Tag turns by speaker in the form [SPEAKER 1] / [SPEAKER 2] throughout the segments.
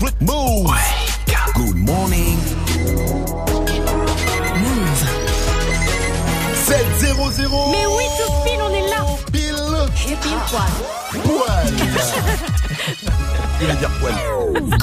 [SPEAKER 1] Move. Good morning.
[SPEAKER 2] Move.
[SPEAKER 1] 7-0-0.
[SPEAKER 3] Mais oui, tout pile, on est là.
[SPEAKER 1] Pile
[SPEAKER 3] Et pile poil.
[SPEAKER 1] poil. Il va dire poil.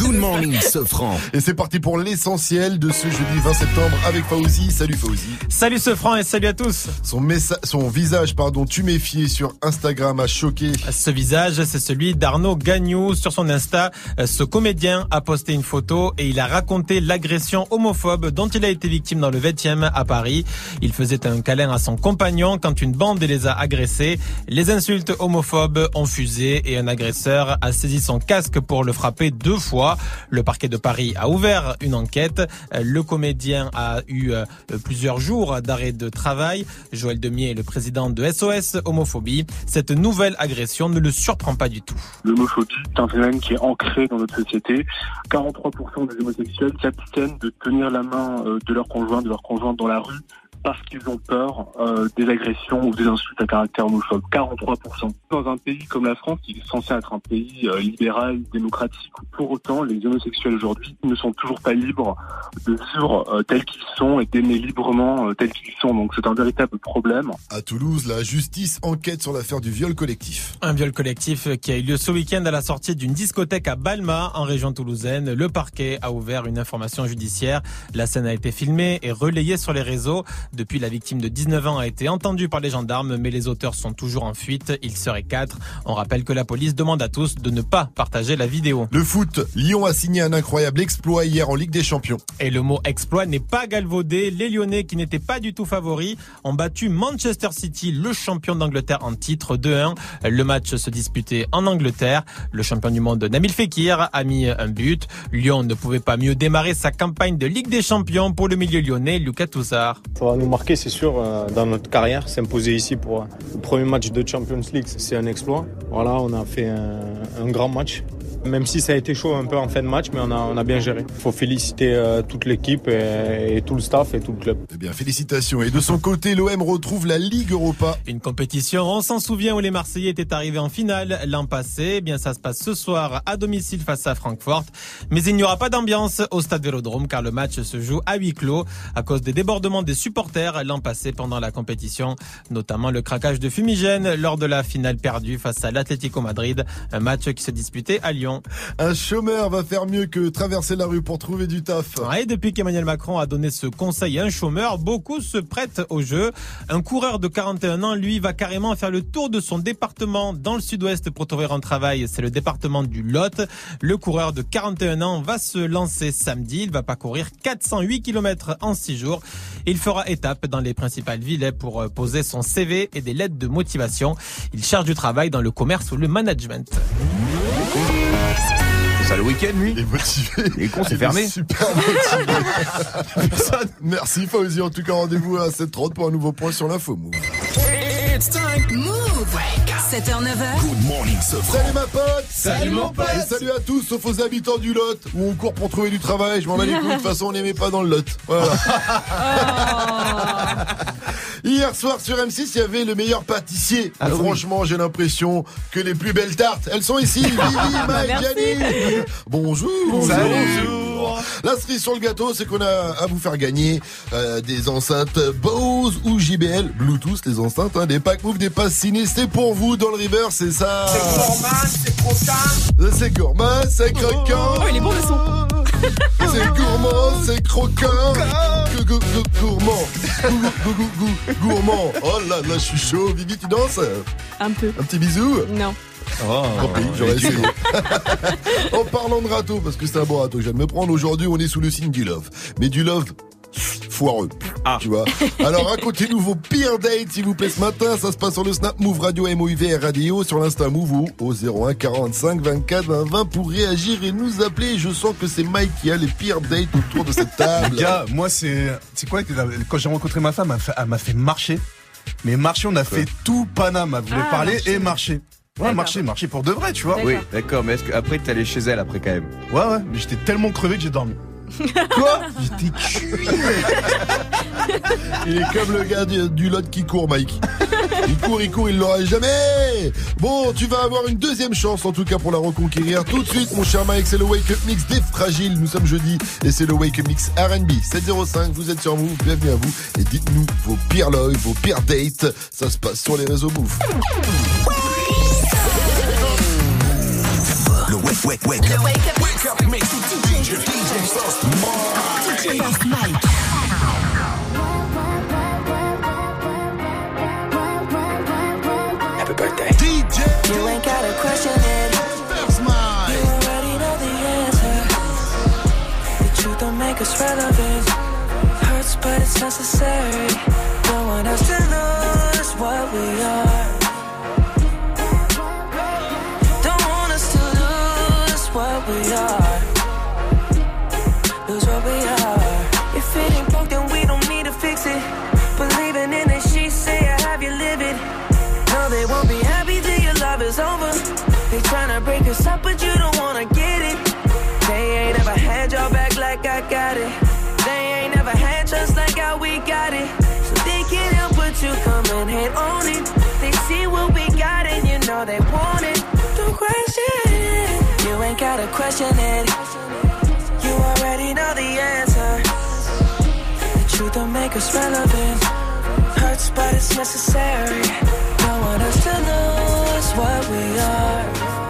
[SPEAKER 2] Good morning, Sofran.
[SPEAKER 1] Et c'est parti pour l'essentiel de ce jeudi 20 septembre avec Fauzi. Salut Fauzi.
[SPEAKER 4] Salut ce franc et salut à tous.
[SPEAKER 1] Son, messa- son visage, pardon, tuméfié sur Instagram a choqué.
[SPEAKER 4] Ce visage, c'est celui d'Arnaud Gagnou. Sur son Insta, ce comédien a posté une photo et il a raconté l'agression homophobe dont il a été victime dans le 20e à Paris. Il faisait un câlin à son compagnon quand une bande les a agressés. Les insultes homophobes ont fusé et un agresseur a saisi son casque pour le frapper deux fois. Le parquet de Paris a ouvert une enquête. Euh, Le comédien a eu euh, plusieurs jours d'arrêt de travail. Joël Demier est le président de SOS Homophobie. Cette nouvelle agression ne le surprend pas du tout.
[SPEAKER 5] L'homophobie est un phénomène qui est ancré dans notre société. 43% des homosexuels s'abstiennent de tenir la main euh, de leur conjoint, de leur conjointe dans la rue parce qu'ils ont peur euh, des agressions ou des insultes à caractère homophobe. 43%. Dans un pays comme la France, qui est censé être un pays euh, libéral, démocratique, pour autant, les homosexuels aujourd'hui ne sont toujours pas libres de vivre euh, tels qu'ils sont et d'aimer librement euh, tels qu'ils sont. Donc c'est un véritable problème.
[SPEAKER 1] À Toulouse, la justice enquête sur l'affaire du viol collectif.
[SPEAKER 4] Un viol collectif qui a eu lieu ce week-end à la sortie d'une discothèque à Balma, en région toulousaine. Le parquet a ouvert une information judiciaire. La scène a été filmée et relayée sur les réseaux. Depuis, la victime de 19 ans a été entendue par les gendarmes, mais les auteurs sont toujours en fuite. Ils seraient quatre. On rappelle que la police demande à tous de ne pas partager la vidéo.
[SPEAKER 1] Le foot, Lyon a signé un incroyable exploit hier en Ligue des Champions.
[SPEAKER 4] Et le mot exploit n'est pas galvaudé. Les Lyonnais, qui n'étaient pas du tout favoris, ont battu Manchester City, le champion d'Angleterre en titre 2-1. Le match se disputait en Angleterre. Le champion du monde Nabil Fekir a mis un but. Lyon ne pouvait pas mieux démarrer sa campagne de Ligue des Champions pour le milieu lyonnais, Lucas Toussard.
[SPEAKER 6] Ça va nous c'est sûr, euh, dans notre carrière. S'imposer ici pour euh, le premier match de Champions League, c'est un exploit. Voilà, on a fait un grand match. Même si ça a été chaud un peu en fin de match, mais on a, on a bien géré. Il faut féliciter euh, toute l'équipe et, et tout le staff et tout le club.
[SPEAKER 1] Eh bien, félicitations. Et de son côté, l'OM retrouve la Ligue Europa.
[SPEAKER 4] Une compétition, on s'en souvient, où les Marseillais étaient arrivés en finale l'an passé. Eh bien, ça se passe ce soir à domicile face à Francfort. Mais il n'y aura pas d'ambiance au stade Vélodrome car le match se joue à huis clos à cause des débordements des supporters l'an passé pendant la compétition, notamment le craquage de fumigène lors de la finale perdue face à l'Atlético Madrid, un match qui se disputait à Lyon.
[SPEAKER 1] Un chômeur va faire mieux que traverser la rue pour trouver du taf.
[SPEAKER 4] Et depuis qu'Emmanuel Macron a donné ce conseil à un chômeur, beaucoup se prêtent au jeu. Un coureur de 41 ans, lui, va carrément faire le tour de son département dans le sud-ouest pour trouver un travail. C'est le département du Lot. Le coureur de 41 ans va se lancer samedi. Il va parcourir 408 km en 6 jours. Il fera étape dans les principales villes pour euh, poser son CV et des lettres de motivation. Il cherche du travail dans le commerce ou le management.
[SPEAKER 7] Ça le week-end, lui
[SPEAKER 1] Il est motivé.
[SPEAKER 7] Les cons, c'est
[SPEAKER 1] Il est
[SPEAKER 7] fermé.
[SPEAKER 1] Super motivé. Merci Fauzi. En tout cas, rendez-vous à 7h30 pour un nouveau point sur l'info. Move.
[SPEAKER 2] Move. 7h, 9h.
[SPEAKER 1] Good morning, Salut ma pote Salut mon pote Et salut à tous, sauf aux habitants du Lot, où on court pour trouver du travail. Je m'en bats les couilles, de toute façon on n'aimait pas dans le Lot. Voilà. Hier soir sur M6, il y avait le meilleur pâtissier.
[SPEAKER 7] Ah oui.
[SPEAKER 1] Franchement, j'ai l'impression que les plus belles tartes, elles sont ici. Vivi, Mike. Bonjour.
[SPEAKER 7] Bonjour.
[SPEAKER 1] La cerise sur le gâteau, c'est qu'on a à vous faire gagner euh, des enceintes Bose ou JBL, Bluetooth, les enceintes, hein, des packs move, des passes ciné. C'est pour vous dans le river, c'est ça. C'est gourmand, c'est croquant. C'est gourmand, c'est croquant.
[SPEAKER 3] Oh, il est bon, le son.
[SPEAKER 1] C'est gourmand, c'est croquant. Gou- gou- gou- Gourmand. Gou- gou- gou- gou- Gourmand. Oh là là, je suis chaud. Vivi, tu danses
[SPEAKER 3] Un peu.
[SPEAKER 1] Un petit bisou
[SPEAKER 3] Non.
[SPEAKER 7] Oh,
[SPEAKER 1] Tant j'aurais essayé. en parlant de râteau, parce que c'est un bon râteau que je viens de me prendre, aujourd'hui on est sous le signe du love. Mais du love foireux,
[SPEAKER 7] Ah.
[SPEAKER 1] tu vois. Alors racontez-nous vos pires dates s'il vous plaît ce matin, ça se passe sur le Snap Move Radio MOUV Radio, sur l'Insta Move ou au 01 45 24 20 20 pour réagir et nous appeler. Je sens que c'est Mike qui a les pires dates autour de cette table.
[SPEAKER 8] Gars, moi c'est, c'est quoi quand j'ai rencontré ma femme, elle m'a fait, elle m'a fait marcher. Mais marcher, on a fait tout Paname. Elle voulait
[SPEAKER 3] Ah,
[SPEAKER 8] parler
[SPEAKER 3] marcher.
[SPEAKER 8] et marcher. Ouais, marcher, marcher pour de vrai, tu vois.
[SPEAKER 7] Oui, d'accord, mais est-ce que après t'es allé chez elle après quand même?
[SPEAKER 8] Ouais, ouais. Mais j'étais tellement crevé que j'ai dormi. Quoi J'étais cuit
[SPEAKER 1] Il est comme le gars du, lot qui court, Mike. Il court, il court, il l'aura jamais Bon, tu vas avoir une deuxième chance en tout cas pour la reconquérir tout de suite, mon cher Mike. C'est le Wake Up Mix des Fragiles. Nous sommes jeudi et c'est le Wake Up Mix RB 705. Vous êtes sur vous. bienvenue à vous et dites-nous vos pires loves, vos pires dates. Ça se passe sur les réseaux Move.
[SPEAKER 7] the wake, wake, wake up. Wake up, wake up Make you DJ, DJ, first mic. DJ, first mic. Happy birthday.
[SPEAKER 1] DJ.
[SPEAKER 9] You ain't gotta question it.
[SPEAKER 1] That's mine.
[SPEAKER 9] You already know the answer. The truth don't make us relevant. Hurts, but it's necessary. No one else to know what we are. question. You ain't gotta question it. You already know the answer. The truth will make us relevant. Hurts, but it's necessary. No one else to what we are.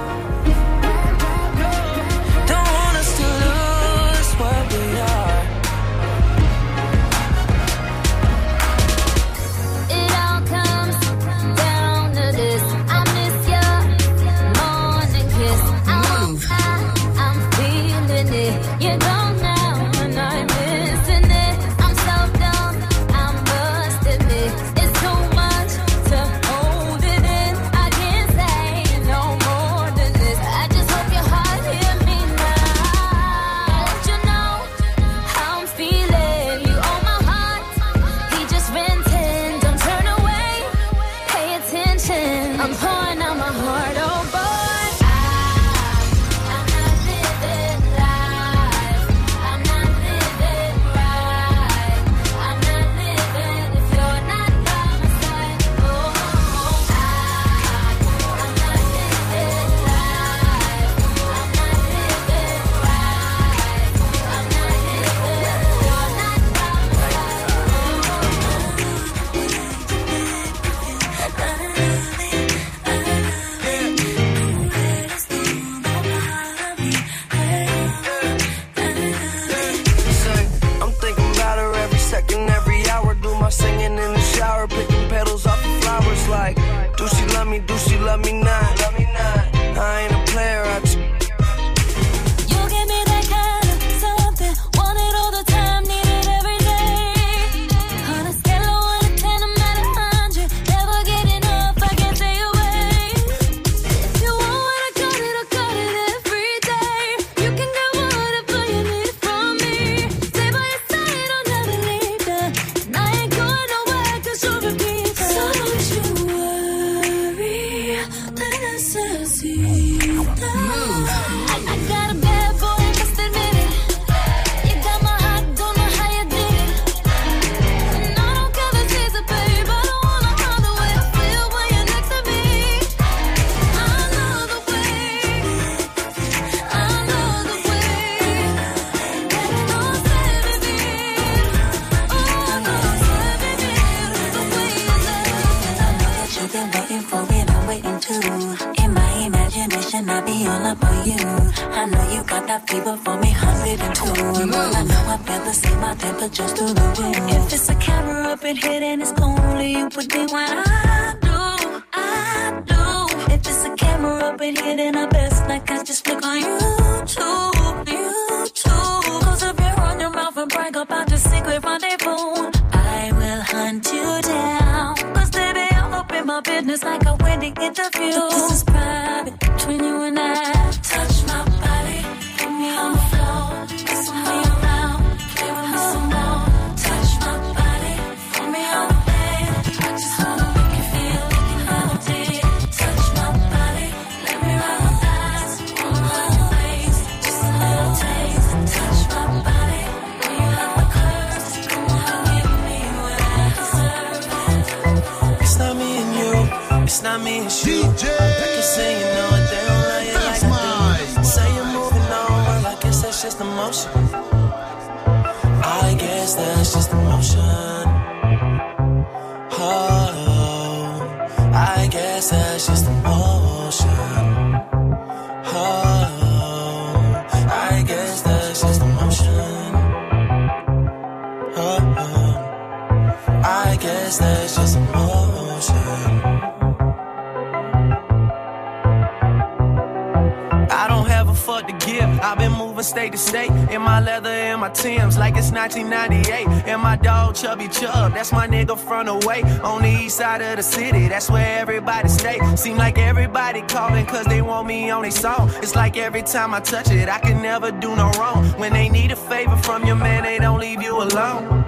[SPEAKER 10] 1998. And my dog Chubby Chub, that's my nigga from the way on the east side of the city. That's where everybody stay. Seem like everybody calling cause they want me on their song. It's like every time I touch it, I can never do no wrong. When they need a favor from your man, they don't leave you alone.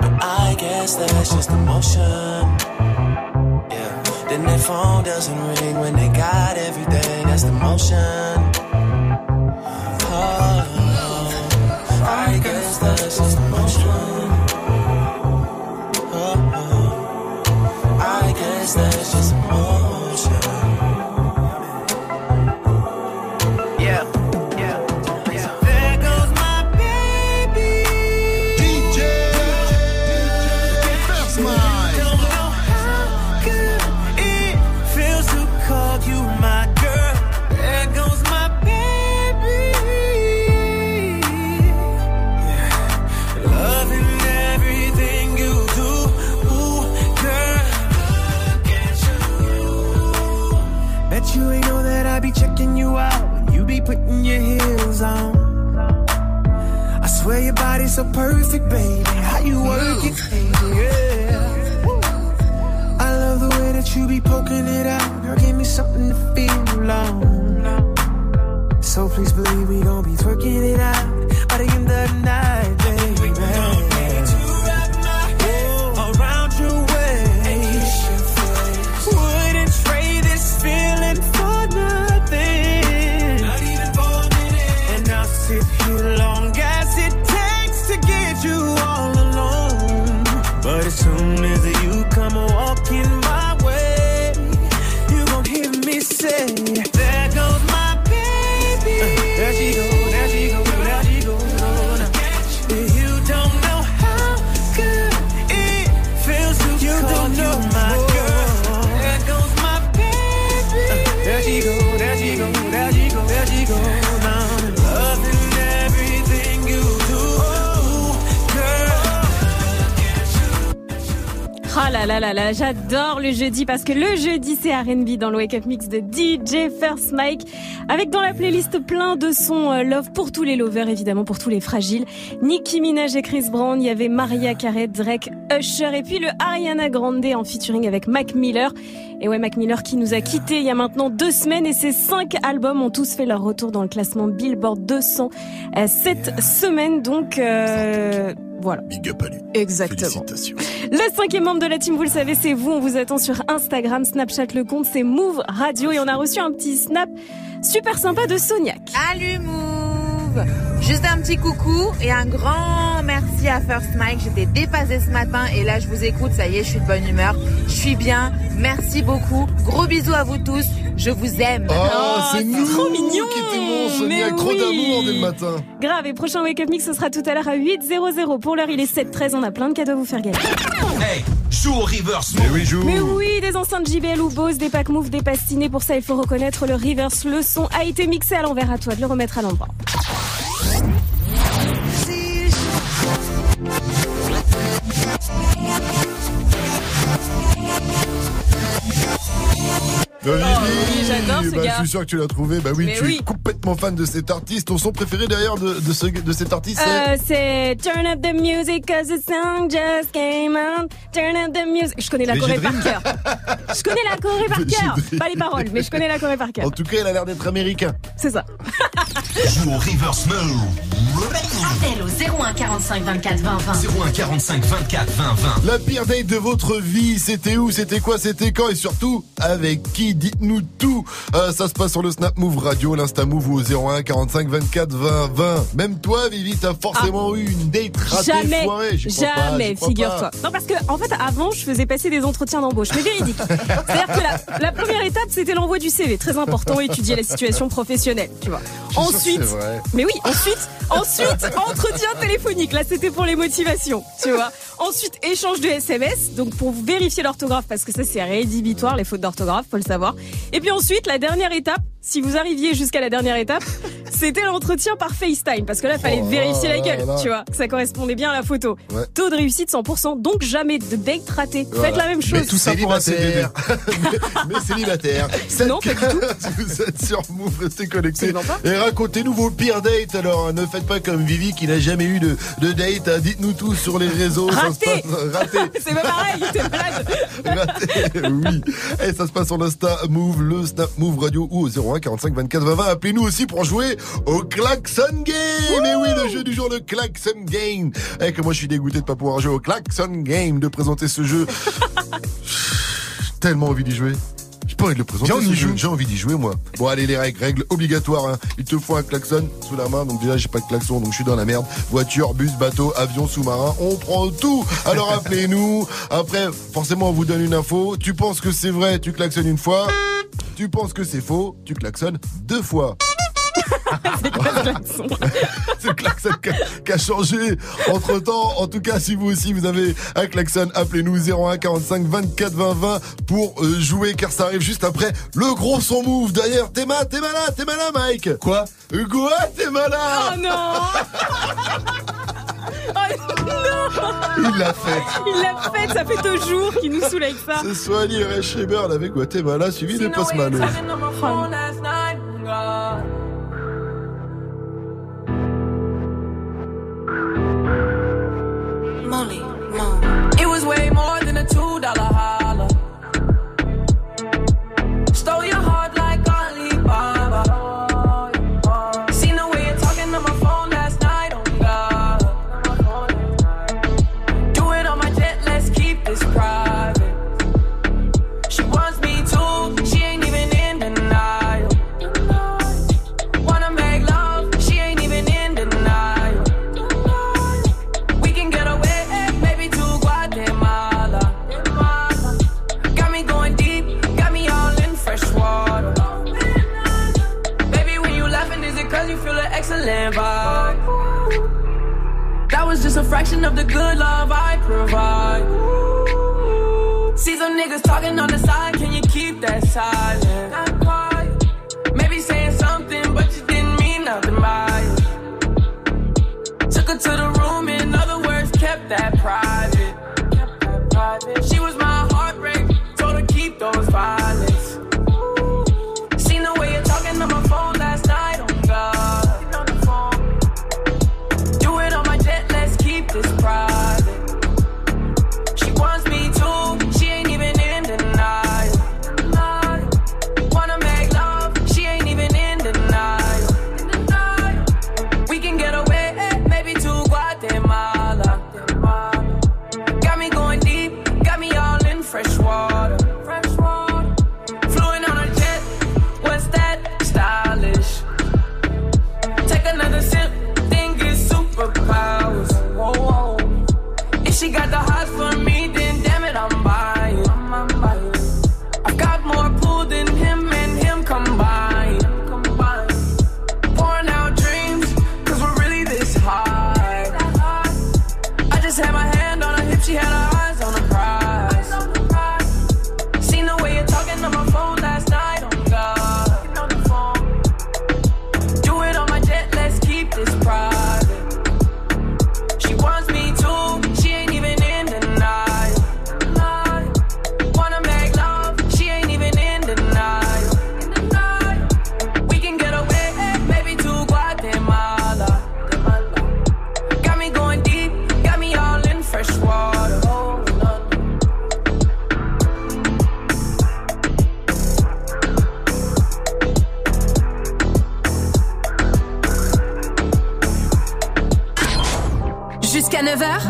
[SPEAKER 10] But I guess that's just emotion. Yeah. Then their phone doesn't ring when they got everything. That's the motion.
[SPEAKER 3] J'adore le jeudi parce que le jeudi c'est R&B dans le Wake Up Mix de DJ First Mike avec dans la playlist plein de sons euh, love pour tous les lovers évidemment pour tous les fragiles. Nicki Minaj et Chris Brown, il y avait Maria Carey, Drake, Usher et puis le Ariana Grande en featuring avec Mac Miller. Et ouais Mac Miller qui nous a quittés il y a maintenant deux semaines et ses cinq albums ont tous fait leur retour dans le classement Billboard 200 euh, cette semaine donc euh, voilà.
[SPEAKER 1] Big up à lui.
[SPEAKER 3] Exactement.
[SPEAKER 1] Félicitations.
[SPEAKER 3] Le cinquième membre de la team, vous le savez, c'est vous. On vous attend sur Instagram, Snapchat, le compte, c'est Move Radio. Et on a reçu un petit snap super sympa de Soniac.
[SPEAKER 11] Salut Move Juste un petit coucou et un grand merci à First Mike. J'étais dépassée ce matin et là je vous écoute, ça y est, je suis de bonne humeur. Je suis bien. Merci beaucoup. Gros bisous à vous tous. Je vous aime.
[SPEAKER 1] Oh, c'est nous
[SPEAKER 3] trop mignon.
[SPEAKER 1] qui était bon, Sonia.
[SPEAKER 3] Mais
[SPEAKER 1] Trop
[SPEAKER 3] oui.
[SPEAKER 1] d'amour dès le matin.
[SPEAKER 3] Grave, et prochain Wake Up Mix, ce sera tout à l'heure à 8.00. Pour l'heure, il est 7.13. On a plein de cadeaux à vous faire gagner.
[SPEAKER 7] Hey, joue au reverse.
[SPEAKER 1] Mais oui, joue.
[SPEAKER 3] Mais oui, des enceintes JBL ou Bose, des packs Move, des pastinés. Pour ça, il faut reconnaître le reverse. Le son a été mixé à l'envers. À toi de le remettre à l'endroit.
[SPEAKER 1] Vivi,
[SPEAKER 3] oui, j'adore ce
[SPEAKER 1] bah,
[SPEAKER 3] gars.
[SPEAKER 1] Je suis sûr que tu l'as trouvé. Bah oui,
[SPEAKER 3] Mais
[SPEAKER 1] tu
[SPEAKER 3] oui.
[SPEAKER 1] es complètement fan de cet artiste. Ton son préféré d'ailleurs de, de, ce, de cet artiste, c'est
[SPEAKER 3] Euh, c'est Turn up the music cause the song just came out. Turn up the music. Je connais la choré par cœur. Je connais la choré par cœur. Pas les paroles, mais je connais la choré par cœur.
[SPEAKER 1] En tout cas, il a l'air d'être américain.
[SPEAKER 3] C'est ça.
[SPEAKER 7] Joue au reverse mode.
[SPEAKER 12] Appel au 01 45 24 20 20.
[SPEAKER 7] 01 45 24 20 20.
[SPEAKER 1] La pire date de votre vie, c'était où, c'était quoi, c'était quand? Et surtout, avec qui Dites-nous tout. Euh, ça se passe sur le Snap Move Radio, l'Insta Move au 01 45 24 20 20. Même toi, Vivi, t'as forcément eu une date ratée
[SPEAKER 3] Ah. Jamais,
[SPEAKER 1] foirée.
[SPEAKER 3] Jamais, figure-toi. Non, parce que en fait, avant, je faisais passer des entretiens d'embauche, mais véridique. C'est-à-dire que la, la première étape, c'était l'envoi du CV, très important, étudier la situation professionnelle, tu vois. Ensuite, mais oui, ensuite, ensuite, entretien téléphonique. Là, c'était pour les motivations, tu vois. Ensuite, échange de SMS, donc pour vérifier l'orthographe, parce que ça, c'est rédhibitoire, les fautes d'orthographe, faut le savoir. Et puis ensuite, la dernière étape, si vous arriviez jusqu'à la dernière étape, c'était l'entretien par FaceTime, parce que là, il fallait
[SPEAKER 1] Oh
[SPEAKER 3] vérifier la gueule, tu vois, que ça correspondait bien à la photo.
[SPEAKER 1] Ouais.
[SPEAKER 3] Taux de réussite 100%, donc jamais de date raté.
[SPEAKER 1] Voilà.
[SPEAKER 3] Faites la même chose.
[SPEAKER 1] Mais tout ça pour un célibataire. mais, mais célibataire.
[SPEAKER 3] Non, pas du tout.
[SPEAKER 1] Vous êtes sur Move, restez connectés. Et racontez-nous vos pires dates. Alors, ne faites pas comme Vivi qui n'a jamais eu de, de date. hein. Dites-nous tout sur les réseaux.
[SPEAKER 3] Raté.
[SPEAKER 1] Raté.
[SPEAKER 3] C'est pas pareil, t'es malade.
[SPEAKER 1] Raté, oui. Et ça se passe sur l'Insta Move, le Snap Move Radio ou au 01 45 24 20 20. Appelez-nous aussi pour jouer au Klaxon Game. Et oui, le jeu du jour, le Klaxon Game. Et que moi, je suis dégoûté de pas pouvoir jouer au Klaxon Game, de présenter ce jeu. J'ai tellement envie d'y jouer. J'ai pas de le présenter. Envie d'y jouer, moi. Bon, allez, les règles, règles obligatoires. hein. Il te faut un klaxon sous la main. Donc déjà, j'ai pas de klaxon, donc je suis dans la merde. Voiture, bus, bateau, avion, sous-marin, on prend tout. Alors appelez-nous. Après, forcément, on vous donne une info. Tu penses que c'est vrai, tu klaxonnes une fois. Tu penses que c'est faux, tu klaxonnes deux fois. C'est le klaxon qui a, qui a changé entre temps. En tout cas, si vous aussi vous avez un klaxon, appelez-nous 01 45 24 20 20 pour euh, jouer car ça arrive juste après le gros son move. D'ailleurs, t'es mal, t'es malin, t'es malin, Mike.
[SPEAKER 8] Quoi?
[SPEAKER 1] Quoi T'es malin
[SPEAKER 3] Oh non Oh non
[SPEAKER 1] Il l'a fait.
[SPEAKER 3] Il l'a fait, ça fait deux jours qu'il nous saoule avec ça.
[SPEAKER 1] C'est Soigny Ray Shepherd avec Guatemala suivi de Post
[SPEAKER 13] more than a two dollar holler. Fraction of the good love I provide. See some niggas talking on the side, can you keep that silent? Not quiet. Maybe saying something, but you didn't mean nothing by it. Took her to the room, in other words, kept that private.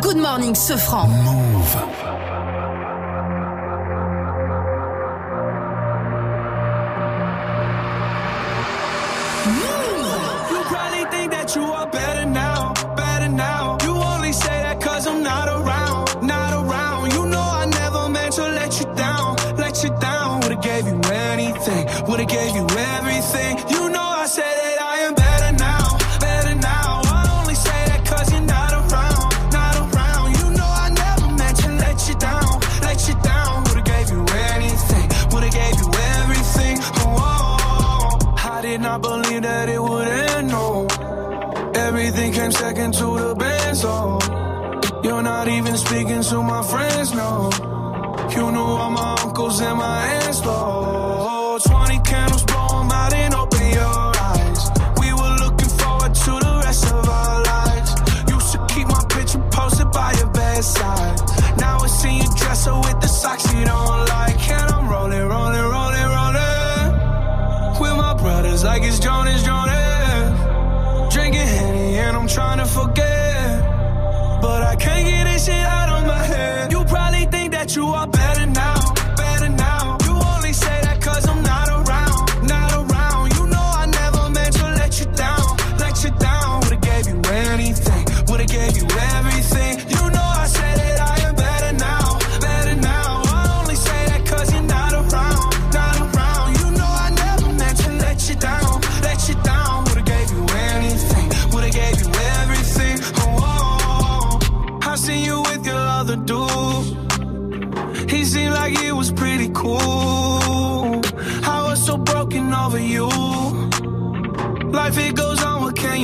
[SPEAKER 2] Good Morning Sofran.
[SPEAKER 14] To the best, oh. You're not even speaking to my friends, no. You knew all my uncles and my aunts, Lord. And I'm trying to forget. But I can't get this shit out of my head. You probably think that you are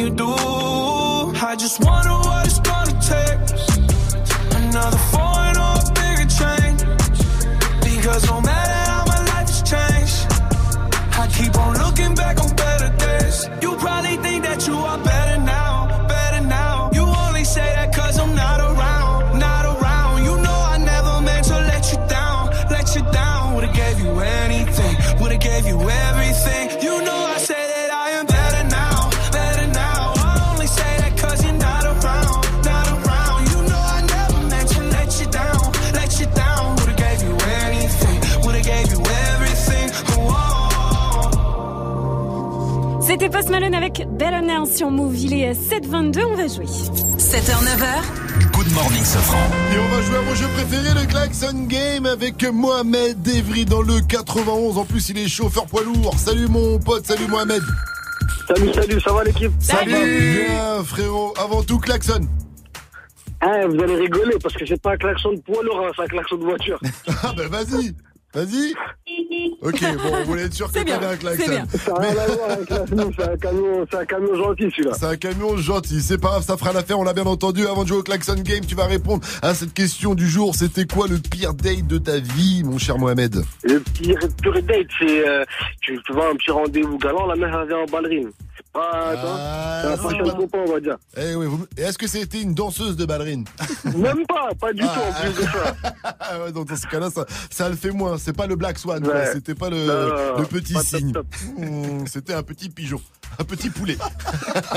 [SPEAKER 14] you do?
[SPEAKER 3] Post Malone avec Better Now sur Move. Il est 7h22, on va jouer.
[SPEAKER 12] 7h, 9h.
[SPEAKER 7] Good morning, Safran.
[SPEAKER 1] Et on va jouer à mon jeu préféré, le Klaxon Game, avec Mohamed Devry dans le 91. En plus, il est chauffeur poids lourd. Salut mon pote, salut Mohamed.
[SPEAKER 15] Salut, salut, ça va l'équipe?
[SPEAKER 1] Salut Bien frérot, avant tout Klaxon.
[SPEAKER 15] Ah, vous allez rigoler parce que c'est pas un klaxon de poids lourd, hein, c'est un klaxon de voiture.
[SPEAKER 1] Ah bah vas-y, vas-y. Ok, bon, on voulait être sûr que t'avais un klaxon.
[SPEAKER 15] c'est bien. Ça a rien à voir avec la nous, c'est un camion, c'est un camion gentil celui-là.
[SPEAKER 1] C'est un camion gentil, c'est pas grave, ça fera l'affaire, on l'a bien entendu. Avant de jouer au Klaxon Game, tu vas répondre à cette question du jour. C'était quoi le pire date de ta vie, mon cher Mohamed?
[SPEAKER 15] Le pire, pire date, c'est euh, tu, tu vois un petit rendez-vous galant, la mère vient en ballerine. C'est pas,
[SPEAKER 1] Ah,
[SPEAKER 15] c'est un
[SPEAKER 1] c'est
[SPEAKER 15] fashion
[SPEAKER 1] pas-
[SPEAKER 15] copain, on va dire.
[SPEAKER 1] Eh oui, vous- et est-ce que c'était une danseuse de ballerine
[SPEAKER 15] Même pas, pas du tout en plus de ça.
[SPEAKER 1] Ah ouais, donc dans ce cas-là, ça, ça le fait moins. C'est pas le Black Swan.
[SPEAKER 15] Ouais.
[SPEAKER 1] c'était pas le,
[SPEAKER 15] Non,
[SPEAKER 1] le petit
[SPEAKER 15] pas top.
[SPEAKER 1] Mmh, c'était un petit pigeon, un petit poulet.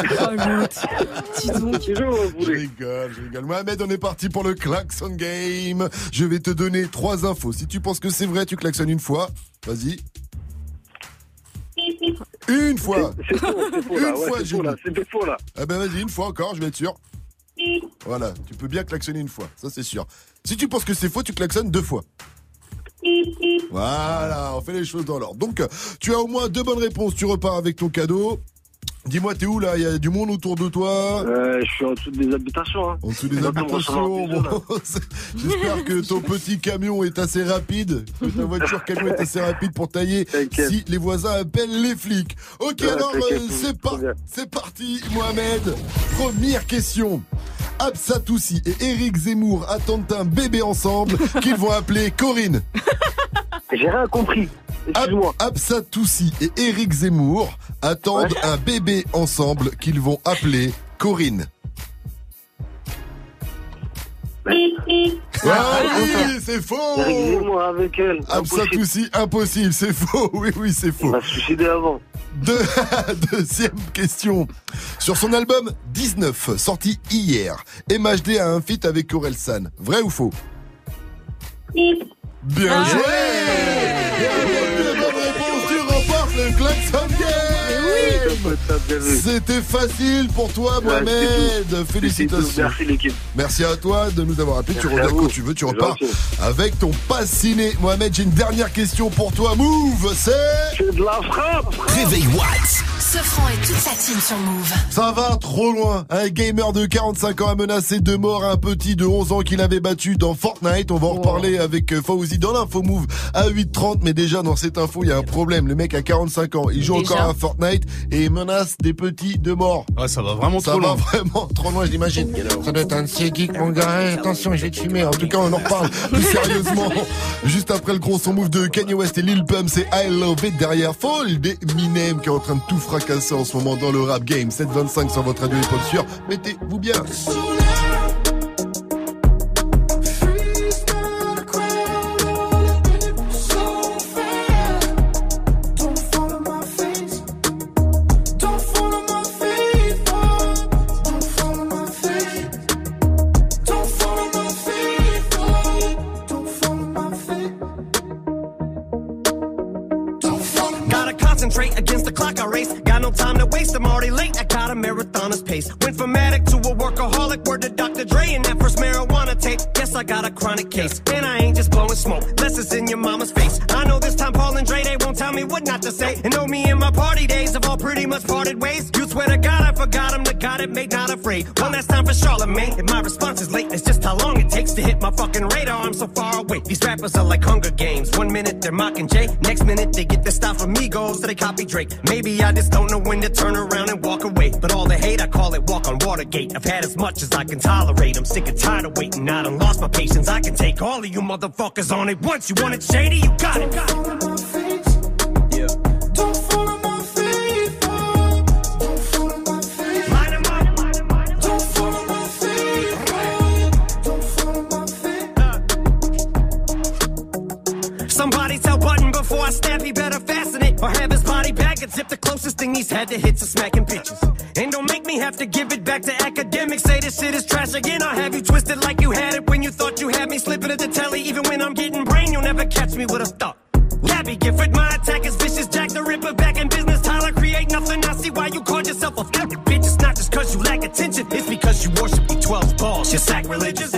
[SPEAKER 3] Dis donc.
[SPEAKER 1] Je rigole, je rigole. Mohamed, on est parti pour le klaxon game. Je vais te donner trois infos. Si tu penses que c'est vrai, tu klaxonnes une fois. Vas-y. Une fois.
[SPEAKER 15] C'est faux, c'est faux là,
[SPEAKER 1] Une
[SPEAKER 15] ouais,
[SPEAKER 1] fois,
[SPEAKER 15] c'est faux là, c'est faux là.
[SPEAKER 1] Ah ben vas-y, une fois encore, je vais être sûr. Voilà, tu peux bien klaxonner une fois, ça c'est sûr. Si tu penses que c'est faux, tu klaxonnes deux fois. Voilà, on fait les choses dans l'ordre. Donc, tu as au moins deux bonnes réponses, tu repars avec ton cadeau. Dis-moi, t'es où là? Il y a du monde autour de toi?
[SPEAKER 15] Euh, je suis en dessous des habitations. Hein.
[SPEAKER 1] En dessous des habitations. bon, J'espère que ton petit camion est assez rapide, que ta voiture camion est assez rapide pour tailler si les voisins appellent les flics. Ok,
[SPEAKER 15] Ouais,
[SPEAKER 1] euh, c'est
[SPEAKER 15] tout
[SPEAKER 1] par-
[SPEAKER 15] bien.
[SPEAKER 1] c'est parti, Mohamed. Première question. Absatoussi et Eric Zemmour attendent un bébé ensemble qu'ils vont appeler Corinne.
[SPEAKER 15] J'ai rien compris.
[SPEAKER 1] Excuse-moi. Absatoussi et Eric Zemmour attendent un bébé ensemble qu'ils vont appeler Corinne. Ah oui, c'est faux
[SPEAKER 15] Eric Zemmour avec elle.
[SPEAKER 1] Absatoussi, impossible, c'est faux. Oui, oui, c'est faux.
[SPEAKER 15] Il suicider avant.
[SPEAKER 1] Deux- Deuxième question. Sur son album 19, sorti hier, MHD a un feat avec Orelsan. Vrai ou faux? Bien joué Et bonnes réponses, tu remportes le Klaxon Game C'était facile pour toi, Mohamed. Félicitations.
[SPEAKER 15] Merci l'équipe.
[SPEAKER 1] Merci à toi de nous avoir appelés. Tu
[SPEAKER 15] Merci
[SPEAKER 1] reviens quand tu veux, tu repars
[SPEAKER 15] gentil.
[SPEAKER 1] avec ton pass ciné. Mohamed, j'ai une dernière question pour toi. Move, c'est.
[SPEAKER 15] C'est de la frappe.
[SPEAKER 7] Réveil Watts.
[SPEAKER 12] Ce franc et toute sa team sur Move.
[SPEAKER 1] Ça va trop loin. Un gamer de 45 ans a menacé de mort un petit de 11 ans qu'il avait battu dans Fortnite. On va en reparler avec euh, Fauzi dans l'info move à 8h30. Mais déjà, dans cette info, il y a un problème. Le mec a 45 ans. Il joue
[SPEAKER 8] Déjà
[SPEAKER 1] encore à Fortnite et il menace des petits de mort.
[SPEAKER 8] Ouais, ça va vraiment
[SPEAKER 1] Ça
[SPEAKER 8] trop
[SPEAKER 1] va
[SPEAKER 8] loin.
[SPEAKER 1] vraiment trop loin, je l'imagine. Ça doit être un de ces geeks, mon gars. Hey, attention, je vais te fumer. En tout cas, on en reparle plus sérieusement. Juste après le gros son move de Kanye West et Lil Pump, c'est I Love It derrière Fold et Minem qui est en train de tout fracasser en ce moment dans le rap game. 725 sur votre radio hip-hop sûr. Mettez-vous bien.
[SPEAKER 16] Pace. Went from addict to a workaholic, word to Dr. Dre and that first marijuana tape. Guess I got a chronic case. And I ain't just blowing smoke, less it's in your mama's face. I know this time Paul and Dre, they won't tell me what not to say. And know me and my party days have all pretty much parted ways. Swear to God I forgot him, the God it made not afraid. One last time for Charlemagne, and my response is late. It's just how long it takes to hit my fucking radar. I'm so far away. These rappers are like Hunger Games. One minute they're mocking Jay, next minute they get their style from Migos, so they copy Drake. Maybe I just don't know when to turn around and walk away. But all the hate, I call it walk on Watergate. I've had as much as I can tolerate. I'm sick and tired of waiting. I done lost my patience. I can take all of you motherfuckers on it once. You want it shady? You got it. Got it. I snap, he better fasten it. Or have his body back and zip the closest thing he's had to hits are smacking bitches. And don't make me have to give it back to academics. Say this shit is trash again. I'll have you twisted like you had it when you thought you had me slipping at the telly. Even when I'm getting brain, you'll never catch me with a thought. Gabby Gifford, my attack is vicious. Jack the Ripper back in business. Tyler, create nothing. I see why you called yourself a fucking bitch. It's not just cause you lack attention, it's because you worship B12's balls. You're sacrilegious.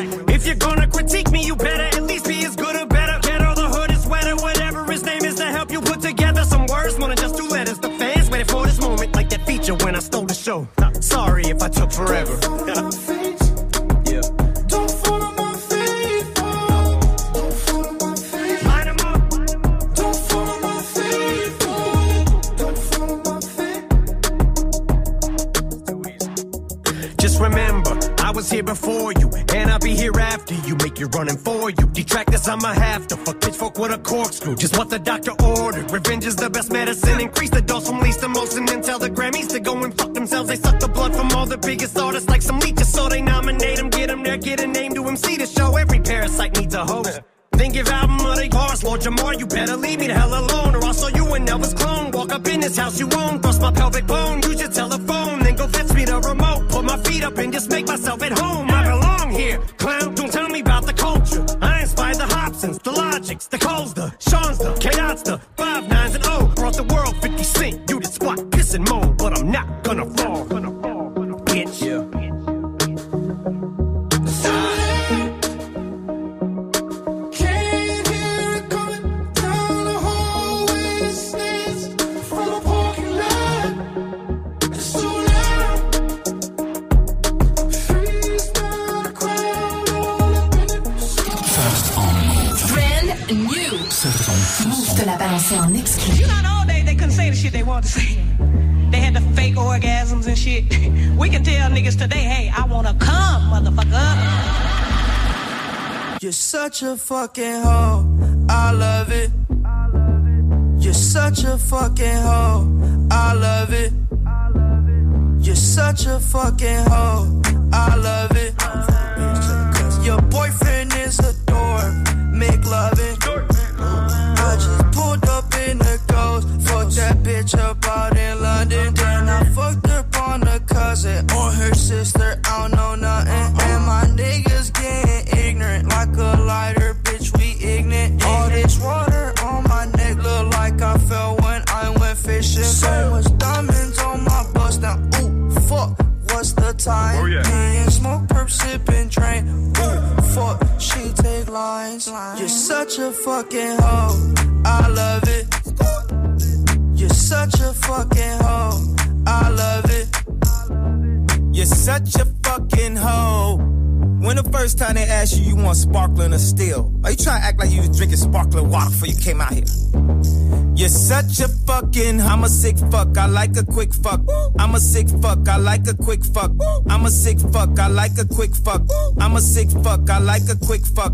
[SPEAKER 16] Corkscrew. Just what the doctor
[SPEAKER 17] before you came out here? You're such a fucking, I'm a sick fuck, I like a quick fuck. I'm a sick fuck, I like a quick fuck. I'm a sick fuck, I like a quick fuck. I'm a sick fuck, I like a quick fuck.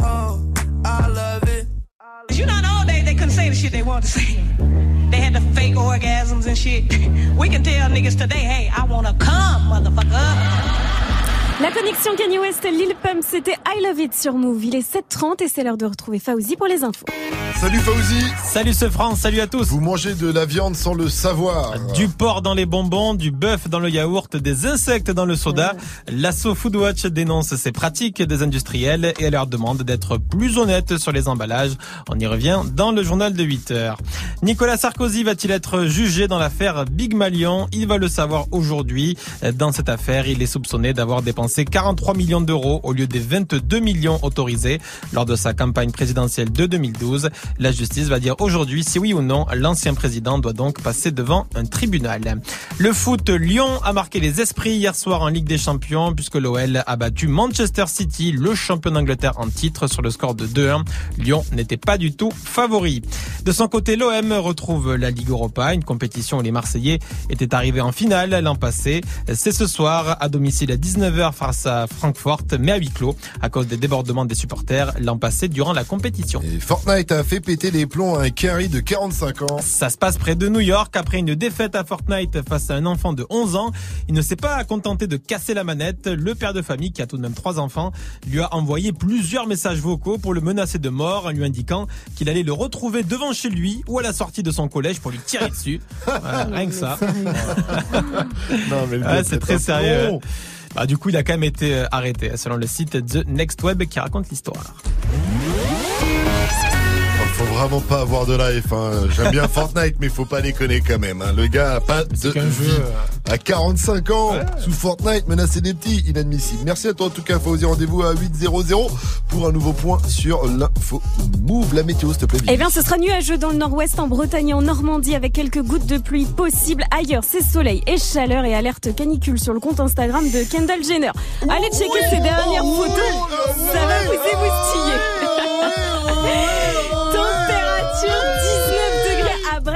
[SPEAKER 18] To. They had the fake orgasms and shit. We can tell niggas today, hey, I wanna come, motherfucker.
[SPEAKER 3] La connexion Kanye West, Lil Pump, c'était I Love It sur Move. Il est 7h30 et c'est l'heure de retrouver Fauzi pour les infos.
[SPEAKER 1] Salut Fauzi
[SPEAKER 4] Salut ce France, salut à tous
[SPEAKER 1] Vous mangez de la viande sans le savoir.
[SPEAKER 4] Du porc dans les bonbons, du bœuf dans le yaourt, des insectes dans le soda. L'assaut Foodwatch dénonce ces pratiques des industriels et leur demande d'être plus honnête sur les emballages. On y revient dans le journal de 8 heures. Nicolas Sarkozy va-t-il être jugé dans l'affaire Big Malion Il va le savoir aujourd'hui. Dans cette affaire, il est soupçonné d'avoir dépensé 43 millions d'euros au lieu des 22 millions autorisés lors de sa campagne présidentielle de 2012. La justice va dire aujourd'hui si oui ou non l'ancien président doit donc passer devant un tribunal. Le foot, Lyon a marqué les esprits hier soir en Ligue des Champions puisque l'OL a battu Manchester City, le champion d'Angleterre en titre sur le score de 2-1. Lyon n'était pas du tout favori. De son côté, l'OM retrouve la Ligue Europa, une compétition où les Marseillais étaient arrivés en finale l'an passé. C'est ce soir à domicile à 19h face à Francfort, mais à huis clos à cause des débordements des supporters l'an passé durant la compétition.
[SPEAKER 1] Et Fortnite a fait péter les plombs à un carry de 45 ans.
[SPEAKER 4] Ça se passe près de New York après une défaite à Fortnite face à un enfant de 11 ans. Il ne s'est pas contenté de casser la manette. Le père de famille, qui a tout de même trois enfants, lui a envoyé plusieurs messages vocaux pour le menacer de mort en lui indiquant qu'il allait le retrouver devant chez lui ou à la sortie de son collège pour lui tirer dessus. Voilà, rien que ça.
[SPEAKER 1] Non, mais le
[SPEAKER 4] Ouais,
[SPEAKER 1] gars,
[SPEAKER 4] c'est très sérieux. Bah, du coup, il a quand même été euh, arrêté, selon le site The Next Web qui raconte l'histoire.
[SPEAKER 1] Faut vraiment pas avoir de life. Hein. J'aime bien Fortnite, mais faut pas déconner quand même. hein. Le gars a pas de vie.
[SPEAKER 4] jeu, euh.
[SPEAKER 1] À 45 ans, sous Fortnite, menacer des petits, inadmissible. Merci à toi en tout cas, Fauzi. Rendez-vous à 8.00 pour un nouveau point sur l'info. Move la météo, s'il te plaît.
[SPEAKER 3] Eh bien, ce sera nuageux dans le nord-ouest, en Bretagne et en Normandie, avec quelques gouttes de pluie possibles. Ailleurs, c'est soleil et chaleur et alerte canicule sur le compte Instagram de Kendall Jenner. Allez checker ses dernières photos, ça va vous émoustiller.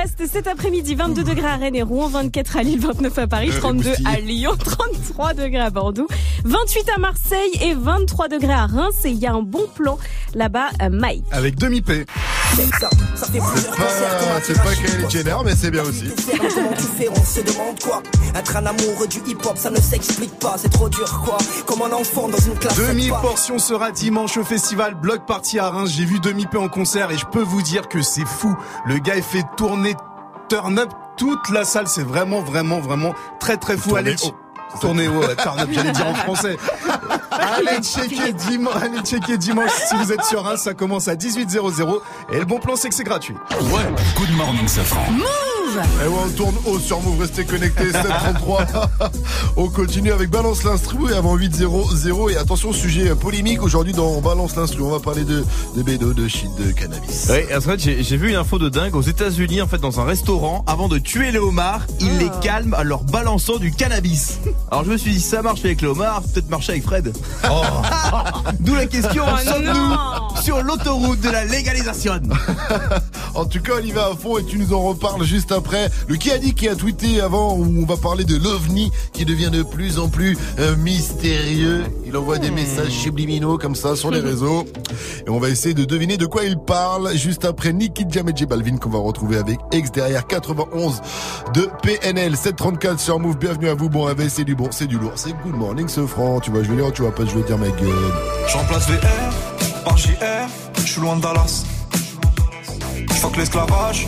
[SPEAKER 3] Température 19 degrés à Brest cet après-midi, 22 degrés à Rennes et Rouen, 24 à Lille, 29 à Paris,
[SPEAKER 1] Euh,
[SPEAKER 3] 32 à. Lyon, 33 degrés à Bordeaux, 28 à Marseille et 23 degrés à Reims. Et il y a un bon plan là-bas, euh, Mike.
[SPEAKER 8] Avec demi-P.
[SPEAKER 9] Ça, ça fait
[SPEAKER 1] C'est pas, c'est pas Kylie Jenner, mais c'est bien aussi.
[SPEAKER 9] Comment tu fais, on se demande quoi Être un amoureux du hip-hop, ça ne s'explique pas, c'est trop dur quoi Comme un enfant dans une classe.
[SPEAKER 8] Demi-portion sera dimanche au festival Block Party à Reims. J'ai vu Demi-P en concert et je peux vous dire que c'est fou. Le gars, il fait tourner turn up toute la salle. C'est vraiment, vraiment, vraiment très, très fou. Allez. Tourner haut, ouais, turn up, j'allais dire en français. Allez checker dimanche, allez checker dimanche si vous êtes sur Reims, ça commence à 18h00 et le bon plan c'est que c'est gratuit.
[SPEAKER 7] Ouais, good morning, Safran.
[SPEAKER 1] Et ouais, on tourne haut sur Move, restez connectés, 733. on continue avec Balance l'instru et avant 8-0-0. Et attention, sujet polémique aujourd'hui dans Balance l'instru. On va parler de, de bédo, de shit, de cannabis.
[SPEAKER 19] Oui, en fait, j'ai vu une info de dingue aux États-Unis, en fait, dans un restaurant, avant de tuer les homards, ils les calment en leur balançant du cannabis. Alors je me suis dit, ça marche avec les homards, peut-être marcher avec Fred. D'où la question,
[SPEAKER 3] Oh
[SPEAKER 19] sommes-nous sur l'autoroute de la légalisation?
[SPEAKER 1] En tout cas, on y va à fond et tu nous en reparles juste après. Le qui a dit qui a tweeté avant où on va parler de l'OVNI qui devient de plus en plus euh, mystérieux. Il envoie des messages subliminaux comme ça sur les réseaux. Et on va essayer de deviner de quoi il parle juste après Nicky Jam et J Balvin qu'on va retrouver avec X derrière 91 de PNL 734 sur Move. Bienvenue à vous. Bon réveil, c'est du bon, c'est du lourd. C'est good morning ce franc. Tu vois, je veux dire, tu vas pas, je veux dire ma gueule.
[SPEAKER 20] Je remplace VR par JR, je suis loin de Dallas. Je fuck l'esclavage,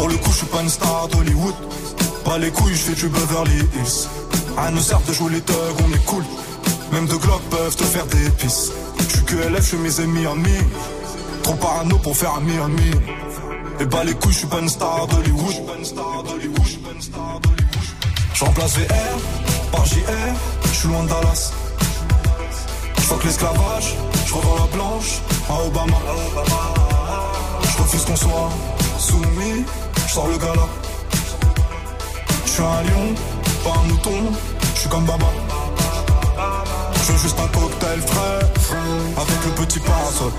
[SPEAKER 20] Pour le coup, je suis pas une star d'Hollywood. Pas les couilles, je fais du Beverly Hills. À nous sert de jouer les thugs, on est cool. Même deux glocks peuvent te faire des pisses. Suis que LF, je mes amis amis. Trop parano pour faire ami ami. Et bah les couilles, je suis pas une star d'Hollywood. Je remplace VR par JR, je suis loin de Dallas. Je l'esclavage, je revends la blanche à Obama. Je refuse qu'on soit soumis, sors le gala. Je suis un lion, pas un mouton, je suis comme Baba. Je veux juste un cocktail frais, avec le petit parasol.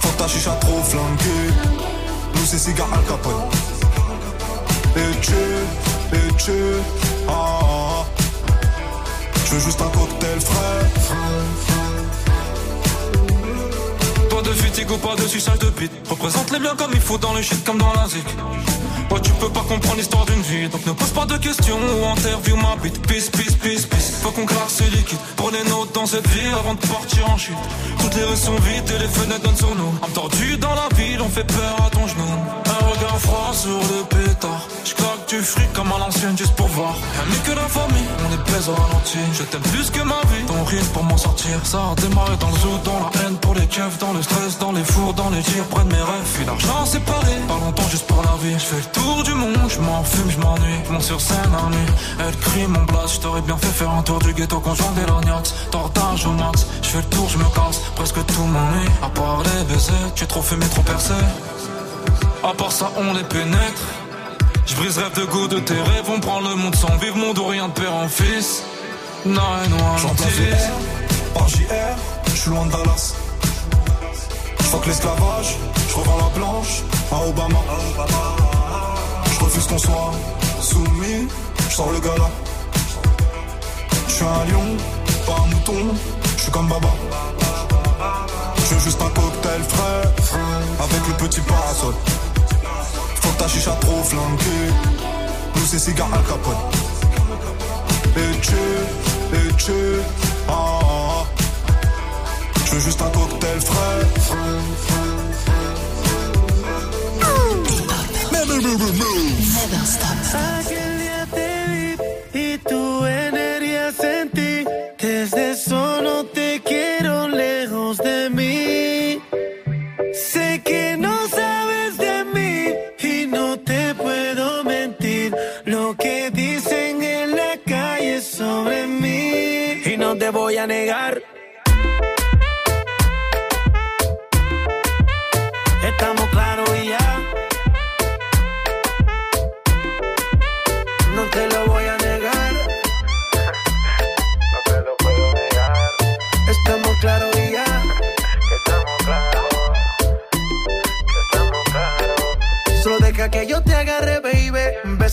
[SPEAKER 20] Faut ta chicha trop flanquée, nous c'est cigare Al Capone. Et tu, et tu, ah, ah, ah. Je veux juste un cocktail frais.
[SPEAKER 21] De fatigue ou pas de sucage de bite. Représente les biens comme il faut dans le shit comme dans la zik. Tu peux pas comprendre l'histoire d'une vie, donc ne pose pas de questions ou interview ma bite. Peace, peace, peace, peace. Faut qu'on claque ce liquide. Prenez notes dans cette vie avant de partir en chute. Toutes les rues sont vides et les fenêtres donnent sur nous. Âme dans la ville, on fait peur à ton genou. Un regard froid sur le pétard. Je claque du fric comme à l'ancienne juste pour voir. Mieux que la famille, on est pèse au ralenti. Je t'aime plus que ma vie, ton rire pour m'en sortir. Ça a démarré dans le zoo, dans la haine pour les keufs, dans le stress, dans les fours, dans les tirs, de mes rêves. Puis l'argent séparé, pas longtemps juste pour la vie. Je fais le tour du monde, je m'en fume, je m'ennuie. Je monte sur scène nuit, elle crie mon blast. Je t'aurais bien fait faire un tour du ghetto conjoint des lorgnax. Tortage au max, je fais le tour, je me casse. Presque tout m'ennuie, à part les baisers. Tu es trop fumé, trop percé. À part ça, on les pénètre. Je brise rêve de goût de tes rêves, on prend le monde sans vivre, monde ou rien de père en fils. Non, et
[SPEAKER 20] VR par JR, je suis loin de Dallas. Je fuck l'esclavage, je revends la blanche à Obama. Refuse qu'on soit soumis, je sors le gala. Je suis un lion, pas un mouton, je suis comme Baba. Je veux juste un cocktail frais, avec le petit parasol. Faut que ta chicha trop flanquée, nous c'est cigare Al Capone. Et tu, et tu, ah, ah, ah. Je veux juste un cocktail frais.
[SPEAKER 12] Never stop.
[SPEAKER 22] Aquel día te vi y tu energía sentí. Desde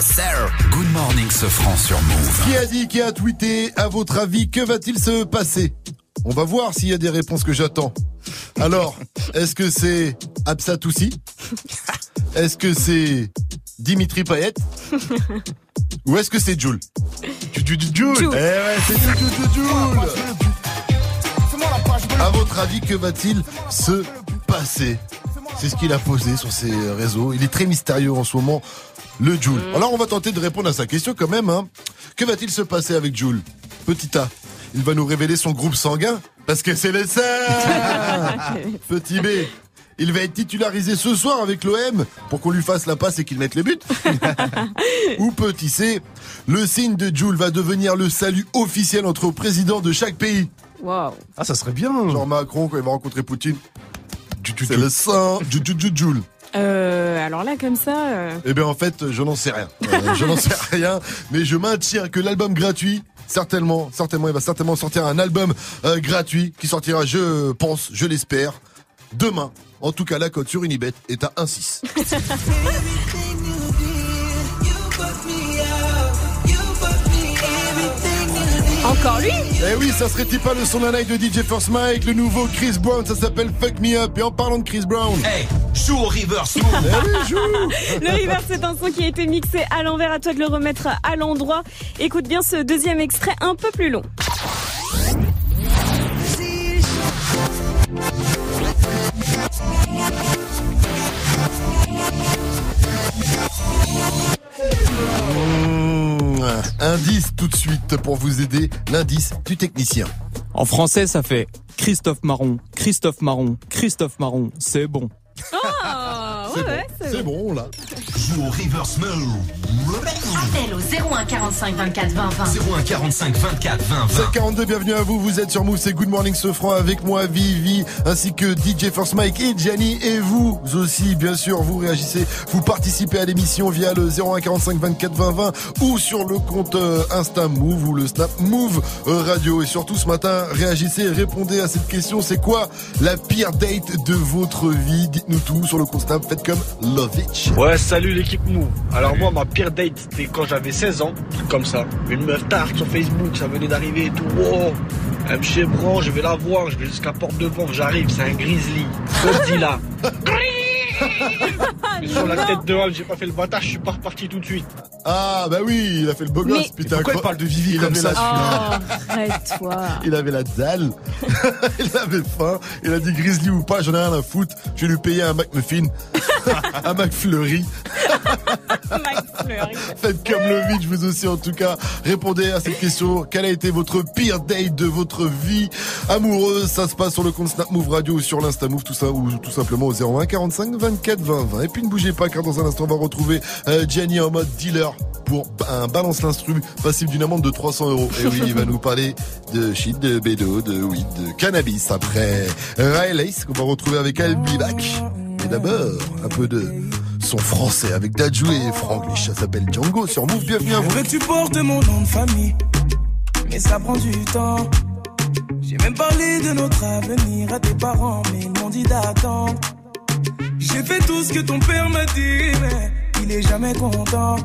[SPEAKER 7] Yes, sir. Good morning, ce franc sur Move.
[SPEAKER 1] Qui a dit, qui a tweeté À votre avis, que va-t-il se passer? On va voir s'il y a des réponses que j'attends. Alors, est-ce que c'est Absatoussi Est-ce que c'est Dimitri Payet? Ou est-ce que c'est Jules Jules. Eh ouais, c'est Jules À votre avis, que va-t-il se passer? C'est ce qu'il a posé sur ses réseaux. Il est très mystérieux en ce moment, le Jules. Alors on va tenter de répondre à sa question quand même. Hein. Que va-t-il se passer avec Jules Petit A, il va nous révéler son groupe sanguin parce que c'est le sien. Petit B, il va être titularisé ce soir avec l'OM pour qu'on lui fasse la passe et qu'il mette les buts. Ou petit C, le signe de Jules va devenir le salut officiel entre présidents de chaque pays.
[SPEAKER 3] Wow.
[SPEAKER 8] Ah, ça serait bien.
[SPEAKER 1] Genre Macron, quand il va rencontrer Poutine, c'est le saint Jules.
[SPEAKER 3] Euh, alors là, comme ça. euh,
[SPEAKER 1] Eh bien en fait, je n'en sais rien. Euh, je n'en sais rien, mais je maintiens que l'album gratuit, certainement, certainement, il va certainement sortir un album euh, gratuit qui sortira, je pense, je l'espère, demain. En tout cas, la cote sur Unibet est à 1,6.
[SPEAKER 3] Encore lui
[SPEAKER 1] Eh oui, ça serait pas le son d'un de DJ First Mike, le nouveau Chris Brown, ça s'appelle Fuck Me Up. Et en parlant de Chris Brown,
[SPEAKER 7] Hey, joue au reverse
[SPEAKER 1] eh oui, joue
[SPEAKER 3] Le reverse, c'est un son qui a été mixé à l'envers. À toi de le remettre à l'endroit. Écoute bien ce deuxième extrait un peu plus long.
[SPEAKER 1] Mmh, Indice tout de suite pour vous aider, l'indice du technicien.
[SPEAKER 23] En français, ça fait Christophe Marron, Christophe Marron, Christophe Marron, c'est bon.
[SPEAKER 3] Oh, ouais, ouais, c'est
[SPEAKER 1] C'est bon là.
[SPEAKER 7] Joue au reverse mode.
[SPEAKER 12] Appel au 01 45 24 20 20.
[SPEAKER 7] 01 45 24 20 20.
[SPEAKER 1] 742, bienvenue à vous, vous êtes sur Move, c'est Good Morning Sofran avec moi, Vivi, ainsi que DJ Force Mike et Gianni, et vous aussi, bien sûr, vous réagissez, vous participez à l'émission via le 01 45 24 20 20 ou sur le compte euh, Insta Move ou le Snap Move euh, Radio. Et surtout ce matin, réagissez, répondez à cette question, c'est quoi la pire date de votre vie? Dites-nous tout sur le compte Snap, faites comme Love It.
[SPEAKER 24] Ouais, salut l'équipe Mou. Alors moi, ma pire date, c'était quand j'avais 16 ans, truc comme ça. Une meuf tard sur Facebook, ça venait d'arriver et tout. Wow, elle me chébran, je vais la voir, je vais jusqu'à Porte de Vanves, j'arrive, c'est un grizzly. Godzilla. Mais sur la tête de Hall, j'ai pas fait le bâtard, je suis pas reparti tout de suite.
[SPEAKER 1] Ah bah oui, il a fait le beau gosse,
[SPEAKER 3] Mais-
[SPEAKER 1] putain.
[SPEAKER 8] Pourquoi il parle de Vivi
[SPEAKER 1] il
[SPEAKER 8] comme
[SPEAKER 1] avait
[SPEAKER 8] ça,
[SPEAKER 1] la-
[SPEAKER 3] Oh, arrête-toi.
[SPEAKER 1] Il avait la dalle, il avait faim, il a dit Grizzly ou pas, j'en ai rien à foutre, je vais lui payer un McMuffin, un McFlurry.
[SPEAKER 3] Max Fleury.
[SPEAKER 1] Faites comme le vide, je vous aussi en tout cas. Répondez à cette question. Quelle a été votre pire date de votre vie? Amoureuse Ça se passe sur le compte Snap Move Radio ou sur l'Insta Move, tout ça, ou tout simplement au 01 45 24 20 20. Et puis ne bougez pas car dans un instant on va retrouver euh, Gianni en mode dealer pour un balance l'instru passible d'une amende de 300 euros. Et oui, il va nous parler de shit, de bédo, de weed, de cannabis. Après Riley, qu'on va retrouver avec Albi Back. Et d'abord, un peu de son français avec Dadju et Franglish. Ça s'appelle Django sur Move. Bienvenue à vous.
[SPEAKER 14] que tu portes mon nom de famille, mais ça prend du temps. J'ai même parlé de notre avenir à tes parents, mais ils m'ont dit d'attendre. J'ai fait tout ce que ton père m'a dit, mais il est jamais content.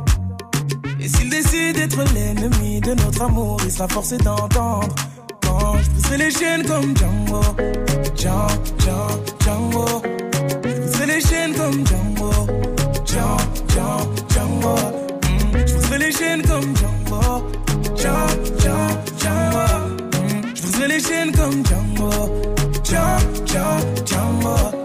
[SPEAKER 14] Et s'il décide d'être l'ennemi de notre amour, il sera forcé d'entendre. Quand je briserai les chaînes comme Django, Django, Django, Django. Je briserai les chaînes comme Django, Django, Django, Django. Mm. Je briserai les chaînes comme Django, Django, Django, Django. Mm. Je briserai les chaînes comme Django, Django, Django, Django.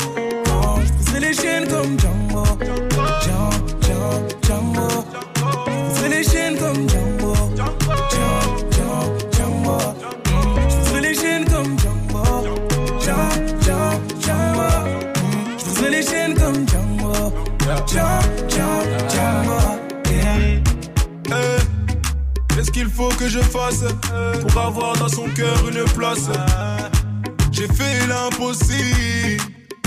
[SPEAKER 14] Les comme. Je les chaînes comme Django. Django, Django, Je les chaînes comme Django. Django, Django, Je les chaînes comme Django. Django, Django,
[SPEAKER 25] Qu'est-ce qu'il faut que je fasse pour avoir dans son cœur une place? J'ai fait l'impossible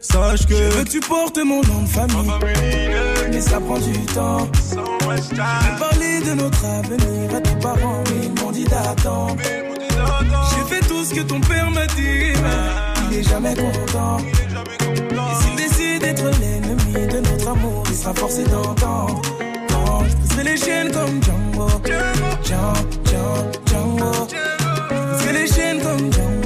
[SPEAKER 25] Sache que.
[SPEAKER 14] Je veux que tu portes mon nom de famille. Mais ça prend du temps. J'ai parlé de notre avenir à tes parents, mais ils m'ont dit d'attendre. J'ai fait tout ce que ton père m'a dit, mais il est jamais content. Et s'il décide d'être l'ennemi de notre amour, il sera forcé d'entendre. Je briserai les chaînes comme Django. Django, Django, Django. Je briserai les chaînes comme. Django,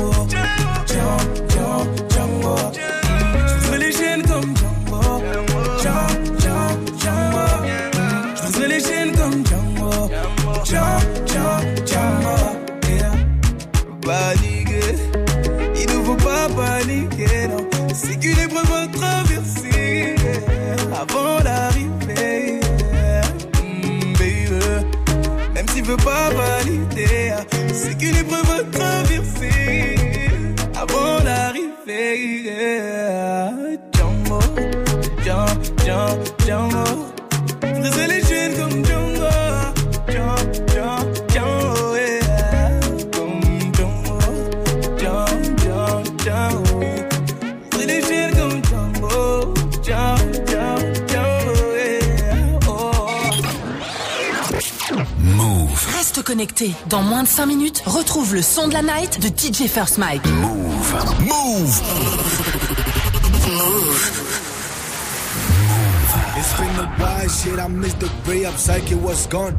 [SPEAKER 14] Django, Django. Yeah. Paniquer, il ne faut pas paniquer, non. C'est qu'une épreuve à avant l'arrivée. yeah. Mm, baby. Même s'il pas valider, c'est qu'une épreuve avant l'arrivée. yeah. Django, Django, Django,
[SPEAKER 12] connecté. Dans moins de 5 minutes, retrouve le son de la night de DJ First Mike.
[SPEAKER 7] Move. Move.
[SPEAKER 17] It's been a while, shit. I missed the gray up, psyche was gone.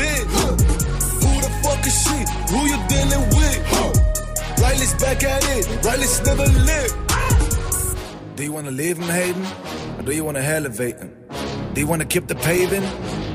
[SPEAKER 17] She? Who you dealing with? Riley's back at it. Riley's never lived. Do you wanna leave him hating? Or do you wanna elevate him? Do you wanna keep the paving?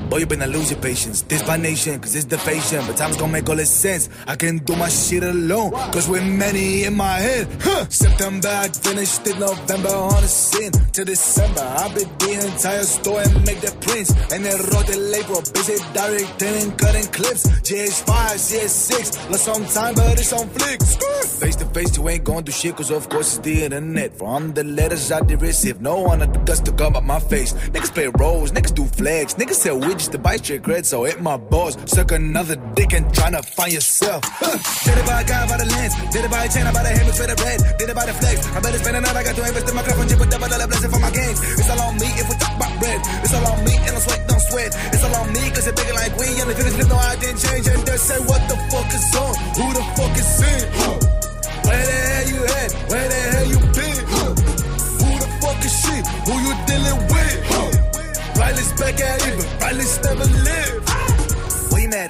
[SPEAKER 17] Boy, you better lose your patience. This my nation, cause it's the fashion. But time's gonna make all this sense. I can do my shit alone, cause we're many in my head. Huh. September, I finished it. November on the scene. To December, I beat the entire store and make the prints. And then wrote the label, busy directing, cutting clips. GH5, CS6, lost some time, but it's on flicks. Face to face, you ain't gonna do shit, cause of course it's the internet. From the letters I did receive, no one had the guts to come up my face. Niggas play roles, niggas do flags, niggas sell to bite your red, so hit my balls. Suck another dick and tryna find yourself. Did it by a guy by the lens, did it by a chain, I buy the hammer for the red, did it by the flex. I better spend a night, I got to invest in my craft and chip a double dollar blessing for my games. It's all on me if we talk about bread. It's all on me and I sweat, don't sweat. It's all on me cause it's bigger like we and the finish no I didn't change. And they say, what the fuck is on? Who the fuck is in? Huh. Where the hell you at? Where the hell you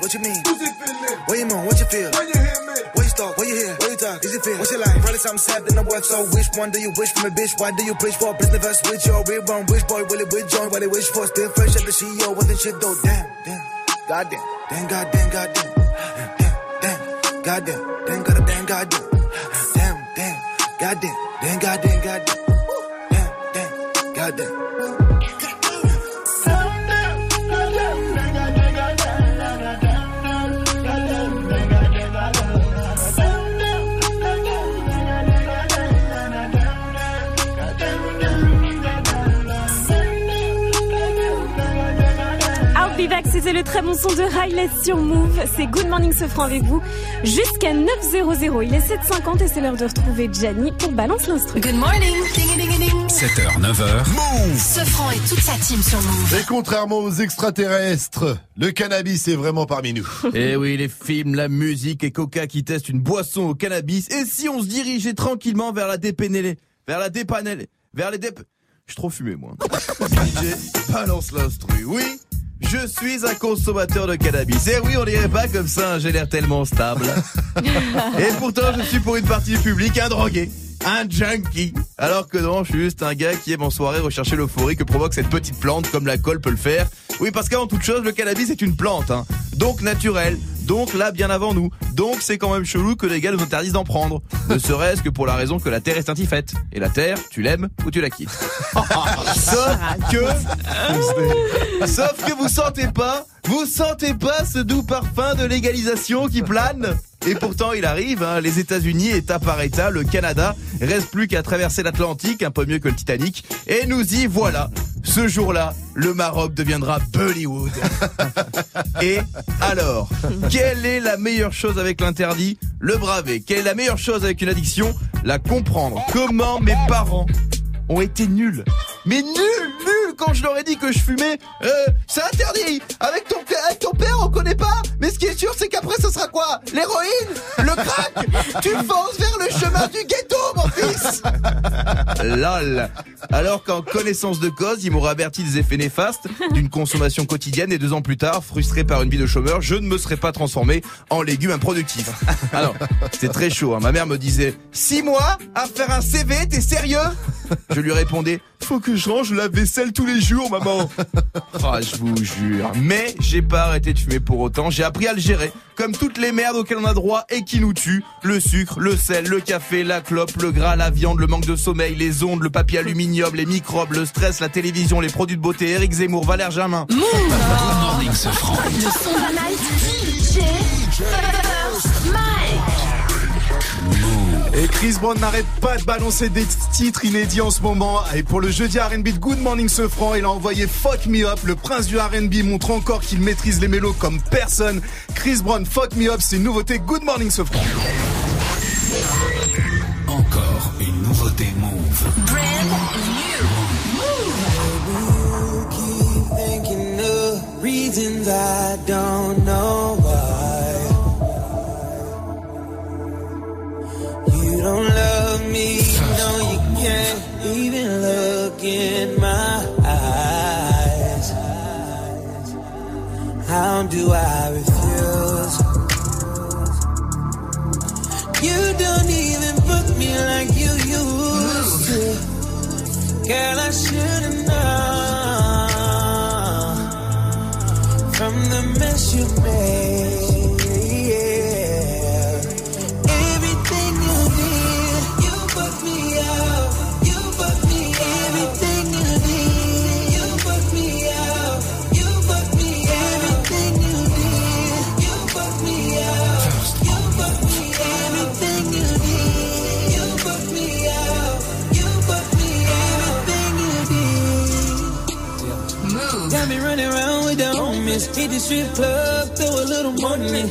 [SPEAKER 26] What you mean? What you mean? What you feel? When you hear me? What you start? What you hear? What you talk? Is it feel? What's your life? Probably something sad than I work. So which one do you wish from a bitch? Why do you preach for? Business verse with your real wrong. Which boy will it with join? What they wish for? Still fresh at the CEO. Wasn't shit though. Damn, damn. Goddamn. Damn, goddamn, goddamn. Damn, damn. Goddamn. Damn, goddamn, damn, goddamn. Damn, damn. Goddamn. Damn, goddamn, goddamn. Damn, damn. Goddamn.
[SPEAKER 3] C'était le très bon son de Riley sur Move. C'est Good Morning Sofran avec vous jusqu'à 9.00. Il est 7.50 et c'est l'heure de retrouver Gianni pour Balance l'instru.
[SPEAKER 12] Good morning. Ding, ding, ding.
[SPEAKER 7] 7h, 9h. Move
[SPEAKER 12] Sofran et toute sa team sur Move.
[SPEAKER 1] Et contrairement aux extraterrestres, le cannabis est vraiment parmi nous.
[SPEAKER 19] Eh oui, les films, la musique et Coca qui testent une boisson au cannabis. Et si on se dirigeait tranquillement vers la dépénélée, vers la dépanélée, vers les dép... Je suis trop fumé, moi. DJ, balance l'instru. Oui, je suis un consommateur de cannabis. Et oui, on dirait pas comme ça, hein, j'ai l'air tellement stable. Et pourtant, je suis pour une partie du public un drogué. Un junkie. Alors que non, je suis juste un gars qui aime en soirée rechercher l'euphorie que provoque cette petite plante comme la colle peut le faire. Oui, parce qu'avant toute chose, le cannabis est une plante, hein. Donc naturelle. Donc là, bien avant nous. Donc c'est quand même chelou que les gars nous interdisent d'en prendre. Ne serait-ce que pour la raison que la Terre est ainsi faite. Et la Terre, tu l'aimes ou tu la quittes. Sauf que... Sauf que vous sentez pas, vous sentez pas ce doux parfum de légalisation qui plane et pourtant, il arrive, hein, les États-Unis, État par État, le Canada, reste plus qu'à traverser l'Atlantique, un peu mieux que le Titanic, et nous y voilà. Ce jour-là, le Maroc deviendra Bollywood. et alors, quelle est la meilleure chose avec l'interdit? Le braver. Quelle est la meilleure chose avec une addiction? La comprendre. Comment mes parents ont été nuls. Mais nuls, nuls quand je leur ai dit que je fumais. Euh, c'est interdit. Avec ton, avec ton père, on connaît pas. Mais ce qui est sûr, c'est qu'après, ce sera quoi? L'héroïne? Le crack? Tu fonces vers le chemin du ghetto, mon fils Lol. Alors qu'en connaissance de cause, ils m'ont averti des effets néfastes d'une consommation quotidienne et deux ans plus tard, frustré par une vie de chômeur, je ne me serais pas transformé en légume improductif. Alors, c'était très chaud. hein. Ma mère me disait six mois à faire un CV, t'es sérieux? Je lui répondais faut que je range la vaisselle tous les jours, maman. Ah, je vous jure. Mais j'ai pas arrêté de fumer pour autant. J'ai appris à le gérer. Comme toutes les merdes auxquelles on a droit et qui nous tuent. Le sucre, le sel, le café, la clope, le gras, la viande, le manque de sommeil, les ondes, le papier aluminium, les microbes, le stress, la télévision, les produits de beauté, Eric Zemmour, Valère.
[SPEAKER 12] Le son
[SPEAKER 8] Et Chris Brown n'arrête pas de balancer des titres inédits en ce moment. Et pour le jeudi R&B de Good Morning Sofran, il a envoyé Fuck Me Up. Le prince du R&B montre encore qu'il maîtrise les mélos comme personne. Chris Brown, Fuck Me Up, c'est une nouveauté Good Morning Sofran.
[SPEAKER 7] Encore une nouveauté Move.
[SPEAKER 12] Brand new.
[SPEAKER 9] keep You don't love me, no, you can't even look in my eyes. How do I refuse? You don't even book me like you used to. Girl, I should've known from the mess you made. Hit the strip club, throw a little money.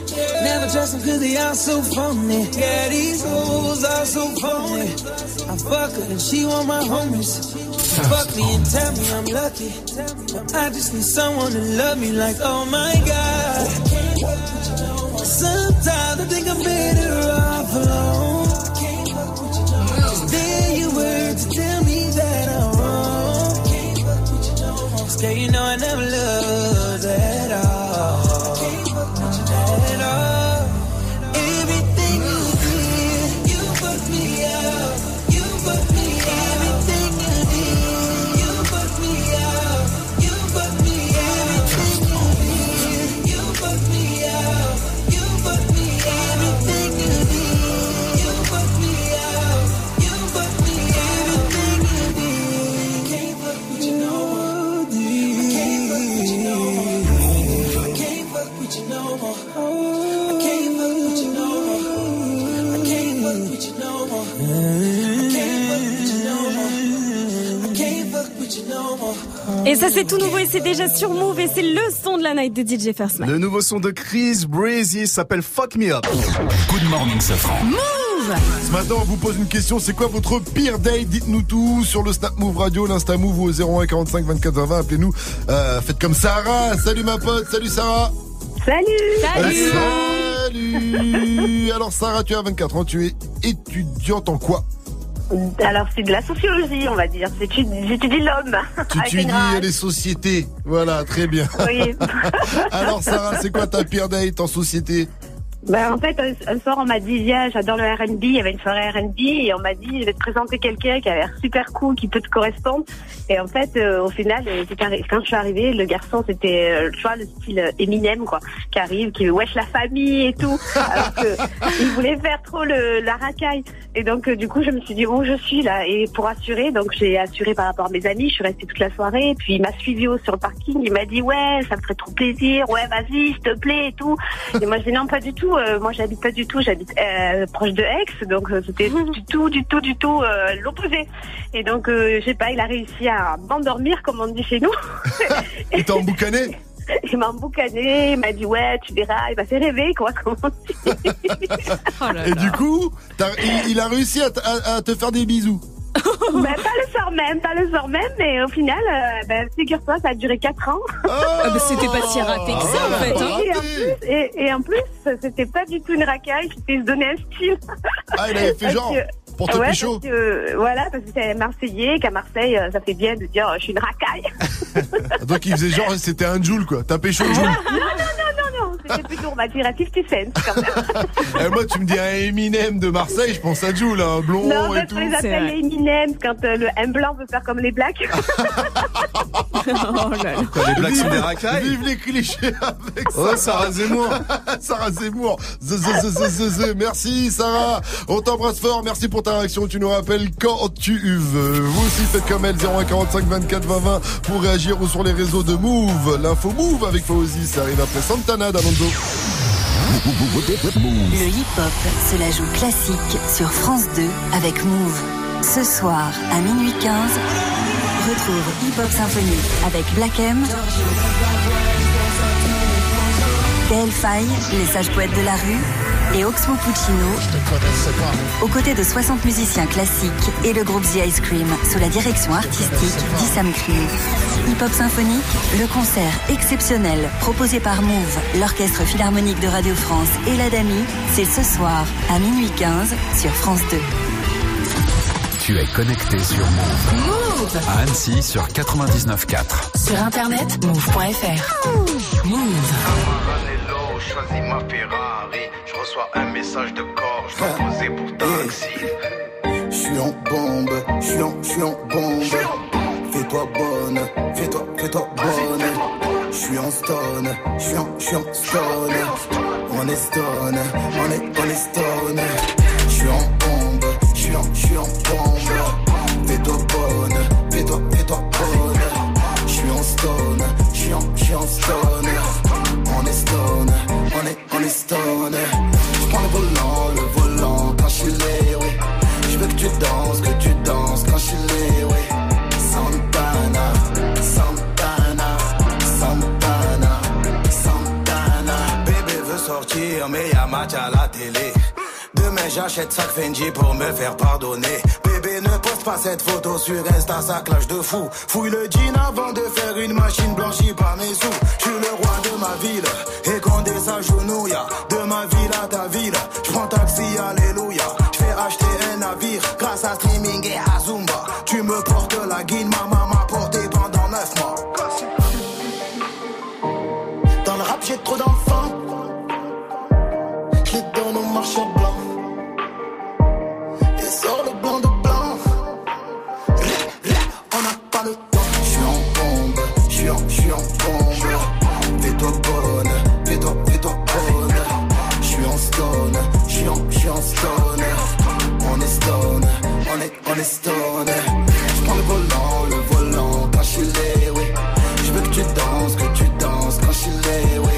[SPEAKER 9] Never trust them cause they all so phony. Yeah, these hoes are so phony. I fuck her and she want my homies. Fuck me and tell me I'm lucky. I just need someone to love me like, oh my god. Sometimes I think I'm better off alone. Cause you were to tell me that I'm wrong. You know I never loved
[SPEAKER 3] Et ça, c'est tout nouveau et c'est déjà sur Move et c'est le son de la night de DJ First.
[SPEAKER 8] Le nouveau son de Chris Breezy s'appelle Fuck Me Up.
[SPEAKER 7] Good morning, Safran.
[SPEAKER 3] Move
[SPEAKER 1] Ce matin, on vous pose une question. C'est quoi votre pire date? Dites-nous tout sur le Snap Move Radio, l'Insta Move ou au 01 45 24 20. Appelez-nous. Euh, faites comme Sarah. Salut ma pote. Salut Sarah.
[SPEAKER 27] Salut
[SPEAKER 1] Salut. Alors Sarah, tu as 24 ans. Tu es étudiante en quoi?
[SPEAKER 27] Alors c'est de la sociologie, on va dire. J'étudie l'homme.
[SPEAKER 1] Tu étudies les sociétés. Voilà, très bien.
[SPEAKER 27] Oui.
[SPEAKER 1] Alors Sarah, c'est quoi ta pire date en société?
[SPEAKER 27] Ben, en fait, un, un soir, on m'a dit, viens, j'adore le R&B, il y avait une soirée R&B, et on m'a dit, je vais te présenter quelqu'un qui a l'air super cool, qui peut te correspondre. Et en fait, euh, au final, euh, c'est arri- quand je suis arrivée, le garçon, c'était, euh, tu vois, le style euh, Eminem, quoi, qui arrive, qui wesh la famille et tout, alors que il voulait faire trop le, la racaille. Et donc, euh, du coup, je me suis dit, bon, je suis là? Et pour assurer, donc j'ai assuré par rapport à mes amis, je suis restée toute la soirée, et puis il m'a suivi au- sur le parking, il m'a dit, ouais, ça me ferait trop plaisir, ouais, vas-y, s'il te plaît, et tout. Et moi, je dis, non, pas du tout, euh, moi, j'habite pas du tout, j'habite euh, proche de Aix, donc euh, c'était du tout, du tout, du tout euh, l'opposé. Et donc, euh, je sais pas, il a réussi à m'endormir, comme on dit chez nous.
[SPEAKER 1] Il t'a emboucané
[SPEAKER 27] Il m'a emboucané, il m'a dit, ouais, tu verras, il m'a fait rêver, quoi, comme on dit.
[SPEAKER 1] Et du coup, t'as- il, il a réussi à, t- à- à te faire des bisous.
[SPEAKER 27] ben, pas le soir même, pas le soir même, mais au final, euh, ben, figure-toi, ça a duré 4 ans.
[SPEAKER 3] Ah, bah, c'était pas si raté que ça, en fait, hein.
[SPEAKER 27] Et en plus, et, et en plus, c'était pas du tout une racaille, c'était se donner un style.
[SPEAKER 1] Ah, il avait fait genre pour te
[SPEAKER 27] ouais,
[SPEAKER 1] pécho.
[SPEAKER 27] parce que, Voilà, parce que c'est Marseillais, qu'à Marseille, euh, ça fait bien de dire, euh, je suis une racaille.
[SPEAKER 1] Donc il faisait genre c'était un Joule quoi. T'as pécho le Joule.
[SPEAKER 27] non, non, non, non, c'était plutôt, on va dire, à 50 cents, quand même.
[SPEAKER 1] Eh, moi tu me dis un Eminem de Marseille, je pense à Joule, un blond
[SPEAKER 27] non,
[SPEAKER 1] et
[SPEAKER 27] qu'on les appelle les Eminem quand euh, le M blanc veut faire comme les blacks.
[SPEAKER 3] Oh
[SPEAKER 8] les blagues sont des
[SPEAKER 1] Vive-
[SPEAKER 8] racailles
[SPEAKER 1] Vive les clichés avec
[SPEAKER 8] Oh, Sarah Zemmour.
[SPEAKER 1] Sarah Zemmour. Z- z- z- z- z- z- Merci Sarah. On t'embrasse fort. Merci pour ta réaction. Tu nous rappelles quand tu veux. Vous aussi faites comme elle 0145 24 20 20 pour réagir ou sur les réseaux de Move. L'info Move avec Fauzi. Ça arrive après Santana
[SPEAKER 28] Le hip-hop se la joue classique sur France 2 avec Move. Ce soir à minuit 15, retrouve Hip Hop Symphonie avec Black M, Del Faye, les sages poètes de la rue, et Oxmo Puccino, aux côtés de 60 musiciens classiques et le groupe The Ice Cream sous la direction artistique d'Issam Cream. Hip Hop Symphonique, le concert exceptionnel proposé par Move, l'Orchestre Philharmonique de Radio France et l'Adami, c'est ce soir à minuit 15 sur France 2.
[SPEAKER 7] Tu es connecté sur Move.
[SPEAKER 12] Move
[SPEAKER 7] À Annecy sur 99.4.
[SPEAKER 12] Sur internet, move.fr. Move.
[SPEAKER 29] Hello, je choisis ma Ferrari. Je reçois un message de corps, je dois poser pour taxi.
[SPEAKER 26] Je suis en bombe, je suis en, en bombe. Fais-toi bonne, fais-toi, fais-toi bonne. Je suis en stone, je suis en, je suis en stone. On est stone, on est, on est stone. Je suis en bombe, je suis en, je suis en bombe.
[SPEAKER 17] Sortir, mais y a match à la télé. Demain j'achète sac Fendi pour me faire pardonner. Bébé ne poste pas cette photo sur Insta, ça clash de fou. Fouille le jean avant de faire une machine blanchie par mes sous. Je suis le roi de ma ville, et Condé s'agenouilla. De ma ville à ta ville, je prends taxi, alléluia. Je fais acheter un navire grâce à
[SPEAKER 26] Je prends le volant, le volant quand je suis là, oui. Je veux que tu danses, que tu danses quand je suis là, oui.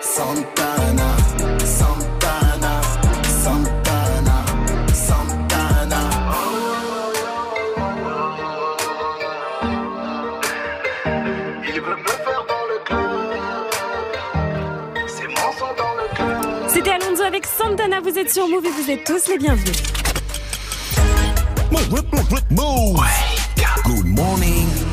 [SPEAKER 26] Santana, Santana, Santana, Santana.
[SPEAKER 3] Ils
[SPEAKER 17] veulent me faire dans le cœur. C'est mon sang dans le cœur.
[SPEAKER 3] C'était Alonso avec Santana, vous êtes sur Move et vous êtes tous les bienvenus.
[SPEAKER 20] Move. Good morning.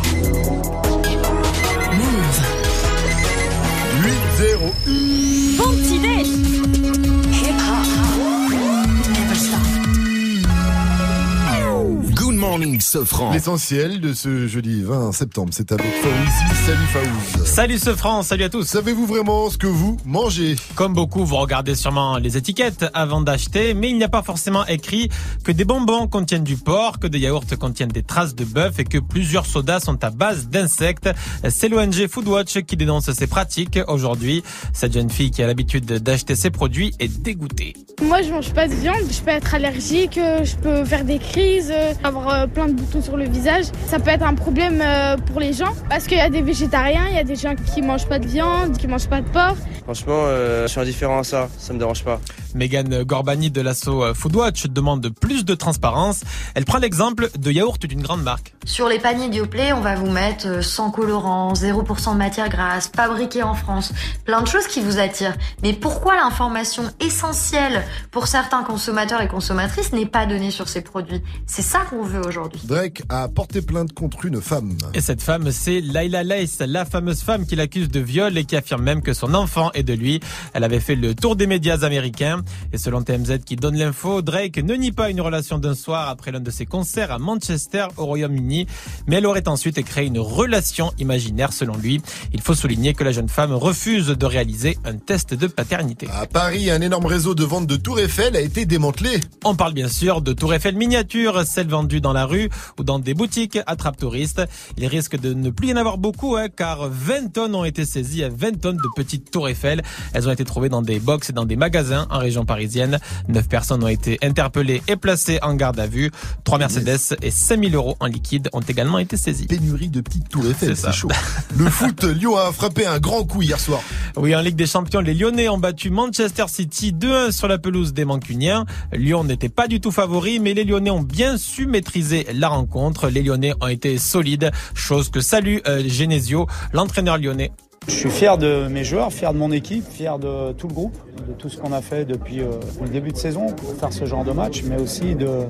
[SPEAKER 20] Morning, Sofran.
[SPEAKER 1] L'essentiel de ce jeudi 20 septembre, c'est avec Faouzi. Salut Faouz.
[SPEAKER 4] Salut ce France, salut à tous.
[SPEAKER 1] Savez-vous vraiment ce que vous mangez?
[SPEAKER 4] Comme beaucoup, vous regardez sûrement les étiquettes avant d'acheter, mais il n'y a pas forcément écrit que des bonbons contiennent du porc, que des yaourts contiennent des traces de bœuf et que plusieurs sodas sont à base d'insectes. C'est l'ONG Foodwatch qui dénonce ces pratiques aujourd'hui. Cette jeune fille qui a l'habitude d'acheter ces produits est dégoûtée.
[SPEAKER 30] Moi, je mange pas de viande, je peux être allergique, je peux faire des crises, avoir euh, plein de boutons sur le visage. Ça peut être un problème euh, pour les gens parce qu'il y a des végétariens, il y a des gens qui mangent pas de viande, qui mangent pas de porc.
[SPEAKER 31] Franchement, euh, je suis indifférent à ça, ça me dérange pas.
[SPEAKER 4] Megan Gorbani de l'asso Foodwatch demande plus de transparence. Elle prend l'exemple de yaourts d'une grande marque.
[SPEAKER 32] Sur les paniers Dioplay, on va vous mettre euh, sans colorant, 0% de matière grasse, fabriqué en France, plein de choses qui vous attirent. Mais pourquoi l'information essentielle pour certains consommateurs et consommatrices n'est pas donnée sur ces produits? C'est ça qu'on veut aujourd'hui.
[SPEAKER 1] Drake a porté plainte contre une femme.
[SPEAKER 4] Et cette femme, c'est Laila Lace, la fameuse femme qui l'accuse de viol et qui affirme même que son enfant est de lui. Elle avait fait le tour des médias américains. Et selon TMZ qui donne l'info, Drake ne nie pas une relation d'un soir après l'un de ses concerts à Manchester au Royaume-Uni. Mais elle aurait ensuite créé une relation imaginaire selon lui. Il faut souligner que la jeune femme refuse de réaliser un test de paternité.
[SPEAKER 1] À Paris, un énorme réseau de vente de Tour Eiffel a été démantelé.
[SPEAKER 4] On parle bien sûr de Tour Eiffel miniature, celles vendues dans la rue ou dans des boutiques attrape touristes. Il risque de ne plus y en avoir beaucoup hein, car 20 tonnes ont été saisies, 20 tonnes de petites Tour Eiffel. Elles ont été trouvées dans des box et dans des magasins en région parisienne. 9 personnes ont été interpellées et placées en garde à vue. 3 Mercedes et 5000 euros en liquide ont également été saisis.
[SPEAKER 1] Pénurie de petites Tour Eiffel,
[SPEAKER 4] c'est
[SPEAKER 1] chaud. Le foot, Lyon a frappé un grand coup hier soir.
[SPEAKER 4] Oui, en Ligue des Champions, les Lyonnais ont battu Manchester City 2-1 sur la pelouse des Mancuniens. Lyon n'était pas du tout favori, mais les Lyonnais ont bien su maîtriser la rencontre. Les Lyonnais ont été solides, chose que salue euh, Genesio, l'entraîneur lyonnais.
[SPEAKER 33] Je suis fier de mes joueurs, fier de mon équipe, fier de tout le groupe, de tout ce qu'on a fait depuis euh, le début de saison pour faire ce genre de match, mais aussi de,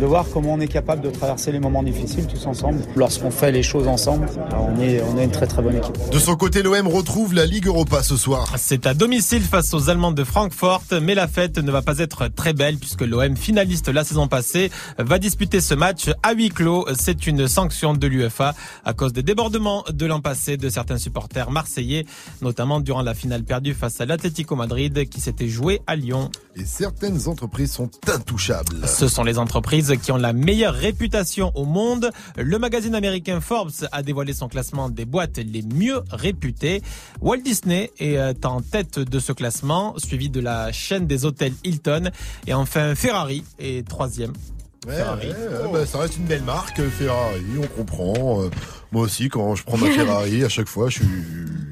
[SPEAKER 33] de voir comment on est capable de traverser les moments difficiles tous ensemble. Lorsqu'on fait les choses ensemble, on est, on est une très très bonne équipe.
[SPEAKER 1] De son côté, l'OM retrouve la Ligue Europa ce soir.
[SPEAKER 4] C'est à domicile face aux Allemands de Francfort, mais la fête ne va pas être très belle puisque l'OM, finaliste la saison passée, va disputer ce match à huis clos. C'est une sanction de l'UEFA à cause des débordements de l'an passé de certains supporters marseillais, notamment durant la finale perdue face à l'Atlético Madrid qui s'était joué à Lyon.
[SPEAKER 1] Et certaines entreprises sont intouchables.
[SPEAKER 4] Ce sont les entreprises qui ont la meilleure réputation au monde. Le magazine américain Forbes a dévoilé son classement des boîtes les mieux réputées. Walt Disney est euh, en tête de ce classement, suivi de la chaîne des hôtels Hilton. Et enfin, Ferrari est troisième.
[SPEAKER 1] Ouais, bah, ça reste une belle marque, Ferrari, on comprend. Moi aussi, quand je prends ma Ferrari, à chaque fois, je suis,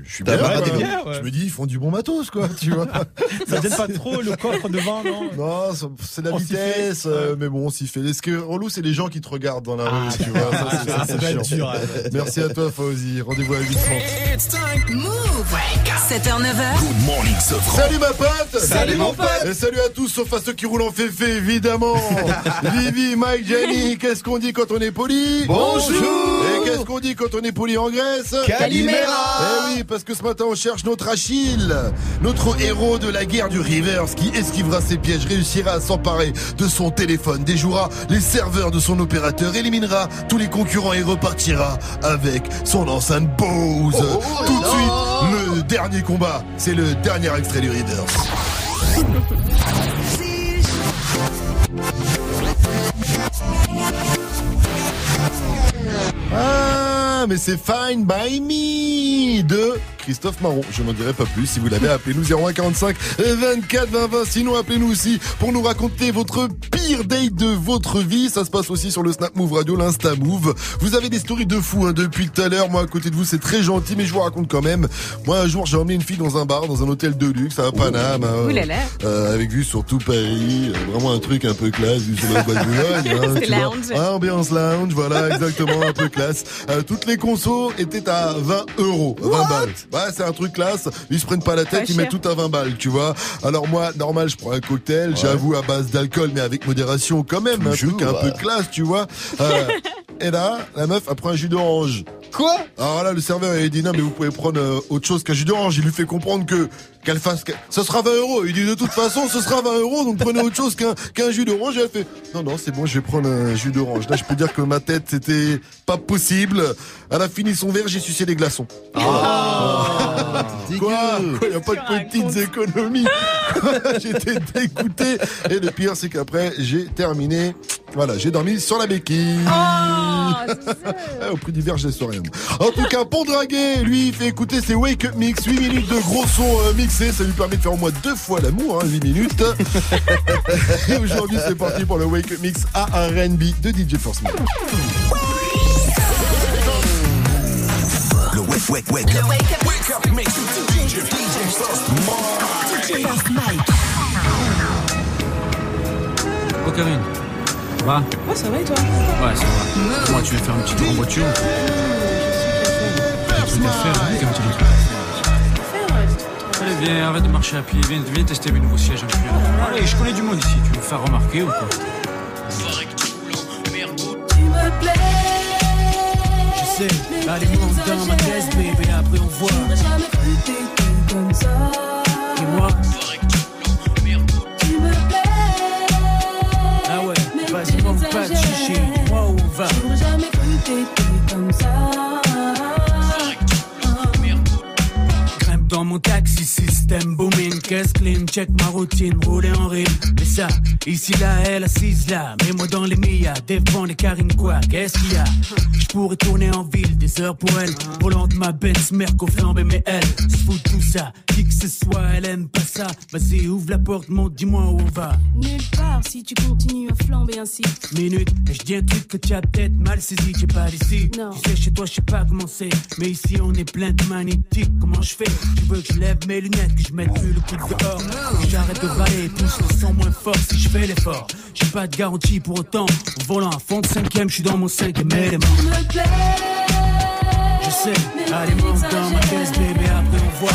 [SPEAKER 1] je suis bien.
[SPEAKER 4] ouais.
[SPEAKER 1] Je me dis, ils font du bon matos, quoi, tu vois.
[SPEAKER 4] Ça gêne pas trop le coffre devant, non?
[SPEAKER 1] Non, c'est la
[SPEAKER 4] On s'y fait,
[SPEAKER 1] vitesse, euh, mais bon, on s'y fait. Ce qui est relou, c'est les gens qui te regardent dans la rue, tu vois. Ça, c'est- ça,
[SPEAKER 4] ça
[SPEAKER 1] c'est
[SPEAKER 4] doit être
[SPEAKER 1] chiant.
[SPEAKER 4] dur, hein.
[SPEAKER 1] Merci à toi, Fauzi. Rendez-vous à 8h30.
[SPEAKER 12] Move 7h, 9h.
[SPEAKER 20] Good morning, Sofran.
[SPEAKER 1] Salut ma pote
[SPEAKER 12] Salut, mon pote.
[SPEAKER 1] Et salut à tous, sauf à ceux qui roulent en féfé, évidemment Vivi, Mike, Jenny, qu'est-ce qu'on dit quand on est poli?
[SPEAKER 20] Bonjour.
[SPEAKER 1] Et qu'est-ce qu'on dit quand on est poli en Grèce.
[SPEAKER 20] Calimera.
[SPEAKER 1] Eh oui, parce que ce matin on cherche notre Achille Notre héros de la guerre du Rivers Qui esquivera ses pièges, réussira à s'emparer de son téléphone Déjouera les serveurs de son opérateur Éliminera tous les concurrents et repartira avec son enceinte Bose. Tout de suite, le dernier combat C'est le dernier extrait du Rivers Ah, mais c'est Fine by Me de Christophe Marron. Je n'en dirai pas plus. Si vous l'avez, appelez-nous 0145 24 20 20. Sinon, appelez-nous aussi pour nous raconter votre pire date de votre vie. Ça se passe aussi sur le Snap Move Radio, l'Insta Move. Vous avez des stories de fou hein, depuis tout à l'heure. Moi, à côté de vous, c'est très gentil, mais je vous raconte quand même. Moi, un jour, j'ai emmené une fille dans un bar, dans un hôtel de luxe à Paname. hein, euh, avec vue sur tout Paris. Euh, Vraiment un truc un peu classe, vu sur la boîte de Boulogne. hein. Ah, ambiance lounge, voilà, exactement, un peu classe. Euh, toutes les consos étaient à 20 euros, 20 balles. Ouais, c'est un truc classe. Ils se prennent pas la tête,
[SPEAKER 30] Pas
[SPEAKER 1] ils mettent tout à 20 balles, tu vois. Alors moi, normal, je prends un cocktail, j'avoue, à base d'alcool, mais avec modération quand même. Un truc un peu classe, tu vois. Euh, et là, la meuf, elle prend un jus d'orange.
[SPEAKER 34] Quoi
[SPEAKER 1] Alors là, le serveur, il dit non, mais vous pouvez prendre euh, autre chose qu'un jus d'orange. Il lui fait comprendre que qu'elle fasse, que- ce sera 20 euros. Il dit de toute façon, ce sera 20 euros, donc prenez autre chose qu'un qu'un jus d'orange. Et elle fait non, non, c'est bon, je vais prendre un jus d'orange. Là, je peux dire que ma tête, c'était pas possible. Elle a fini son verre, j'ai sucé les glaçons. Quoi Il n'y a pas de petites économies. J'étais dégoûté. Et le pire, c'est qu'après, j'ai terminé. Voilà, j'ai dormi sur la béquille. Eh, Au prix du verre, je laisse rien. En tout cas, pour draguer, lui, il fait écouter ses Wake Up Mix. 8 minutes de gros son euh, mixés. Ça lui permet de faire au moins deux fois l'amour, hein, 8 minutes. Et aujourd'hui, c'est parti pour le Wake Up Mix à R&B de DJ Force Man.
[SPEAKER 20] Le wake, wake, wake up. Wake up mix. DJ, DJ First Mike.
[SPEAKER 35] Oh Karine, ça va
[SPEAKER 36] Ouais, ça va et toi
[SPEAKER 35] Ouais, ça va. Moi, tu viens faire une petite en voiture un truc à faire, oui, quand tu Allez, viens, arrête de marcher à pied, viens, viens tester mes nouveaux sièges cuir. Allez, je connais du monde ici, tu veux me faire remarquer ou quoi.
[SPEAKER 9] Je sais, allez, monte dans ma caisse, bébé, après on voit. Et moi pas de chichi, moi jamais comme ça. Dans mon taxi, système booming, caisse clean, check ma routine, rouler en rime. Mais ça, ici là, elle assise là, mets-moi dans les Mia, défends les Karine quoi, qu'est-ce qu'il y a? Je pourrais tourner en ville, des heures pour elle, volant de ma Benz, Merco flambé, mais elle se fout tout ça, qui que ce soit, elle aime pas ça. Vas-y, ouvre la porte, monte, dis-moi où on va.
[SPEAKER 36] Nulle part si tu continues à flamber ainsi.
[SPEAKER 9] Minute, et je dis un truc que tu as peut-être mal saisi, tu es pas d'ici.
[SPEAKER 36] Non.
[SPEAKER 9] Tu sais, chez toi, je sais pas comment c'est, mais ici on est plein de magnétiques. Comment je fais? Tu veux que je lève mes lunettes, que je mette plus le coup de dehors Que J'arrête de valer, pousse le son moins fort si je fais l'effort. J'ai pas de garantie pour autant. En volant à fond de cinquième, je suis dans mon cinquième élément. Je sais, allez, monte dans ma caisse, bébé, après on voit.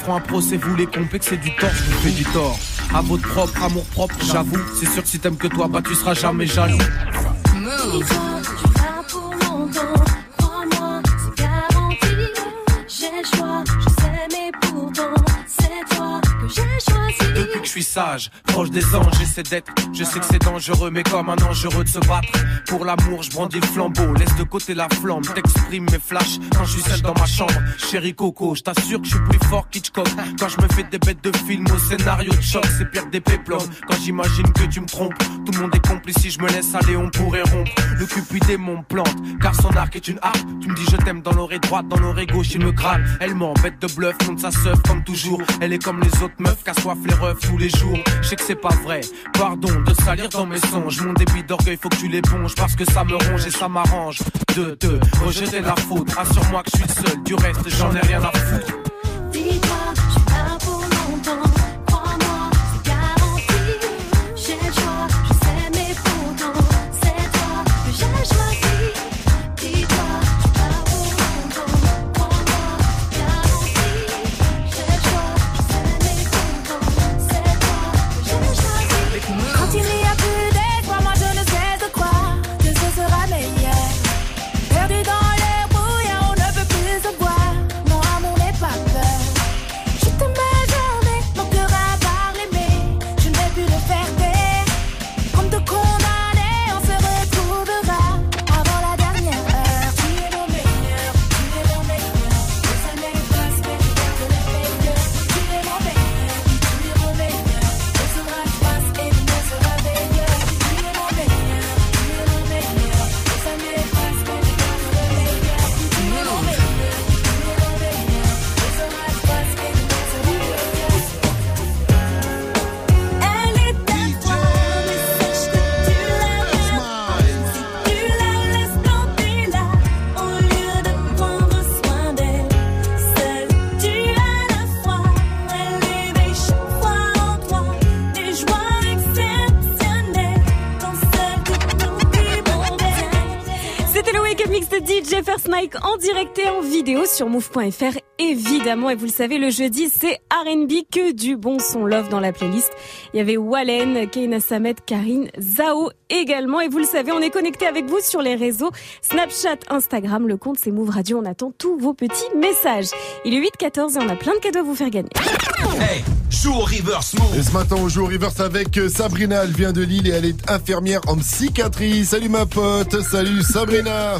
[SPEAKER 9] Feront un procès, vous les complexez du tort, je vous fais du tort. À votre propre amour propre, j'avoue. C'est sûr que si t'aimes que toi, bah tu seras jamais jaloux.
[SPEAKER 23] Que
[SPEAKER 9] je suis sage, proche des anges, j'essaie d'être. Je sais que c'est dangereux, mais comme un dangereux de se battre. Pour l'amour, je brandis le flambeau, laisse de côté la flamme. T'exprimes mes flashs quand je suis seul dans ma chambre. Chérie Coco, je t'assure que je suis plus fort qu'Hitchcock. Quand je me fais des bêtes de film au scénario de choc, c'est pire des péplums. Quand j'imagine que tu me trompes, tout le monde est complice. Si je me laisse aller, on pourrait rompre. Le cupidé mon plante, car son arc est une harpe. Tu me dis je t'aime dans l'oreille droite, dans l'oreille gauche, il me gratte. Elle m'embête de bluff, monte sa seuf comme toujours. Elle est comme les autres meufs, qu'assoif les refs tous les jours. Je sais que c'est pas vrai, pardon de salir dans mes songes. Mon débit d'orgueil, faut que tu l'éponges parce que ça me ronge et ça m'arrange. De te rejeter la faute, assure-moi que je suis seul. Du reste, j'en ai rien à foutre.
[SPEAKER 3] Sur move.fr évidemment et vous le savez le jeudi c'est R&B que du bon son love dans la playlist. Il y avait Wallen, Keina Samet, Karine, Zao également et vous le savez on est connecté avec vous sur les réseaux Snapchat, Instagram, le compte c'est Move Radio, on attend tous vos petits messages. Il est 8-14 et on a plein de cadeaux à vous faire gagner.
[SPEAKER 1] Hey, joue au reverse Et ce matin, on joue au reverse avec euh, Sabrina. Elle vient de Lille et elle est infirmière en psychiatrie. Salut ma pote. Salut Sabrina.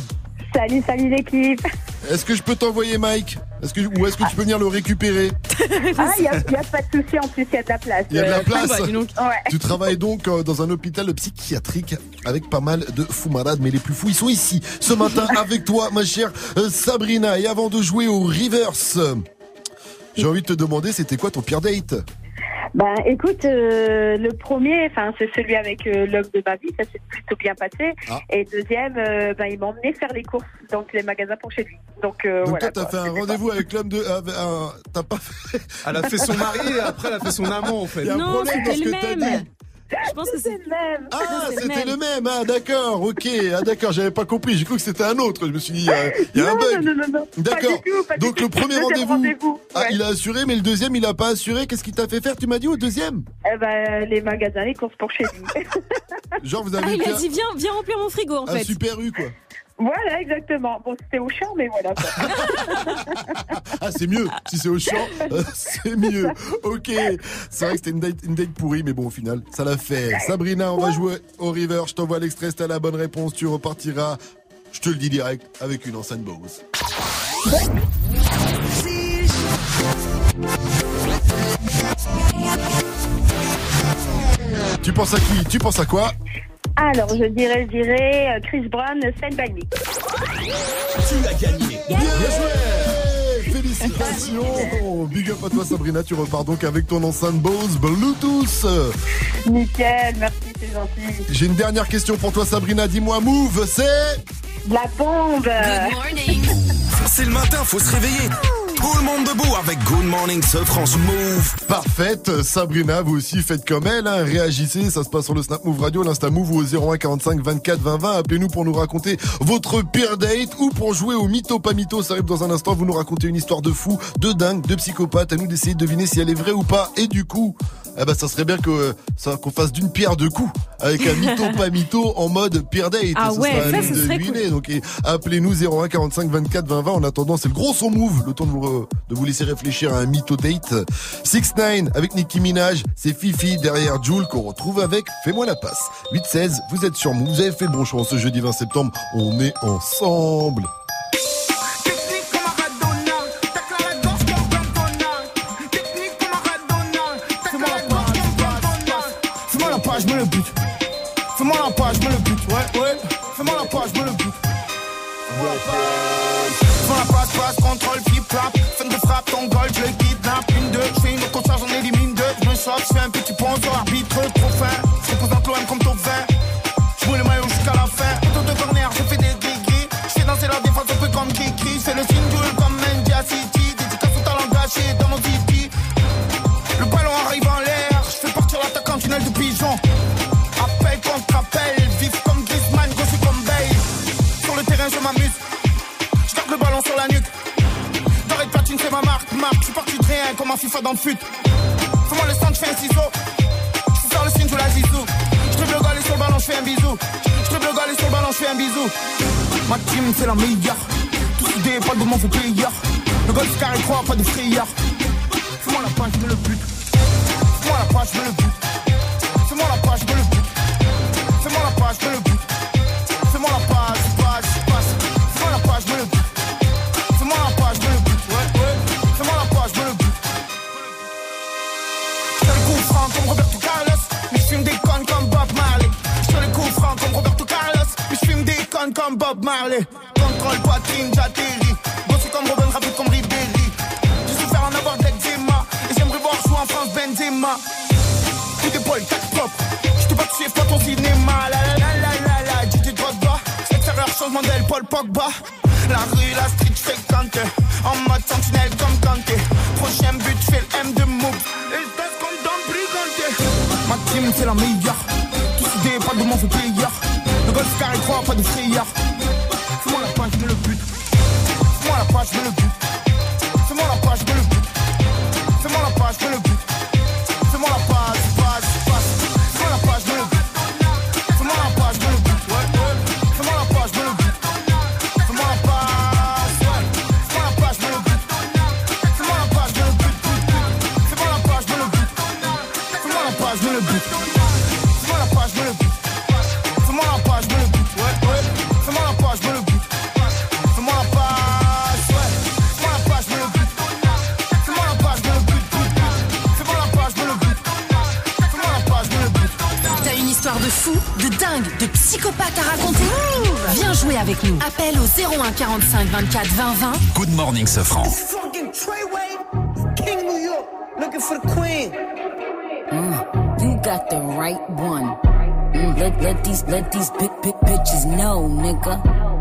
[SPEAKER 27] Salut, salut l'équipe.
[SPEAKER 1] Est-ce que je peux t'envoyer Mike est-ce que, Ou est-ce que tu peux venir le récupérer
[SPEAKER 27] Ah, il n'y a, y a pas de souci, en plus, il y a de la place.
[SPEAKER 1] Il y a de la place.
[SPEAKER 27] Ouais.
[SPEAKER 1] Tu travailles donc euh, dans un hôpital psychiatrique avec pas mal de fous malades, mais les plus fous, ils sont ici ce matin avec toi, ma chère euh, Sabrina. Et avant de jouer au reverse, j'ai envie de te demander, c'était quoi ton pire date?
[SPEAKER 27] Ben, écoute, euh, le premier, enfin, c'est celui avec euh, l'homme de ma vie, ça s'est plutôt bien passé.
[SPEAKER 1] Ah.
[SPEAKER 27] Et deuxième, euh, ben, il m'a emmené faire les courses, donc les magasins pour chez lui. Donc, euh,
[SPEAKER 1] Donc
[SPEAKER 27] voilà.
[SPEAKER 1] toi, t'as fait un rendez-vous avec l'homme de... un- T'as pas fait...
[SPEAKER 8] Elle a fait son mari et après elle a fait son amant en fait.
[SPEAKER 1] Il y a un
[SPEAKER 3] Non,
[SPEAKER 1] problème dans ce que t'as dit.
[SPEAKER 3] Je pense que c'est
[SPEAKER 27] le même.
[SPEAKER 1] Ah,
[SPEAKER 3] le
[SPEAKER 1] c'était le même. Ah, d'accord. Ok. Ah, d'accord. J'avais pas compris. J'ai cru que c'était un autre. Je me suis dit, euh, il y a un bug.
[SPEAKER 27] non, non, non, non.
[SPEAKER 1] D'accord. Donc
[SPEAKER 27] tout.
[SPEAKER 1] le premier rendez-vous. Ah, il a assuré, mais le deuxième, il a pas assuré. Qu'est-ce qu'il t'a fait faire Tu m'as dit au deuxième.
[SPEAKER 27] Eh ben, les magasins, les courses pour chez lui.
[SPEAKER 1] Genre, vous
[SPEAKER 3] Ah,
[SPEAKER 1] avez
[SPEAKER 3] il a dit viens, viens remplir mon frigo en
[SPEAKER 1] un
[SPEAKER 3] fait.
[SPEAKER 1] super U, quoi.
[SPEAKER 27] Voilà, exactement. Bon, c'était au champ, mais voilà.
[SPEAKER 1] Ah, c'est mieux. Si c'est au champ, euh, c'est mieux. Ok. C'est vrai que c'était une date, une date pourrie, mais bon, au final, ça l'a fait. Sabrina, on va jouer au river. Je t'envoie l'extrait. Si t'as la bonne réponse, tu repartiras. Je te le dis direct avec une enceinte Bose. Tu penses à qui? Tu penses à quoi?
[SPEAKER 27] Alors, je dirais, je dirais euh, Chris Brown, By Me.
[SPEAKER 1] Tu as gagné. Bien joué Félicitations Big up à toi Sabrina, tu repars donc avec ton enceinte Bose Bluetooth.
[SPEAKER 27] Nickel, merci, c'est gentil.
[SPEAKER 1] J'ai une dernière question pour toi Sabrina, dis-moi Move, c'est
[SPEAKER 27] La bombe
[SPEAKER 7] C'est le matin, faut se réveiller
[SPEAKER 20] tout.
[SPEAKER 1] Parfaite, euh, Sabrina, vous aussi faites comme elle, hein. réagissez, ça se passe sur le Snap Move Radio, l'Insta Move ou au 01 45 24 20 20. Appelez-nous pour nous raconter votre pire date ou pour jouer au mytho pas mytho. Ça arrive dans un instant, vous nous racontez une histoire de fou, de dingue, de psychopathe. À nous d'essayer de deviner si elle est vraie ou pas. Et du coup, eh ben ça serait bien que euh, ça, qu'on fasse d'une pierre deux coups avec un mytho pas mytho en mode pierre date.
[SPEAKER 3] Ah ouais, ça, ça,
[SPEAKER 1] ça
[SPEAKER 3] serait
[SPEAKER 1] ruiné. Donc appelez-nous 01 45 24 20 En attendant, c'est le gros son move. Le temps de vous, de vous laisser réfléchir à un mytho date. 6 9 avec Nicki Minaj, c'est Fifi derrière Jules qu'on retrouve avec Fais-moi la passe. 8 16, vous êtes sur Move. Vous avez fait le bon choix ce jeudi 20 septembre. On est ensemble.
[SPEAKER 26] page, me le but. Fais-moi la page, me le but. Ouais, ouais. Fais-moi la page, me le but.
[SPEAKER 12] 24 20 20.
[SPEAKER 37] Good morning, Safran.
[SPEAKER 26] Fucking Treyway, King New York, looking for the queen.
[SPEAKER 38] Mm, you got the right one. Mm, let, let these let these big big bitches know, nigga.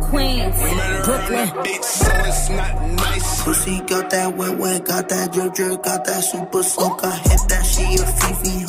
[SPEAKER 38] Queens, Brooklyn.
[SPEAKER 26] Bitch, so it's not nice. Pussy got that wet wet, got that drip drip, got that super soak. I hit that she a fifi.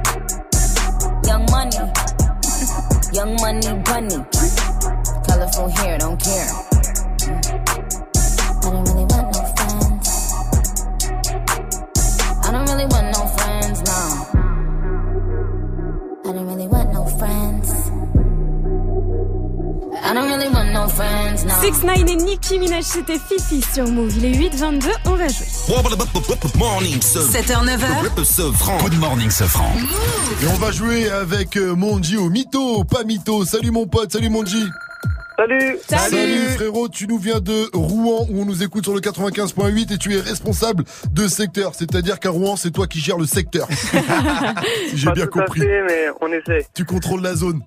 [SPEAKER 38] Young money, young money bunny. Colorful hair, don't care. I don't really want no friends, no.
[SPEAKER 3] 6 9 et Nicki Minaj, c'était Fifi sur Move. Il est 8-22, on va jouer.
[SPEAKER 37] Morning, ce
[SPEAKER 12] 7h, 9h.
[SPEAKER 37] ce franc. Good morning, ce franc.
[SPEAKER 1] Et on va jouer avec euh, Monji au mytho, pas mytho. Salut mon pote, salut Monji.
[SPEAKER 39] Salut
[SPEAKER 1] Salut frérot, tu nous viens de Rouen où on nous écoute sur le 95.8 et tu es responsable de secteur. C'est-à-dire qu'à Rouen, c'est toi qui gères le secteur. si j'ai bien
[SPEAKER 39] tout à
[SPEAKER 1] compris.
[SPEAKER 39] fait, mais on essaie.
[SPEAKER 1] Tu contrôles la zone.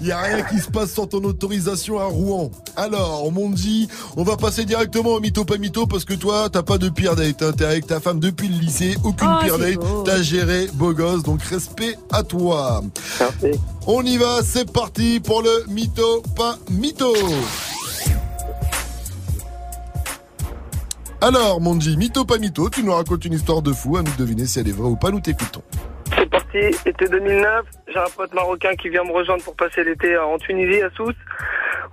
[SPEAKER 1] Il y a rien qui se passe sans ton autorisation à Rouen. Alors, mon dit, on va passer directement au mytho pas mytho parce que toi, t'as pas de pire date. Hein. T'es avec ta femme depuis le lycée, aucune
[SPEAKER 39] Oh,
[SPEAKER 1] pire date. T'as géré beau gosse, donc respect à toi.
[SPEAKER 39] Merci.
[SPEAKER 1] On y va, c'est parti pour le mytho pas mytho. Alors, Monji, mytho pas mytho, tu nous racontes une histoire de fou, à nous de deviner si elle est vraie ou pas, nous t'écoutons.
[SPEAKER 39] C'est parti, été 2009, j'ai un pote marocain qui vient me rejoindre pour passer l'été en Tunisie, à Sousse.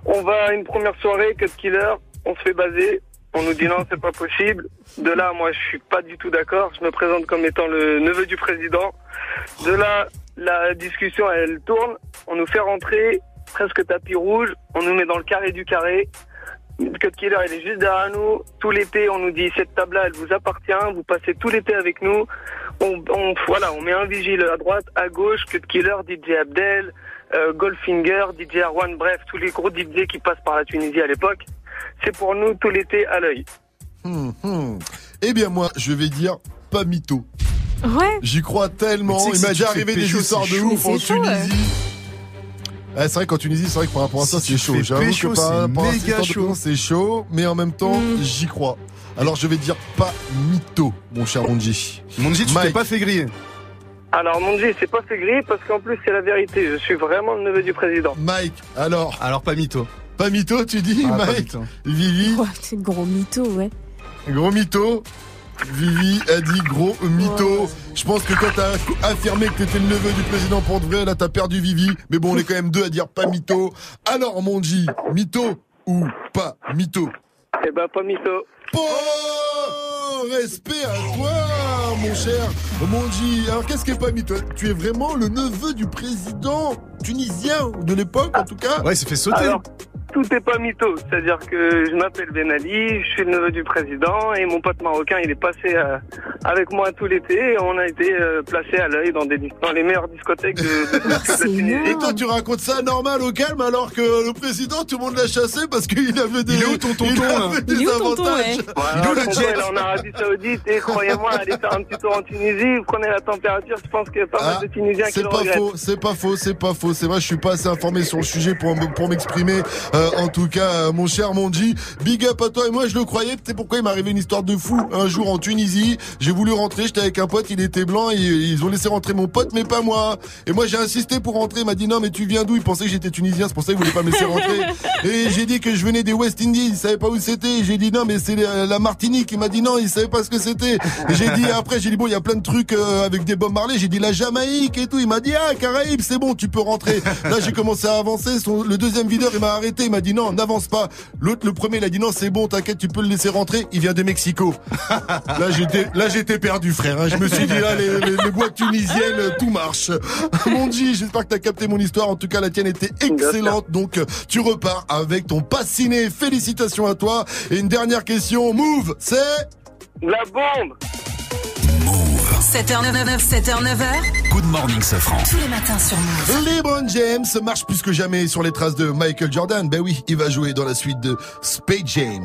[SPEAKER 39] On va à une première soirée, cut killer, on se fait baser, on nous dit non, c'est pas possible. De là, moi, je suis pas du tout d'accord, je me présente comme étant le neveu du président. De là, la discussion, elle tourne, on nous fait rentrer, presque tapis rouge, on nous met dans le carré du carré. Cut Killer, il est juste derrière nous. Tout l'été, on nous dit cette table-là, elle vous appartient. Vous passez tout l'été avec nous. On, voilà, on met un vigile à droite, à gauche, Cut Killer, DJ Abdel, euh, Goldfinger, DJ Arwan, bref, tous les gros DJ qui passent par la Tunisie à l'époque. C'est pour nous tout l'été à l'œil.
[SPEAKER 1] Hum, hum. Eh bien, moi, je vais dire pas mytho.
[SPEAKER 3] Ouais.
[SPEAKER 1] J'y crois tellement. Il m'a déjà arrivé des histoires de ouf en Tunisie. Ouais, c'est vrai qu'en Tunisie, c'est vrai que par rapport à ça,
[SPEAKER 8] Si
[SPEAKER 1] c'est chaud. J'avoue
[SPEAKER 8] pécho,
[SPEAKER 1] que par cette
[SPEAKER 8] méga chaud.
[SPEAKER 1] c'est chaud, mais en même temps,
[SPEAKER 3] Mm.
[SPEAKER 1] j'y crois. Alors je vais dire pas mytho, mon cher Monji.
[SPEAKER 8] Monji, tu t'es
[SPEAKER 1] Mike.
[SPEAKER 8] pas fait griller.
[SPEAKER 39] Alors, mon Dieu, c'est pas fait gris parce qu'en plus, c'est la vérité. Je suis vraiment le neveu du président.
[SPEAKER 1] Mike, alors
[SPEAKER 8] Alors pas mytho.
[SPEAKER 1] Pas mytho, tu dis,
[SPEAKER 8] Ah, pas
[SPEAKER 1] Mike
[SPEAKER 8] mytho.
[SPEAKER 1] Vivi,
[SPEAKER 3] c'est gros mytho, ouais.
[SPEAKER 1] gros mytho. Vivi a dit gros mytho. Je pense que quand t'as affirmé que t'étais le neveu du président pour de vrai, là t'as perdu Vivi. Mais bon, on est quand même deux à dire pas mytho. Alors, Monji, mytho ou pas mytho?
[SPEAKER 39] Eh ben, pas mytho.
[SPEAKER 1] Oh, respect à toi, mon cher Monji. Alors, qu'est-ce qui est pas mytho? Tu es vraiment le neveu du président? Tunisien de l'époque, en tout cas
[SPEAKER 8] Ouais, il s'est fait sauter.
[SPEAKER 39] Alors, tout est pas mytho. C'est-à-dire que je m'appelle Ben Ali, je suis le neveu du président et mon pote marocain, il est passé euh, avec moi tout l'été et on a été euh, placé à l'œil dans, des, dis- dans les meilleures discothèques de, de toute la Tunisie.
[SPEAKER 1] Et toi, tu racontes ça normal au calme alors que le président, tout le monde l'a chassé parce qu'il avait des,
[SPEAKER 8] Il est où ton tonton,
[SPEAKER 1] il avait des
[SPEAKER 3] Il est où, tonton,
[SPEAKER 1] avantages.
[SPEAKER 3] ouais
[SPEAKER 39] Voilà,
[SPEAKER 8] Il est où le
[SPEAKER 39] tonton,
[SPEAKER 8] jet
[SPEAKER 39] il est en Arabie Saoudite et croyez-moi, allez faire un petit tour en Tunisie, vous prenez la température, je pense qu'il y a pas
[SPEAKER 1] Ah,
[SPEAKER 39] mal de Tunisiens qui
[SPEAKER 1] c'est
[SPEAKER 39] le
[SPEAKER 1] pas
[SPEAKER 39] regrettent.
[SPEAKER 1] faux, c'est pas faux, c'est pas faux. C'est vrai, je suis pas assez informé sur le sujet pour, pour m'exprimer. Euh, en tout cas, euh, mon cher Mondi, big up à toi. Et moi, je le croyais. Tu sais pourquoi il m'est arrivé une histoire de fou un jour en Tunisie? J'ai voulu rentrer, j'étais avec un pote, il était blanc. Et ils ont laissé rentrer mon pote, mais pas moi. Et moi, j'ai insisté pour rentrer. Il m'a dit non, mais tu viens d'où? Il pensait que j'étais tunisien, c'est pour ça qu'il voulait pas me laisser rentrer. Et j'ai dit que je venais des West Indies. Il savait pas où c'était. J'ai dit non, mais c'est la Martinique. Il m'a dit non, il savait pas ce que c'était. J'ai dit après, j'ai dit bon, il y a plein de trucs euh, avec des Bob Marley. J'ai dit la Jamaïque et tout. Il m'a dit ah Caraïbes, c'est bon, tu peux rentrer. Là, j'ai commencé à avancer. Son- le deuxième videur, il m'a arrêté. il m'a dit non, n'avance pas. L'autre, le premier, il a dit non, c'est bon, t'inquiète, tu peux le laisser rentrer. Il vient de Mexico. là, j'étais, là, j'étais perdu, frère. hein. Je me suis dit là, les, les, les boîtes tunisiennes, tout marche. Mon G, j'espère que t'as capté mon histoire. En tout cas, la tienne était excellente. Donc, tu repars avec ton pass ciné. Félicitations à toi. Et une dernière question. Move, c'est
[SPEAKER 40] La bombe
[SPEAKER 12] 7h99, 7h9h.
[SPEAKER 7] Good morning, Safran.
[SPEAKER 12] Tous les matins sur Move.
[SPEAKER 1] LeBron James marche plus que jamais sur les traces de Michael Jordan. Ben oui, il va jouer dans la suite de Space James.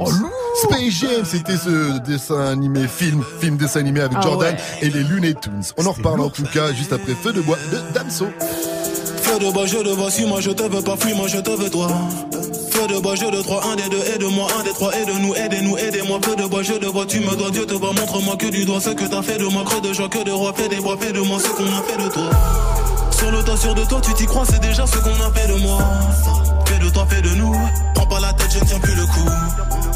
[SPEAKER 1] Space James, c'était ce dessin animé, film, film dessin animé avec
[SPEAKER 41] Ah
[SPEAKER 1] Jordan
[SPEAKER 41] ouais.
[SPEAKER 1] et les Looney Tunes. On en reparle en tout cas juste après Feu de bois de Damso.
[SPEAKER 14] Feu de bois, je te vois, suis moi je te veux pas, fuis moi je te veux toi. Feu de bois, je de trois, un des deux, aide-moi, un des trois, aide-nous, aidez-nous, aidez-moi. Feu de bois, je te vois, tu me dois, Dieu te voit, montre-moi que du doigt ce que t'as fait de moi, creux de joie, que de roi, fais des bois, fais de moi ce qu'on a fait de toi. Sur le tas, sûr de toi, tu t'y crois, c'est déjà ce qu'on a fait de moi. De toi, fais de nous, prends pas la tête, je ne tiens plus le coup.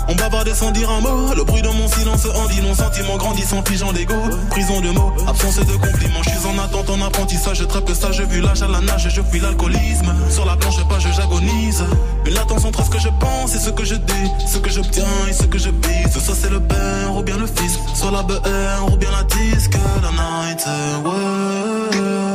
[SPEAKER 14] On bavardait sans dire un mot, le bruit de mon silence en dit non, sentiment grandissant, figeant d'ego, prison de mots, absence de compliments, je suis en attente en apprentissage, je trappe ça, je vu l'âge à la nage, je fuis l'alcoolisme, sur la planche pas, je j'agonise, mais l'attention entre ce que je pense et ce que je dis, ce que j'obtiens et ce que je vise, soit c'est le père ou bien le fils, soit la BR ou bien la disque, la night, ouais.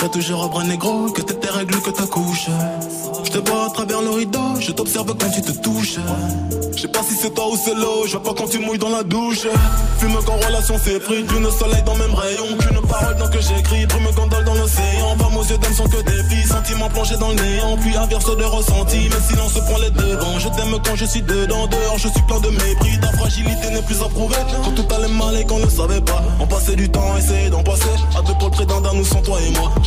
[SPEAKER 14] je toujours un bras négro, que t'es tes règles, que ta couche. Je te vois à travers le rideau, je t'observe quand tu te touches. Je sais pas si c'est toi ou c'est l'eau, je vois pas quand tu mouilles dans la douche. Fume quand relation s'est pris, d'une soleil dans même rayon. Qu'une parole dans que j'écris, brume gondole dans l'océan. Femmes aux yeux d'âme sont que des filles, sentiments plongés dans le néant. Puis inverse de ressenti, mais silence prend les devants. Je t'aime quand je suis dedans, dehors je suis plein de mépris. Ta fragilité n'est plus à prouver. Quand tout allait mal et qu'on ne savait pas, on passait du temps à essayer d'en passer. À deux pour le près nous sans toi et moi.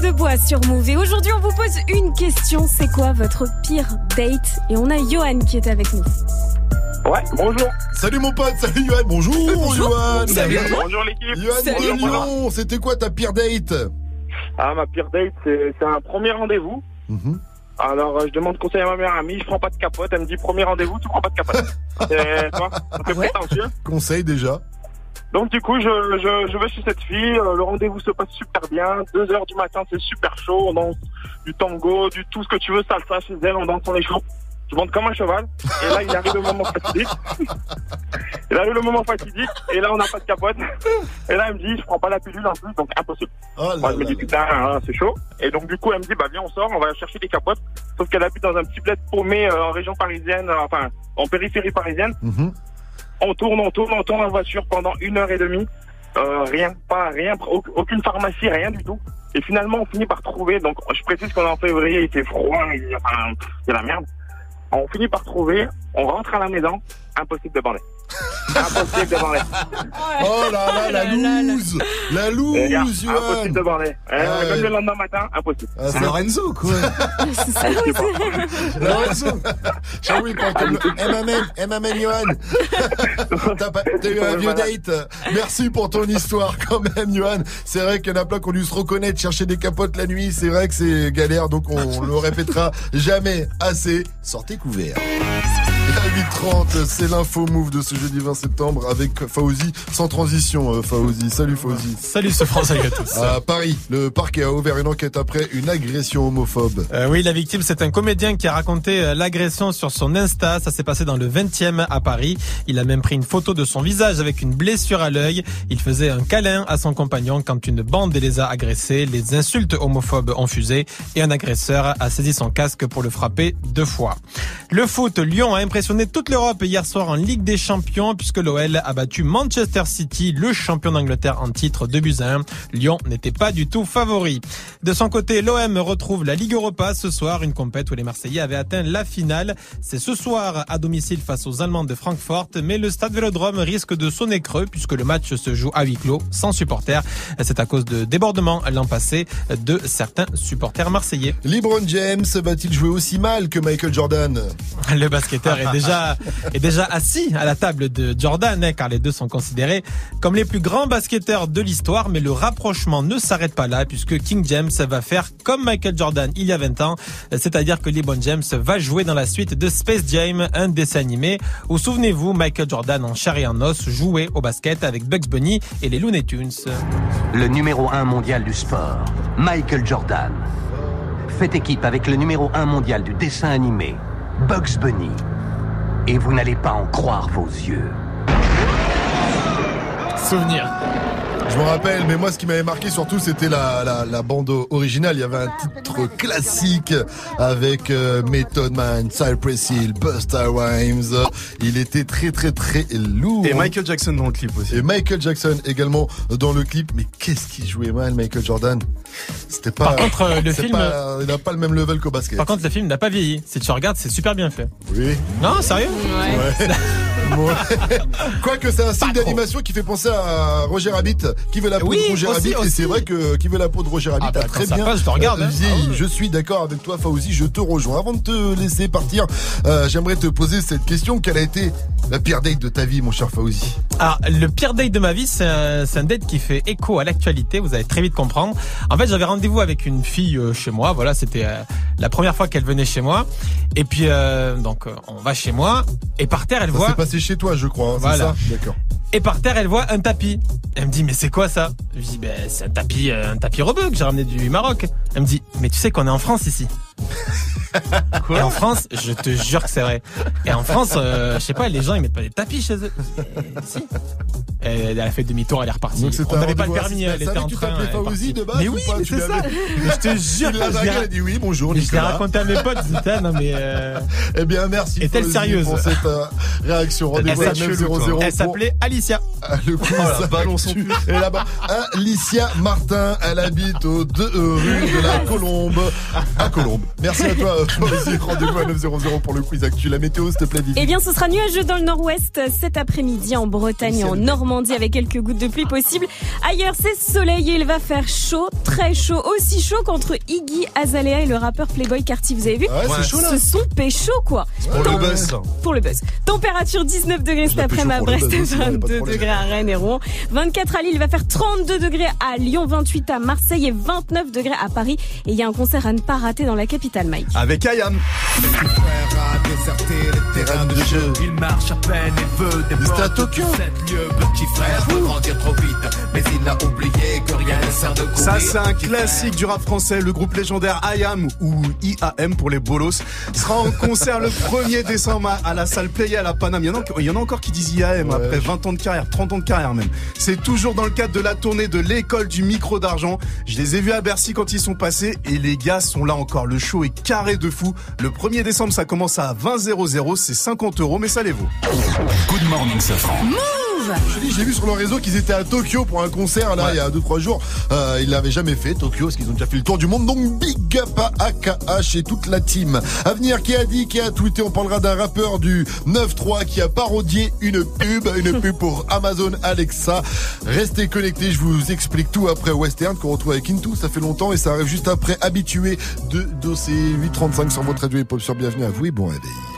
[SPEAKER 3] de bois sur Move. Et aujourd'hui, on vous pose une question. C'est quoi votre pire date? Et on a Johan qui est avec nous.
[SPEAKER 1] Ouais, bonjour. Salut mon pote, salut Yohan. Bonjour,
[SPEAKER 40] bonjour.
[SPEAKER 1] Johan.
[SPEAKER 40] Salut. Bonjour, l'équipe.
[SPEAKER 1] Yohan
[SPEAKER 40] Salut.
[SPEAKER 1] de Lyon, c'était quoi ta pire date?
[SPEAKER 40] Ah, ma pire date, c'est c'est un premier rendez-vous.
[SPEAKER 1] Mhm.
[SPEAKER 40] Alors, euh, je demande conseil à ma meilleure amie, je prends pas de capote. Elle me dit premier rendez-vous, tu prends pas de capote. Et, toi, ça fait prétentieux.
[SPEAKER 1] Conseil déjà.
[SPEAKER 40] Donc, du coup, je, je, je vais chez cette fille. euh, Le rendez-vous se passe super bien. Deux heures du matin, c'est super chaud. On danse du tango, du tout ce que tu veux, salsa chez elle. On danse sur les chevaux. Je monte comme un cheval. Et là, il arrive le moment fatidique. Il arrive le moment fatidique. Et là, on n'a pas de capote. Et là, elle me dit, je prends pas la pilule en plus, donc impossible. Moi, je me dis, putain, hein, c'est chaud. Et donc, du coup, elle me dit, bah, viens, on sort, on va chercher des capotes. Sauf qu'elle habite dans un petit bled paumé euh, en région parisienne, euh, enfin, en périphérie parisienne. On tourne, on tourne, on tourne en voiture pendant une heure et demie. Euh, rien, pas rien, au- aucune pharmacie, rien du tout. Et finalement, on finit par trouver. Donc, je précise qu'on est en février, il fait froid, il y a, il y a la merde. On finit par trouver, on rentre à la maison, impossible de bander. Impossible de bander.
[SPEAKER 1] Oh là là, la loose. La
[SPEAKER 40] gars,
[SPEAKER 1] loose, Yohan
[SPEAKER 40] Impossible de bander. Eh,
[SPEAKER 1] Ah ouais.
[SPEAKER 40] Même le lendemain matin, impossible.
[SPEAKER 1] Ah, c'est Lorenzo, quoi.
[SPEAKER 3] Ah
[SPEAKER 1] Lorenzo. Eh eh m'amène Johan T'as pas- t'as eu un vieux date. Merci pour ton histoire quand même Johan C'est vrai qu'il y en a plein qui ont dû se reconnaître Chercher des capotes la nuit. C'est vrai que c'est galère Donc on le répétera jamais assez. Sortez couverts 8h30, c'est l'info move de ce jeudi 20 septembre avec Fauzi, sans transition euh, Fauzi. Salut Fauzi.
[SPEAKER 4] Salut ce salut à tous.
[SPEAKER 1] À Paris, le parquet a ouvert une enquête après une agression homophobe.
[SPEAKER 4] Euh, oui, la victime, c'est un comédien qui a raconté euh, l'agression sur son Insta. Ça s'est passé dans le 20e à Paris. Il a même pris une photo de son visage avec une blessure à l'œil. Il faisait un câlin à son compagnon quand une bande les a agressés. Les insultes homophobes ont fusé et un agresseur a saisi son casque pour le frapper deux fois. Le foot, Lyon a impressionné toute l'Europe hier soir en Ligue des Champions puisque l'OL a battu Manchester City, le champion d'Angleterre en titre de buts à 1. Lyon n'était pas du tout favori. De son côté, l'OM retrouve la Ligue Europa ce soir, une compète où les Marseillais avaient atteint la finale. C'est ce soir à domicile face aux Allemands de Francfort, mais le stade Vélodrome risque de sonner creux puisque le match se joue à huis clos, sans supporters. C'est à cause de débordements l'an passé de certains supporters marseillais.
[SPEAKER 1] LeBron James va-t-il jouer aussi mal que Michael Jordan?
[SPEAKER 4] Le basketteur est déjà, est déjà assis à la table de Jordan, hein, car les deux sont considérés comme les plus grands basketteurs de l'histoire, mais le rapprochement ne s'arrête pas là, puisque King James va faire comme Michael Jordan il y a 20 ans, c'est-à-dire que LeBron James va jouer dans la suite de Space Jam, un dessin animé, où souvenez-vous, Michael Jordan en chair et en os jouait au basket avec Bugs Bunny et les Looney Tunes.
[SPEAKER 34] Le numéro 1 mondial du sport, Michael Jordan, fait équipe avec le numéro 1 mondial du dessin animé, Bugs Bunny. Et vous n'allez pas en croire vos yeux.
[SPEAKER 4] Souvenir.
[SPEAKER 1] Je me rappelle, mais moi ce qui m'avait marqué surtout c'était la, la, la bande originale. Il y avait un titre classique avec euh, Method Man, Cypress Hill, Busta Rhymes. Il était très très très lourd.
[SPEAKER 8] Et Michael Jackson dans le clip aussi.
[SPEAKER 1] Et Michael Jackson également dans le clip. Mais qu'est-ce qu'il jouait mal, Michael Jordan? C'était pas.
[SPEAKER 4] Par contre, euh, le
[SPEAKER 1] c'est
[SPEAKER 4] film-
[SPEAKER 1] pas- il n'a pas le même level qu'au basket.
[SPEAKER 4] Par contre, le film n'a pas vieilli. Si tu regardes, c'est super bien fait.
[SPEAKER 1] Oui.
[SPEAKER 4] Non, sérieux?
[SPEAKER 1] Ouais. Ouais. Quoique c'est un style d'animation qui fait penser à Roger Rabbit, qui veut la peau
[SPEAKER 4] Oui,
[SPEAKER 1] de Roger
[SPEAKER 4] aussi,
[SPEAKER 1] Rabbit. Et c'est vrai que qui veut la peau de Roger Rabbit
[SPEAKER 4] Ah bah,
[SPEAKER 1] a très bien.
[SPEAKER 4] passe, je te regarde, hein. Ah ouais.
[SPEAKER 1] Je suis d'accord avec toi, Fauzi. Je te rejoins. Avant de te laisser partir, euh, j'aimerais te poser cette question. Quelle a été la pire date de ta vie, mon cher Fauzi
[SPEAKER 4] Alors, le pire date de ma vie, c'est un, date qui fait écho à l'actualité. Vous allez très vite comprendre. En fait, j'avais rendez-vous avec une fille euh, chez moi. Voilà, c'était euh, la première fois qu'elle venait chez moi. Et puis, euh, donc, on va chez moi. Et par terre, elle
[SPEAKER 1] Ça
[SPEAKER 4] voit.
[SPEAKER 1] Chez toi, je crois. hein, c'est
[SPEAKER 4] Voilà.
[SPEAKER 1] ça? D'accord.
[SPEAKER 4] Et par terre, elle voit un tapis. Elle me dit, mais c'est quoi ça? Je lui dis, ben, c'est un tapis, euh, un tapis rebeu que j'ai ramené du Maroc. Elle me dit, mais tu sais qu'on est en France ici. Et en France, je te jure que c'est vrai. Et en France, euh, je sais pas, les gens ils mettent pas des tapis chez eux. Et si. Et elle a fait demi-tour, elle est repartie.
[SPEAKER 1] Donc
[SPEAKER 4] On n'avait pas le permis, elle était en train. elle
[SPEAKER 1] de base
[SPEAKER 4] Mais
[SPEAKER 1] ou
[SPEAKER 4] oui, c'est ça. Mais je te jure,
[SPEAKER 1] Il l'a elle a dit oui, bonjour,
[SPEAKER 4] Mais je l'ai raconté à mes potes, étaient, non mais. euh,
[SPEAKER 1] Eh bien, merci.
[SPEAKER 4] Est-elle sérieuse
[SPEAKER 1] pour cette euh, réaction
[SPEAKER 4] Elle
[SPEAKER 1] Rendez-vous à
[SPEAKER 4] s'appelait-
[SPEAKER 1] 900.
[SPEAKER 4] Elle s'appelait Alicia.
[SPEAKER 1] Ah, Le coup,
[SPEAKER 8] Oh balance.
[SPEAKER 1] Et là-bas, Alicia Martin, elle habite au 2 euh, rue de la Colombe, à Colombe. Merci à toi, Fauzi. Rendez-vous à 900 pour le quiz actu. La météo, s'il te plaît, Vivi.
[SPEAKER 3] Eh bien, ce sera nuageux dans le nord-ouest cet après-midi en Bretagne et en Normandie avec quelques gouttes de pluie possibles. Ailleurs, c'est soleil et il va faire chaud, très chaud, aussi chaud qu'entre Iggy Azalea et le rappeur Playboy Carty. Vous avez vu?
[SPEAKER 8] Ouais, c'est chaud, là.
[SPEAKER 3] Ce sont pécho quoi.
[SPEAKER 8] Pour le buzz.
[SPEAKER 3] Pour le buzz. Température 19 degrés cet après-midi à Brest,
[SPEAKER 8] buzz aussi, y a pas de
[SPEAKER 3] 22
[SPEAKER 8] problème.
[SPEAKER 3] degrés à Rennes et Rouen, 24 à Lille, il va faire 32 degrés à Lyon, 28 à Marseille et 29 degrés à Paris. Et il y a un concert à ne pas rater dans la capitale, Mike.
[SPEAKER 8] Avec Ayam.
[SPEAKER 1] Terrain de jeu.
[SPEAKER 23] Il marche à peine et veut des
[SPEAKER 1] à Tokyo.
[SPEAKER 23] de. Petit frère veut grandir trop vite, mais il a oublié que rien ne sert de courir.
[SPEAKER 8] Ça, c'est un classique du rap français. Le groupe légendaire IAM ou IAM pour les bolos sera en concert le 1er décembre à- la salle Playa à la Paname. Il y en a, il y en a encore qui disent IAM après 20 ans de carrière, 30 ans de carrière même. C'est toujours dans le cadre de la tournée de l'école du micro d'argent. Je les ai vus à Bercy quand ils sont passés et les gars sont là encore. Le show est carré de fou. Le 1er décembre, ça commence à 20 00. C'est 50 euros, mais ça les vaut.
[SPEAKER 37] Good morning, Safran.
[SPEAKER 1] Dis, j'ai vu sur leur réseau qu'ils étaient à Tokyo pour un concert là il y a 2-3 jours. Euh, ils l'avaient jamais fait Tokyo parce qu'ils ont déjà fait le tour du monde. Donc big up à AKH et toute la team. Avenir qui a dit, qui a tweeté, on parlera d'un rappeur du 9-3 qui a parodié une pub, une pub pour Amazon Alexa. Restez connectés, je vous explique tout après Western qu'on retrouve avec Into. Ça fait longtemps et ça arrive juste après Habitué de Dossé 835 sur votre radio hip-hop sur Bienvenue à vous et bon réveil.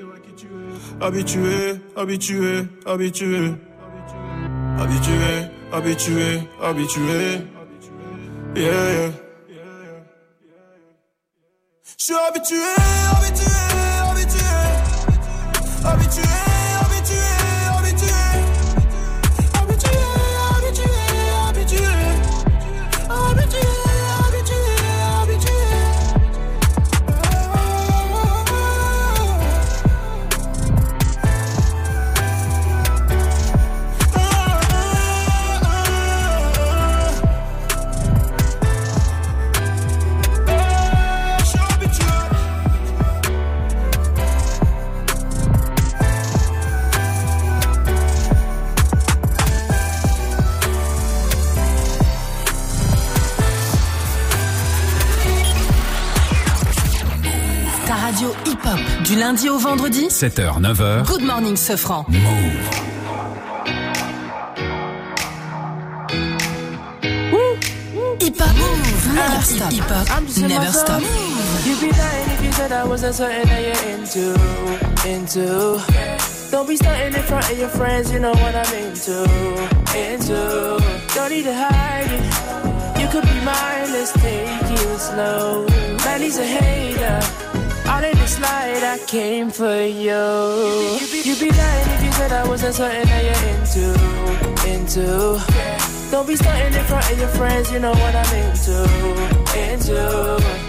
[SPEAKER 25] Habitué, habitué, habitué. Habitué, habitué, habitué. Yeah. Je suis habitué, habitué, habitué. Habitué, habitué,
[SPEAKER 12] lundi au vendredi
[SPEAKER 7] 7h, 9h.
[SPEAKER 12] Good morning, Sofran. Hip-hop, never stop. Hip-hop, never stop.
[SPEAKER 13] You'd be lying if you said I wasn't something that you're into, into. Don't be starting in front of your friends, you know what I'm into, into. Don't need to hide it. You could be mine, let's take it slow. Man, he's a hater. All in the slide, I came for you. You'd be lying if you said I wasn't something that you're into, into. Don't be starting in front of your friends, you know what I'm into, into.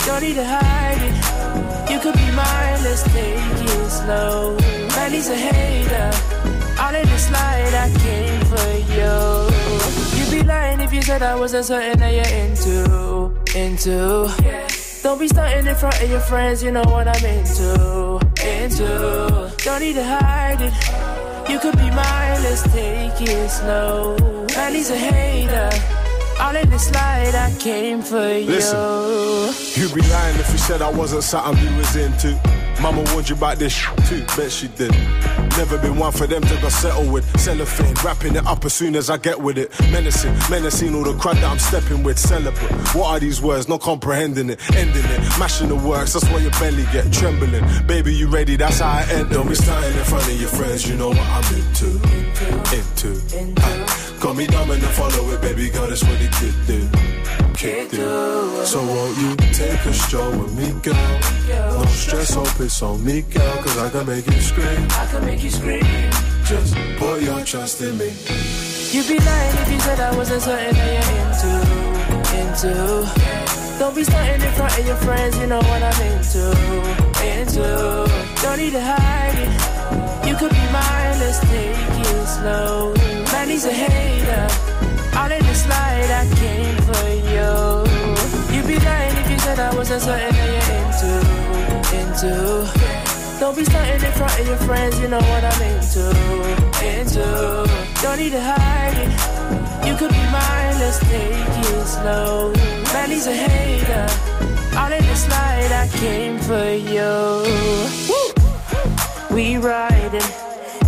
[SPEAKER 13] Don't need to hide it. You could be mine, let's take it slow. Man, he's a hater. All in the slide, I came for you. You'd be lying if you said I wasn't something that you're into, into. Don't be starting in front of your friends, you know what I'm into, into. Don't need to hide it. You could be mine, let's take it slow. Man, he's a hater. All in this slide, I came for you.
[SPEAKER 42] Listen, you'd be lying if you said I wasn't something you was into. Mama warned you about this too, bet she did. Never been one for them to go settle with. Cellophane, wrapping it up as soon as I get with it. Menacing, menacing all the crowd that I'm stepping with. Celebrate. What are these words? Not comprehending it, ending it, mashing the works. That's why your belly get trembling. Baby, you ready? That's how I end. Don't be starting in front of your friends. You know what I'm into, into. Uh, got me dumb and follow it, baby girl. That's what the kid do. So won't you take a stroll with me, girl? No stress, hope it's on me, girl, cause I can make you scream.
[SPEAKER 13] I can make you scream.
[SPEAKER 20] just put your trust in me.
[SPEAKER 9] You'd be lying if you said I wasn't certain that you're into, into. Don't be starting in front of your friends, you know what I'm into, into. Don't need to hide it. You could be mine, let's take it slow. Man, he's a hater. All in this slide, I came for you. You'd be lying if you said I wasn't certain that you're into, into. Don't be starting in front of your friends, you know what I'm into, into. Don't need to hide it. You could be mine, let's take it slow. Man, he's a hater. All in this slide, I came for you. We riding,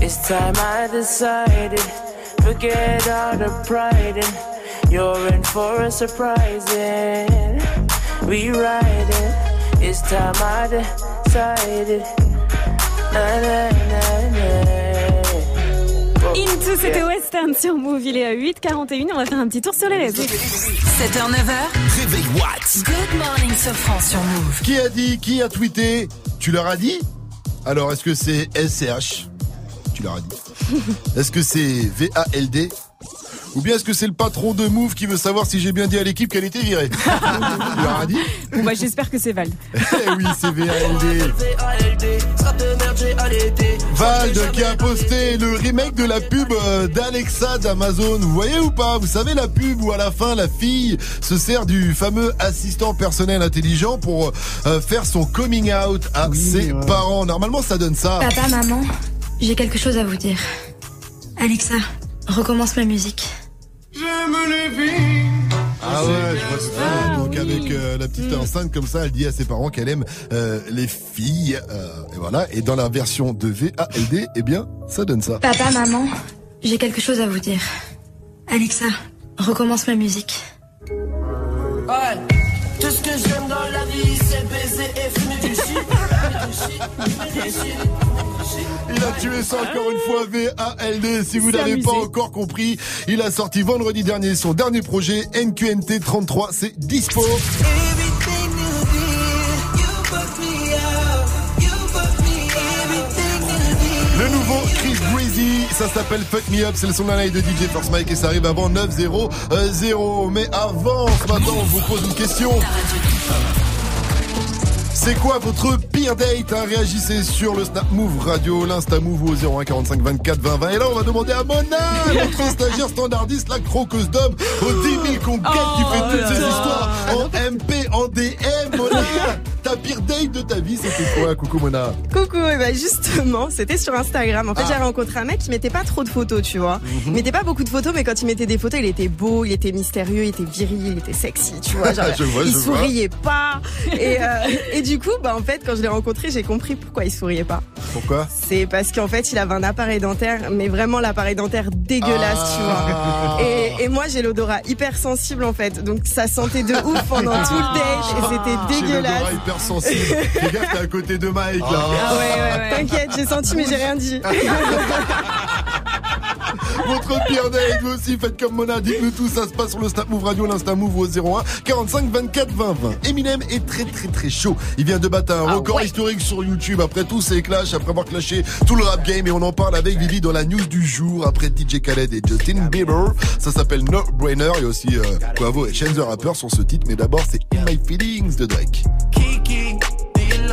[SPEAKER 9] it's time I decided. Forget all the pride and you're in for a surprise. And we riding, it's time I decided. Na, na, na, na.
[SPEAKER 3] Into, c'était Western sur Move. Il est à 8h41. On va faire un petit tour sur les réseaux.
[SPEAKER 12] 7h, 9h.
[SPEAKER 1] Réveil Watts.
[SPEAKER 12] Good morning, Sofran sur Move.
[SPEAKER 1] Qui a dit Qui a tweeté? Tu leur as dit? Alors, est-ce que c'est SCH Tu leur as dit. Est-ce que c'est VALD Ou bien est-ce que c'est le patron de Move qui veut savoir si j'ai bien dit à l'équipe qu'elle était virée Tu leur as dit
[SPEAKER 3] Bon, bah, j'espère que c'est Val.
[SPEAKER 1] Eh oui, c'est VALD. Vald qui a posté le remake de la pub euh, d'Alexa d'Amazon. Vous voyez ou pas Vous savez la pub où à la fin la fille se sert du fameux assistant personnel intelligent pour euh, faire son coming out à ses parents. Normalement ça donne ça.
[SPEAKER 43] Papa, maman, j'ai quelque chose à vous dire. Alexa, recommence ma musique.
[SPEAKER 20] J'aime les vies.
[SPEAKER 1] Ah ouais, je vois ça. Donc avec euh, la petite enceinte comme ça, elle dit à ses parents qu'elle aime euh, les filles. euh, et voilà. Et dans la version de VALD, eh bien, ça donne ça.
[SPEAKER 43] Papa, maman, j'ai quelque chose à vous dire. Alexa, recommence ma musique.
[SPEAKER 9] Ouais. Tout ce que j'aime dans la vie, c'est baiser et fumer du shit.
[SPEAKER 1] Il a tué ça encore une fois, VALD. Si vous n'avez pas encore compris, il a sorti vendredi dernier son dernier projet, NQNT 33. C'est dispo. Le nouveau Chris Breezy, ça s'appelle Fuck Me Up, c'est le son d'un live de DJ Force Mike et ça arrive avant 9-0-0. Mais avant, ce matin, on vous pose une question. C'est quoi votre pire date hein? Réagissez sur le Snap Move Radio, l'Insta Move au 01 45 24 20 20. Et là, on va demander à Mona, notre stagiaire standardiste, la croqueuse d'homme, aux 10 000 conquêtes qui fait
[SPEAKER 3] Oh
[SPEAKER 1] toutes
[SPEAKER 3] là
[SPEAKER 1] ces histoires en MP, en DM. Mona, ta pire date de ta vie, c'était quoi, coucou Mona
[SPEAKER 44] Coucou, et ben justement, c'était sur Instagram. En fait,
[SPEAKER 1] Ah.
[SPEAKER 44] j'ai rencontré un mec qui mettait pas trop de photos, tu vois. Il mettait pas beaucoup de photos, mais quand il mettait des photos, il était beau, il était mystérieux, il était viril, il était sexy, tu vois. Genre,
[SPEAKER 1] Je vois,
[SPEAKER 44] il
[SPEAKER 1] je vois.
[SPEAKER 44] souriait pas. Et, euh, et du coup, bah en fait, quand je l'ai rencontré, j'ai compris pourquoi il souriait pas.
[SPEAKER 1] Pourquoi?
[SPEAKER 44] C'est parce qu'en fait, il avait un appareil dentaire, mais vraiment l'appareil dentaire dégueulasse, tu
[SPEAKER 1] Ah.
[SPEAKER 44] vois. Et, et moi, j'ai l'odorat hyper sensible, en fait. Donc, ça sentait de ouf pendant tout le date, et c'était dégueulasse.
[SPEAKER 1] Sensible. Fais gaffe, t'es à côté de Mike là.
[SPEAKER 44] Ah ouais, ouais, ouais. T'inquiète, j'ai senti, mais j'ai rien dit.
[SPEAKER 1] Votre pire date, vous aussi, faites comme Mona, dites-nous tout, ça se passe sur le Snap Move Radio, l'Insta Move au 01 45 24 20 20. Eminem est très très très chaud. Il vient de battre un
[SPEAKER 44] Ah
[SPEAKER 1] record
[SPEAKER 44] ouais.
[SPEAKER 1] historique sur YouTube après tous ses clashs, après avoir clashé tout le rap game et on en parle avec Vivi dans la news du jour après DJ Khaled et Justin Bieber. Ça s'appelle No Brainer. Il y a aussi euh, Quavo et Chance the Rapper sur ce titre, mais d'abord c'est In My Feelings de Drake.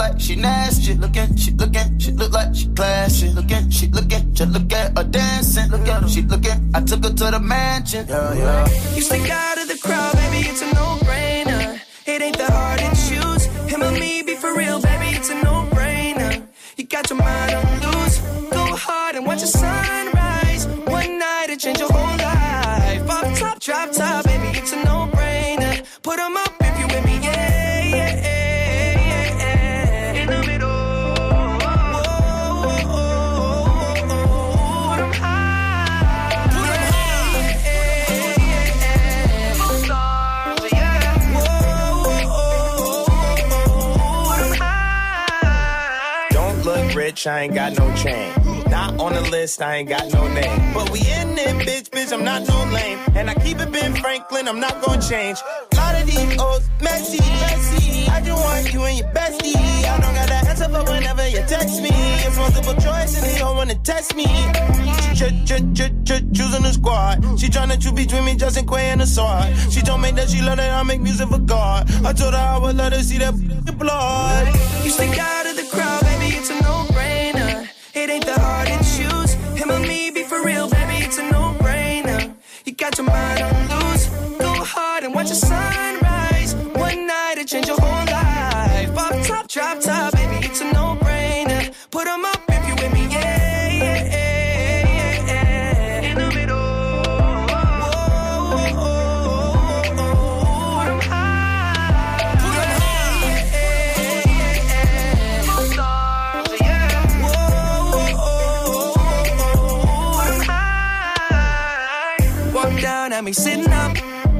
[SPEAKER 45] She look like she nasty. Looking, she looking, she look like she classy. Looking, she looking, just look at her dancing. Look at her, she looking. I took her to the mansion. Yeah, yeah.
[SPEAKER 46] You stick out of the crowd, baby, it's a no-brainer. It ain't that hard to choose. Him or me, be for real, baby, it's a no-brainer.
[SPEAKER 47] I ain't got no chain. Not on the list, I ain't got no name. But we in it, bitch, bitch, I'm not no lame. And I keep it Ben Franklin, I'm not gonna change. A Lot of these old messy, messy. I just want you and your bestie. I don't got that answer for whenever you text me. It's multiple choice and they don't wanna test me. Ch- ch- ch- ch- choosing the squad. She tryna choose between me, Justin Quay and the. She told me that she love that I make music for God. I told her I would let her see that blood.
[SPEAKER 46] You stick out of the crowd, ain't that Down me sitting up,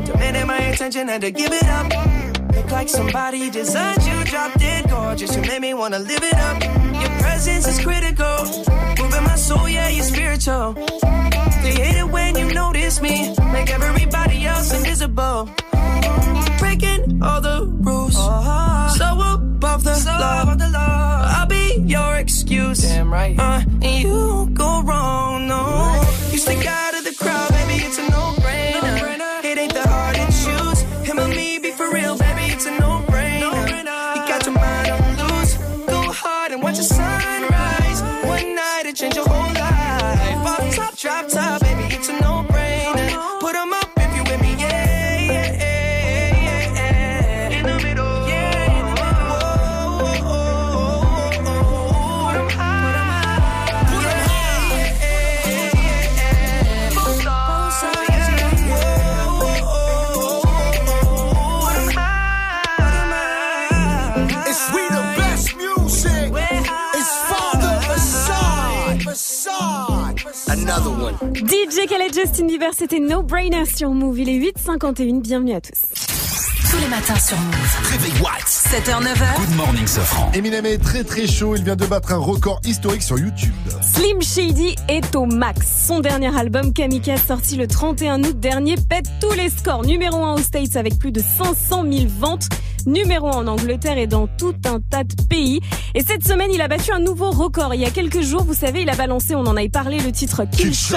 [SPEAKER 46] demanding my attention, had to give it up. Look like somebody designed you, drop dead gorgeous. You made me wanna live it up. Your presence is critical, moving my soul, yeah, you're spiritual.
[SPEAKER 9] They hate it when you notice me. Make everybody else invisible. Breaking all the rules. So above the, law. I'll be your excuse. Damn right. Uh, and you won't go wrong, no. You stick out
[SPEAKER 26] Another one.
[SPEAKER 3] DJ Khaled Justin Bieber, c'était No Brainer sur Move. Il est 8h51. Bienvenue à tous.
[SPEAKER 12] Tous les matins sur Move.
[SPEAKER 1] Réveil What
[SPEAKER 12] 7h, 9h.
[SPEAKER 1] Good morning, Safran. Eminem est très très chaud. Il vient de battre un record historique sur YouTube.
[SPEAKER 3] Slim Shady est au max. Son dernier album Kamikaze sorti le 31 août dernier pète tous les scores. Numéro 1 aux States avec plus de 500 000 ventes. Numéro 1 en Angleterre et dans tout un tas de pays. Et cette semaine, il a battu un nouveau record. Il y a quelques jours, vous savez, il a balancé, on en avait parlé, le titre Kill Shot.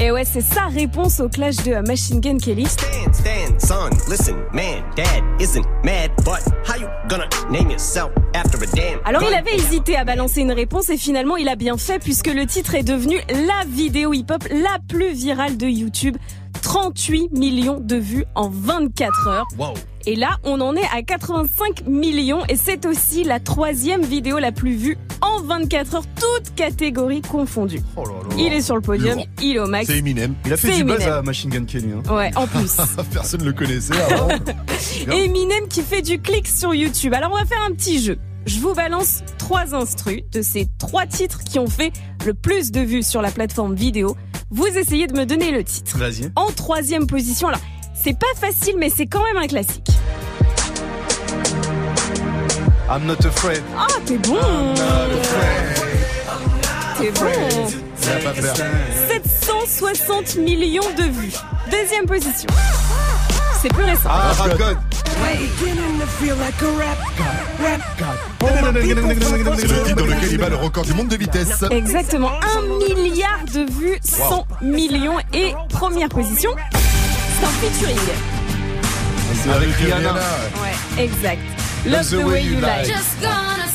[SPEAKER 3] Et ouais, c'est sa réponse au clash de Machine Gun Kelly.
[SPEAKER 48] Stand, stand, son, listen, man, dad isn't mad, but how you gonna name yourself after a damn?
[SPEAKER 3] Alors il avait hésité à balancer une réponse et finalement il a bien fait puisque le titre est devenu la vidéo hip-hop la plus virale de YouTube. 38 millions de vues en 24 heures.
[SPEAKER 1] Wow.
[SPEAKER 3] Et là, on en est à 85 millions et c'est aussi la troisième vidéo la plus vue en 24 heures, toutes catégories confondues. Il est sur le podium, il est au max.
[SPEAKER 1] C'est Eminem.
[SPEAKER 8] Il a fait du buzz à Machine Gun Kelly. Hein.
[SPEAKER 3] Ouais, en plus.
[SPEAKER 1] Personne ne le connaissait avant.
[SPEAKER 3] Eminem qui fait du clic sur YouTube. Alors on va faire un petit jeu. Je vous balance trois instrus de ces trois titres qui ont fait le plus de vues sur la plateforme vidéo. Vous essayez de me donner le titre.
[SPEAKER 8] Vas-y.
[SPEAKER 3] En troisième position, alors c'est pas facile mais c'est quand même un classique.
[SPEAKER 8] I'm not afraid.
[SPEAKER 3] Ah t'es bon T'es bon
[SPEAKER 1] Ça va pas faire.
[SPEAKER 3] 760 millions de vues. Deuxième position. C'est plus récent.
[SPEAKER 8] Ah, God.
[SPEAKER 1] Dans lequel il bat le record du monde de vitesse.
[SPEAKER 3] Exactement, 1 milliard de vues, 100 millions et première position. C'est un featuring.
[SPEAKER 1] C'est avec Rihanna.
[SPEAKER 3] Ouais, exact. Love the way you.
[SPEAKER 49] Just gonna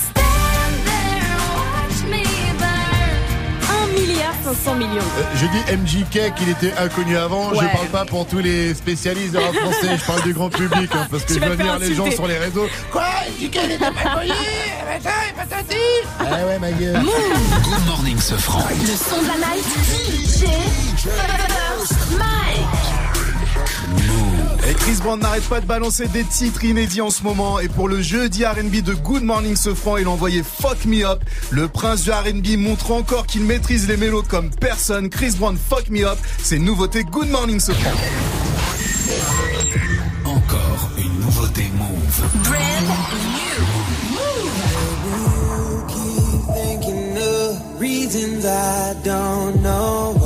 [SPEAKER 3] 500 millions.
[SPEAKER 1] Euh, Je dis MJK qu'il était inconnu avant.
[SPEAKER 3] Ouais.
[SPEAKER 1] Je parle pas pour tous les spécialistes de rap français. Je parle du grand public hein, parce que
[SPEAKER 3] Tu
[SPEAKER 1] je
[SPEAKER 3] faire
[SPEAKER 1] venir les gens sur les réseaux. Quoi MJK il était pas connu? Ah ouais ma gueule.
[SPEAKER 37] Good morning, Safran.
[SPEAKER 12] Le son de la night. DJ Mike.
[SPEAKER 8] Et Chris Brown n'arrête pas de balancer des titres inédits en ce moment. Et pour le jeudi R&B de Good Morning Sofran, il a envoyé Fuck Me Up. Le prince du R&B montre encore qu'il maîtrise les mélos comme personne. Chris Brown Fuck Me Up, c'est une nouveauté Good Morning Sofran.
[SPEAKER 37] Encore une nouveauté Move.
[SPEAKER 12] Brand
[SPEAKER 9] Thinking of reasons I don't know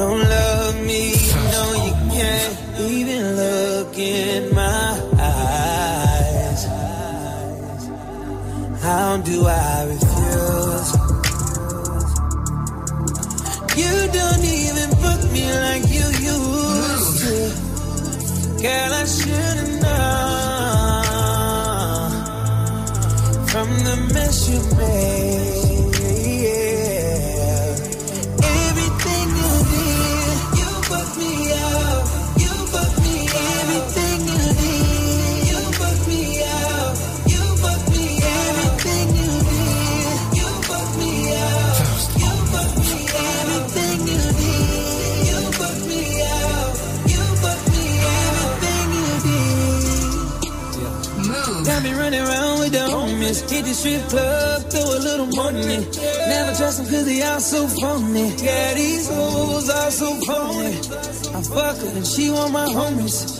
[SPEAKER 9] don't love me, no, you can't even look in my eyes. How do I refuse? You don't even book me like you used to. Girl, I should've known from the mess you made. With. Hit the strip club, throw a little money. Never trust them cause they are so phony. Yeah, these hoes are so phony. I fuck her and she want my homies.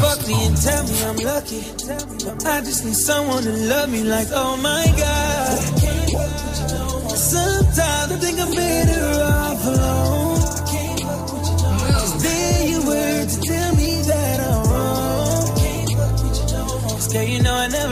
[SPEAKER 9] Fuck me and tell me I'm lucky. I just need someone to love me like, oh my god.
[SPEAKER 50] Sometimes I think I'm better off alone. There you were to tell me that I'm wrong. Cause you know I never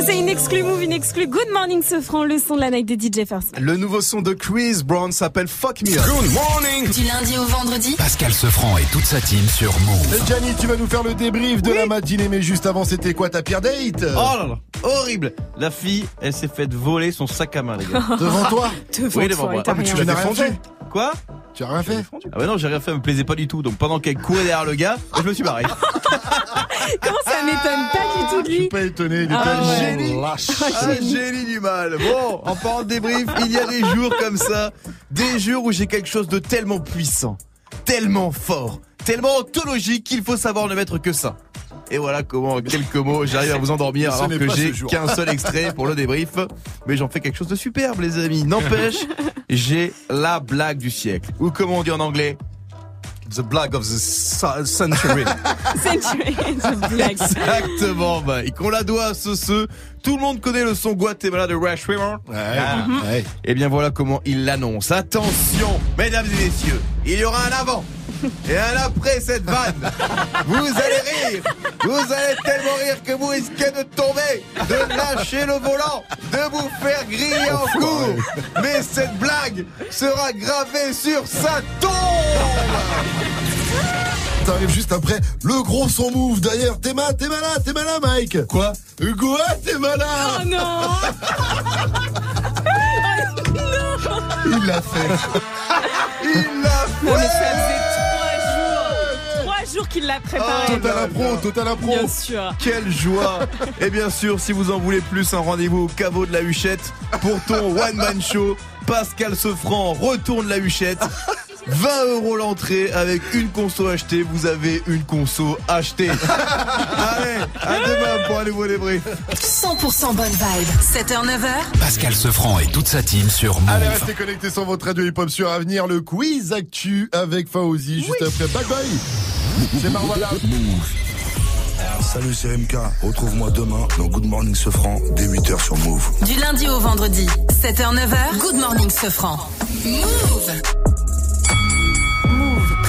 [SPEAKER 3] ça, c'est une exclue move, une exclue. Good morning, ce franc, le son de la night de DJ First.
[SPEAKER 8] Le nouveau son de Chris Brown s'appelle Fuck Me Up.
[SPEAKER 24] Good morning
[SPEAKER 12] Du lundi au vendredi
[SPEAKER 7] Pascal Sefranc et toute sa team sur Move.
[SPEAKER 1] Gianni, tu vas nous faire le débrief de la matinée, mais juste avant, c'était quoi ta pire date?
[SPEAKER 19] Oh là là, horrible. La fille, elle s'est faite voler son sac à main, les gars.
[SPEAKER 1] Devant toi?
[SPEAKER 3] Devant
[SPEAKER 19] Oui, devant
[SPEAKER 3] toi,
[SPEAKER 19] moi. Ah, mais tu l'as défendu. Quoi?
[SPEAKER 1] Tu as rien fait
[SPEAKER 19] Ah bah non, j'ai rien fait, elle me plaisait pas du tout. Donc pendant qu'elle courait derrière le gars, je me suis barré.
[SPEAKER 3] Comment ça m'étonne pas du tout de
[SPEAKER 1] Je suis
[SPEAKER 3] lui
[SPEAKER 1] pas étonné, il est
[SPEAKER 3] Ah
[SPEAKER 1] tellement
[SPEAKER 3] ouais.
[SPEAKER 19] Génie.
[SPEAKER 1] lâche.
[SPEAKER 19] Ah, génie du mal. Bon, en parlant de débrief, il y a des jours comme ça, des jours où j'ai quelque chose de tellement puissant, tellement fort, tellement ontologique qu'il faut savoir ne mettre que ça. Et voilà comment, en quelques mots, j'arrive à vous endormir
[SPEAKER 1] Ce
[SPEAKER 19] alors que j'ai qu'un seul extrait pour le débrief. Mais j'en fais quelque chose de superbe, les amis. N'empêche, j'ai la blague du siècle. Ou comme on dit en anglais,
[SPEAKER 8] The Black of the Century.
[SPEAKER 3] Century, the.
[SPEAKER 19] Exactement, bah, et qu'on la doit à ce ce. Tout le monde connaît le son Guatemala de Rush River. Ah.
[SPEAKER 1] Ouais.
[SPEAKER 19] Et bien voilà comment il l'annonce. Attention, mesdames et messieurs, il y aura un avant et un après cette vanne. Vous allez rire, vous allez tellement rire que vous risquez de tomber, de lâcher le volant, de vous faire griller en cours. Mais cette blague sera gravée sur sa tombe.
[SPEAKER 1] T'arrives juste après le gros son move d'ailleurs. T'es mal, t'es malade, t'es malade, Mike.
[SPEAKER 19] Quoi?
[SPEAKER 1] Quoi, t'es malade
[SPEAKER 3] Oh non
[SPEAKER 1] Il l'a fait.
[SPEAKER 19] Il l'a
[SPEAKER 3] ça
[SPEAKER 19] fait.
[SPEAKER 3] Jours qu'il l'a préparé
[SPEAKER 1] Total impro, total impro.
[SPEAKER 3] Bien sûr
[SPEAKER 19] Quelle joie Et bien sûr, si vous en voulez plus, un rendez-vous au caveau de la Huchette pour ton one-man show. Pascal Sefranc retourne la Huchette. 20 euros l'entrée avec une conso achetée. Vous avez une conso achetée. Allez, à demain pour un nouveau débrief.
[SPEAKER 12] 100% bonne vibe. 7h, 9h.
[SPEAKER 7] Pascal Sefranc et toute sa team sur
[SPEAKER 1] Allez,
[SPEAKER 7] Move.
[SPEAKER 1] restez connectés sur votre radio hip-hop sur Avenir, le quiz actu avec Faouzi, juste après Bye Bye. C'est Marwala.
[SPEAKER 24] Salut, c'est MK. Retrouve-moi demain dans Good Morning Sefranc dès 8h sur Move.
[SPEAKER 12] Du lundi au vendredi. 7h, 9h. Good morning, Sofran. Move.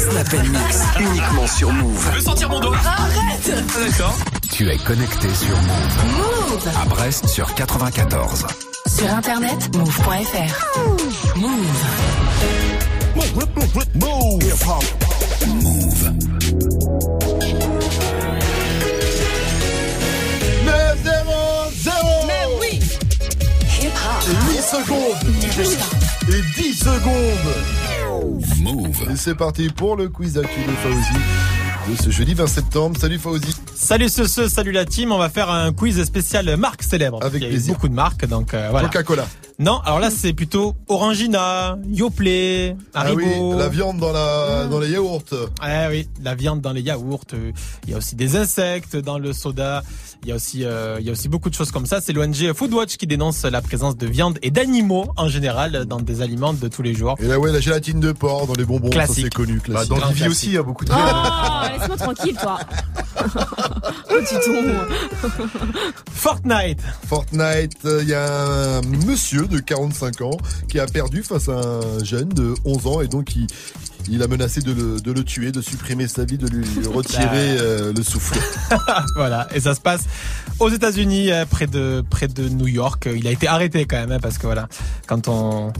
[SPEAKER 51] Snap and Mix, uniquement sur Move.
[SPEAKER 23] Je veux sentir mon dos
[SPEAKER 12] Arrête
[SPEAKER 23] D'accord.
[SPEAKER 7] Tu es connecté sur Move.
[SPEAKER 12] Move.
[SPEAKER 7] À Brest sur 94.
[SPEAKER 12] Sur internet, move.fr. Move.
[SPEAKER 7] Move.
[SPEAKER 1] 9 0 0
[SPEAKER 12] Mais oui
[SPEAKER 1] 8 secondes et 10 secondes.
[SPEAKER 7] Move.
[SPEAKER 1] Et c'est parti pour le quiz actu de Faouzi de ce jeudi 20 septembre. Salut Faouzi.
[SPEAKER 4] Salut ce, salut la team, on va faire un quiz spécial marque célèbre.
[SPEAKER 1] Avec
[SPEAKER 4] Il y a
[SPEAKER 1] plaisir.
[SPEAKER 4] beaucoup de marques, donc euh, voilà.
[SPEAKER 1] Coca-Cola.
[SPEAKER 4] Non, alors là c'est plutôt Orangina, Yoplait,
[SPEAKER 1] Ah
[SPEAKER 4] Haribo.
[SPEAKER 1] oui, la viande dans la dans les yaourts.
[SPEAKER 4] Eh oui, la viande dans les yaourts. euh, Il y a aussi des insectes dans le soda. Il y a aussi, euh, il y a aussi beaucoup de choses comme ça. C'est l'ONG Foodwatch qui dénonce la présence de viande et d'animaux en général dans des aliments de tous les jours.
[SPEAKER 1] Et là ouais, la gélatine de porc dans les bonbons, ça c'est connu,
[SPEAKER 8] Bah,
[SPEAKER 1] classique.
[SPEAKER 8] dans Vivi aussi, il y a beaucoup de
[SPEAKER 3] Oh, laisse-moi tranquille, toi. oh, tu tombes.
[SPEAKER 4] Fortnite.
[SPEAKER 1] Fortnite, il y a un monsieur de 45 ans qui a perdu face à un jeune de 11 ans et donc il, il a menacé de le, de le tuer, de supprimer sa vie, de lui retirer euh, le souffle.
[SPEAKER 4] voilà, et ça se passe aux États-Unis, euh, près de près de New York. Il a été arrêté quand même, hein, parce que voilà, quand on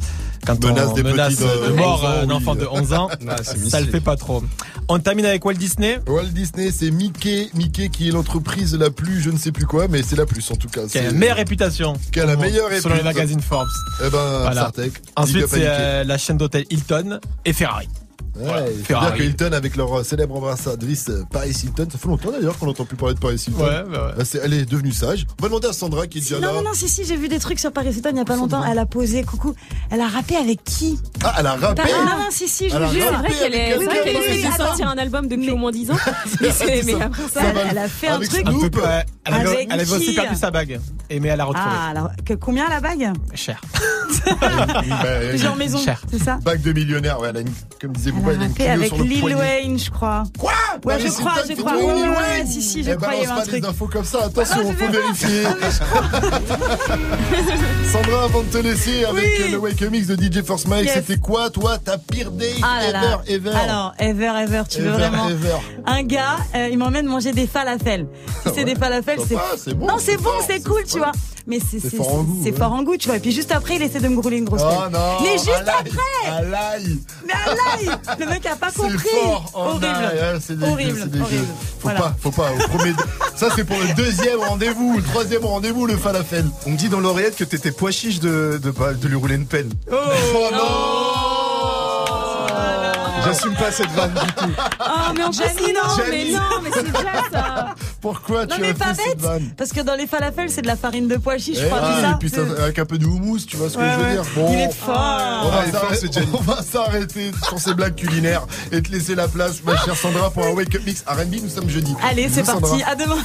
[SPEAKER 4] quand
[SPEAKER 1] Menace
[SPEAKER 4] on
[SPEAKER 1] des
[SPEAKER 4] menace
[SPEAKER 1] petits de
[SPEAKER 4] de mort
[SPEAKER 1] 11 ans,
[SPEAKER 4] un
[SPEAKER 1] oui.
[SPEAKER 4] enfant de 11 ans,
[SPEAKER 1] Ah,
[SPEAKER 4] ça le fait pas trop. On termine avec Walt Disney.
[SPEAKER 1] Walt Disney, c'est Mickey, Mickey qui est l'entreprise la plus, je ne sais plus quoi, mais c'est la plus en tout cas.
[SPEAKER 4] Qui a la meilleure réputation.
[SPEAKER 1] Qui a la meilleure
[SPEAKER 4] Selon les
[SPEAKER 1] réputation.
[SPEAKER 4] magazines Forbes.
[SPEAKER 1] Eh ben,
[SPEAKER 4] Voilà. Ensuite, c'est euh, la chaîne d'hôtel Hilton et Ferrari.
[SPEAKER 1] Ouais,
[SPEAKER 4] Voilà,
[SPEAKER 1] il faut dire
[SPEAKER 4] Ferrari.
[SPEAKER 1] que Hilton, avec leur euh, célèbre ambassadrice euh, Paris Hilton, ça fait longtemps d'ailleurs qu'on n'entend plus parler de Paris Hilton.
[SPEAKER 4] Ouais, bah ouais.
[SPEAKER 1] Bah, elle est devenue sage. On va demander à Sandra qui est déjà
[SPEAKER 52] Non,
[SPEAKER 1] là.
[SPEAKER 52] non, non, si, si, j'ai vu des trucs sur Paris Hilton il y a pas longtemps. Elle a posé, coucou. Elle a rappé avec qui?
[SPEAKER 1] Ah, elle a rappé
[SPEAKER 52] Ah, non, non, si, si, je
[SPEAKER 1] Elle
[SPEAKER 52] vous
[SPEAKER 1] a
[SPEAKER 52] jure.
[SPEAKER 3] C'est vrai qu'elle est, de
[SPEAKER 52] attends.
[SPEAKER 3] sortir un album depuis au moins 10 ans. Mais, mais après ça,
[SPEAKER 52] elle, elle a fait un truc.
[SPEAKER 4] Elle avait,
[SPEAKER 52] Avec
[SPEAKER 4] elle avait aussi
[SPEAKER 52] qui
[SPEAKER 4] perdu sa bague. Et mais elle a retrouvé.
[SPEAKER 52] Ah, alors, que, combien la bague?
[SPEAKER 4] Cher.
[SPEAKER 1] Bah,
[SPEAKER 52] Plusieurs maisons,
[SPEAKER 4] Cher.
[SPEAKER 52] c'est ça?
[SPEAKER 1] Bague de millionnaire, ouais, elle a une- comme disait Bouba, elle a une Clio
[SPEAKER 52] avec
[SPEAKER 1] sur le
[SPEAKER 52] Lil
[SPEAKER 1] poignet.
[SPEAKER 52] Wayne, je crois.
[SPEAKER 1] Quoi?
[SPEAKER 52] Ouais,
[SPEAKER 1] Paris
[SPEAKER 52] je crois, je crois. Ouais,
[SPEAKER 1] Lil
[SPEAKER 52] ouais,
[SPEAKER 1] Wayne
[SPEAKER 52] ouais, si, si, je
[SPEAKER 1] Eh,
[SPEAKER 52] crois, il y
[SPEAKER 1] balance
[SPEAKER 52] avait un
[SPEAKER 1] pas des
[SPEAKER 52] truc.
[SPEAKER 1] infos comme ça, attention,
[SPEAKER 52] Ah,
[SPEAKER 1] faut
[SPEAKER 52] sais pas.
[SPEAKER 1] vérifier. Sandra, avant de te laisser avec
[SPEAKER 52] Oui.
[SPEAKER 1] euh, le Wake Up Mix de DJ Force Mike,
[SPEAKER 52] Yes.
[SPEAKER 1] c'était quoi, toi, ta pire date
[SPEAKER 52] Ah là là.
[SPEAKER 1] ever, ever
[SPEAKER 52] Alors, ever, ever, tu veux
[SPEAKER 1] Ever,
[SPEAKER 52] vraiment.
[SPEAKER 1] ever.
[SPEAKER 52] Un gars, euh, il m'emmène manger des falafels. Si c'est des falafels, c'est.
[SPEAKER 1] Bon,
[SPEAKER 52] Non,
[SPEAKER 1] c'est
[SPEAKER 52] bon, c'est cool, tu vois. Mais c'est
[SPEAKER 1] fort en goût,
[SPEAKER 52] c'est
[SPEAKER 1] ouais.
[SPEAKER 52] fort en goût, tu vois. Et puis juste après, il essaie de me rouler une grosse
[SPEAKER 1] Oh
[SPEAKER 52] pelle.
[SPEAKER 1] non
[SPEAKER 52] Mais juste après
[SPEAKER 1] À
[SPEAKER 52] Mais à Le mec a pas compris
[SPEAKER 1] fort en
[SPEAKER 52] Horrible
[SPEAKER 1] ail, hein, c'est dégueu,
[SPEAKER 52] Horrible.
[SPEAKER 1] Faut
[SPEAKER 52] Voilà.
[SPEAKER 1] pas, faut pas. Au premier... Ça, c'est pour le deuxième rendez-vous, le troisième rendez-vous, le falafel.
[SPEAKER 8] On me dit dans l'oreillette que t'étais pois chiche de, de, de, de lui rouler une pelle.
[SPEAKER 1] Oh, non
[SPEAKER 8] J'assume pas cette vanne du tout.
[SPEAKER 52] Oh, mais en plus,
[SPEAKER 3] Jamie, non, mais non, mais c'est déjà ça.
[SPEAKER 1] Pourquoi
[SPEAKER 52] Non,
[SPEAKER 1] tu
[SPEAKER 52] mais
[SPEAKER 1] as
[SPEAKER 52] pas
[SPEAKER 1] fait cette
[SPEAKER 52] bête
[SPEAKER 1] vanne
[SPEAKER 52] Parce que dans les falafels, c'est de la farine de pois chiche, je
[SPEAKER 1] Eh
[SPEAKER 52] crois, ça
[SPEAKER 1] et puis ça, avec un peu de houmous, tu vois ce que
[SPEAKER 52] Ouais,
[SPEAKER 1] je veux
[SPEAKER 52] ouais.
[SPEAKER 1] dire Bon,
[SPEAKER 52] Il est fort
[SPEAKER 1] on va
[SPEAKER 8] Ah,
[SPEAKER 1] s'arrêter-
[SPEAKER 8] ce Jenny.
[SPEAKER 1] on va s'arrêter sur ces blagues culinaires et te laisser la place, ma chère Sandra, pour un Wake Up Mix R&B. Nous sommes jeudi.
[SPEAKER 52] Allez, c'est
[SPEAKER 1] Sandra.
[SPEAKER 52] parti, à demain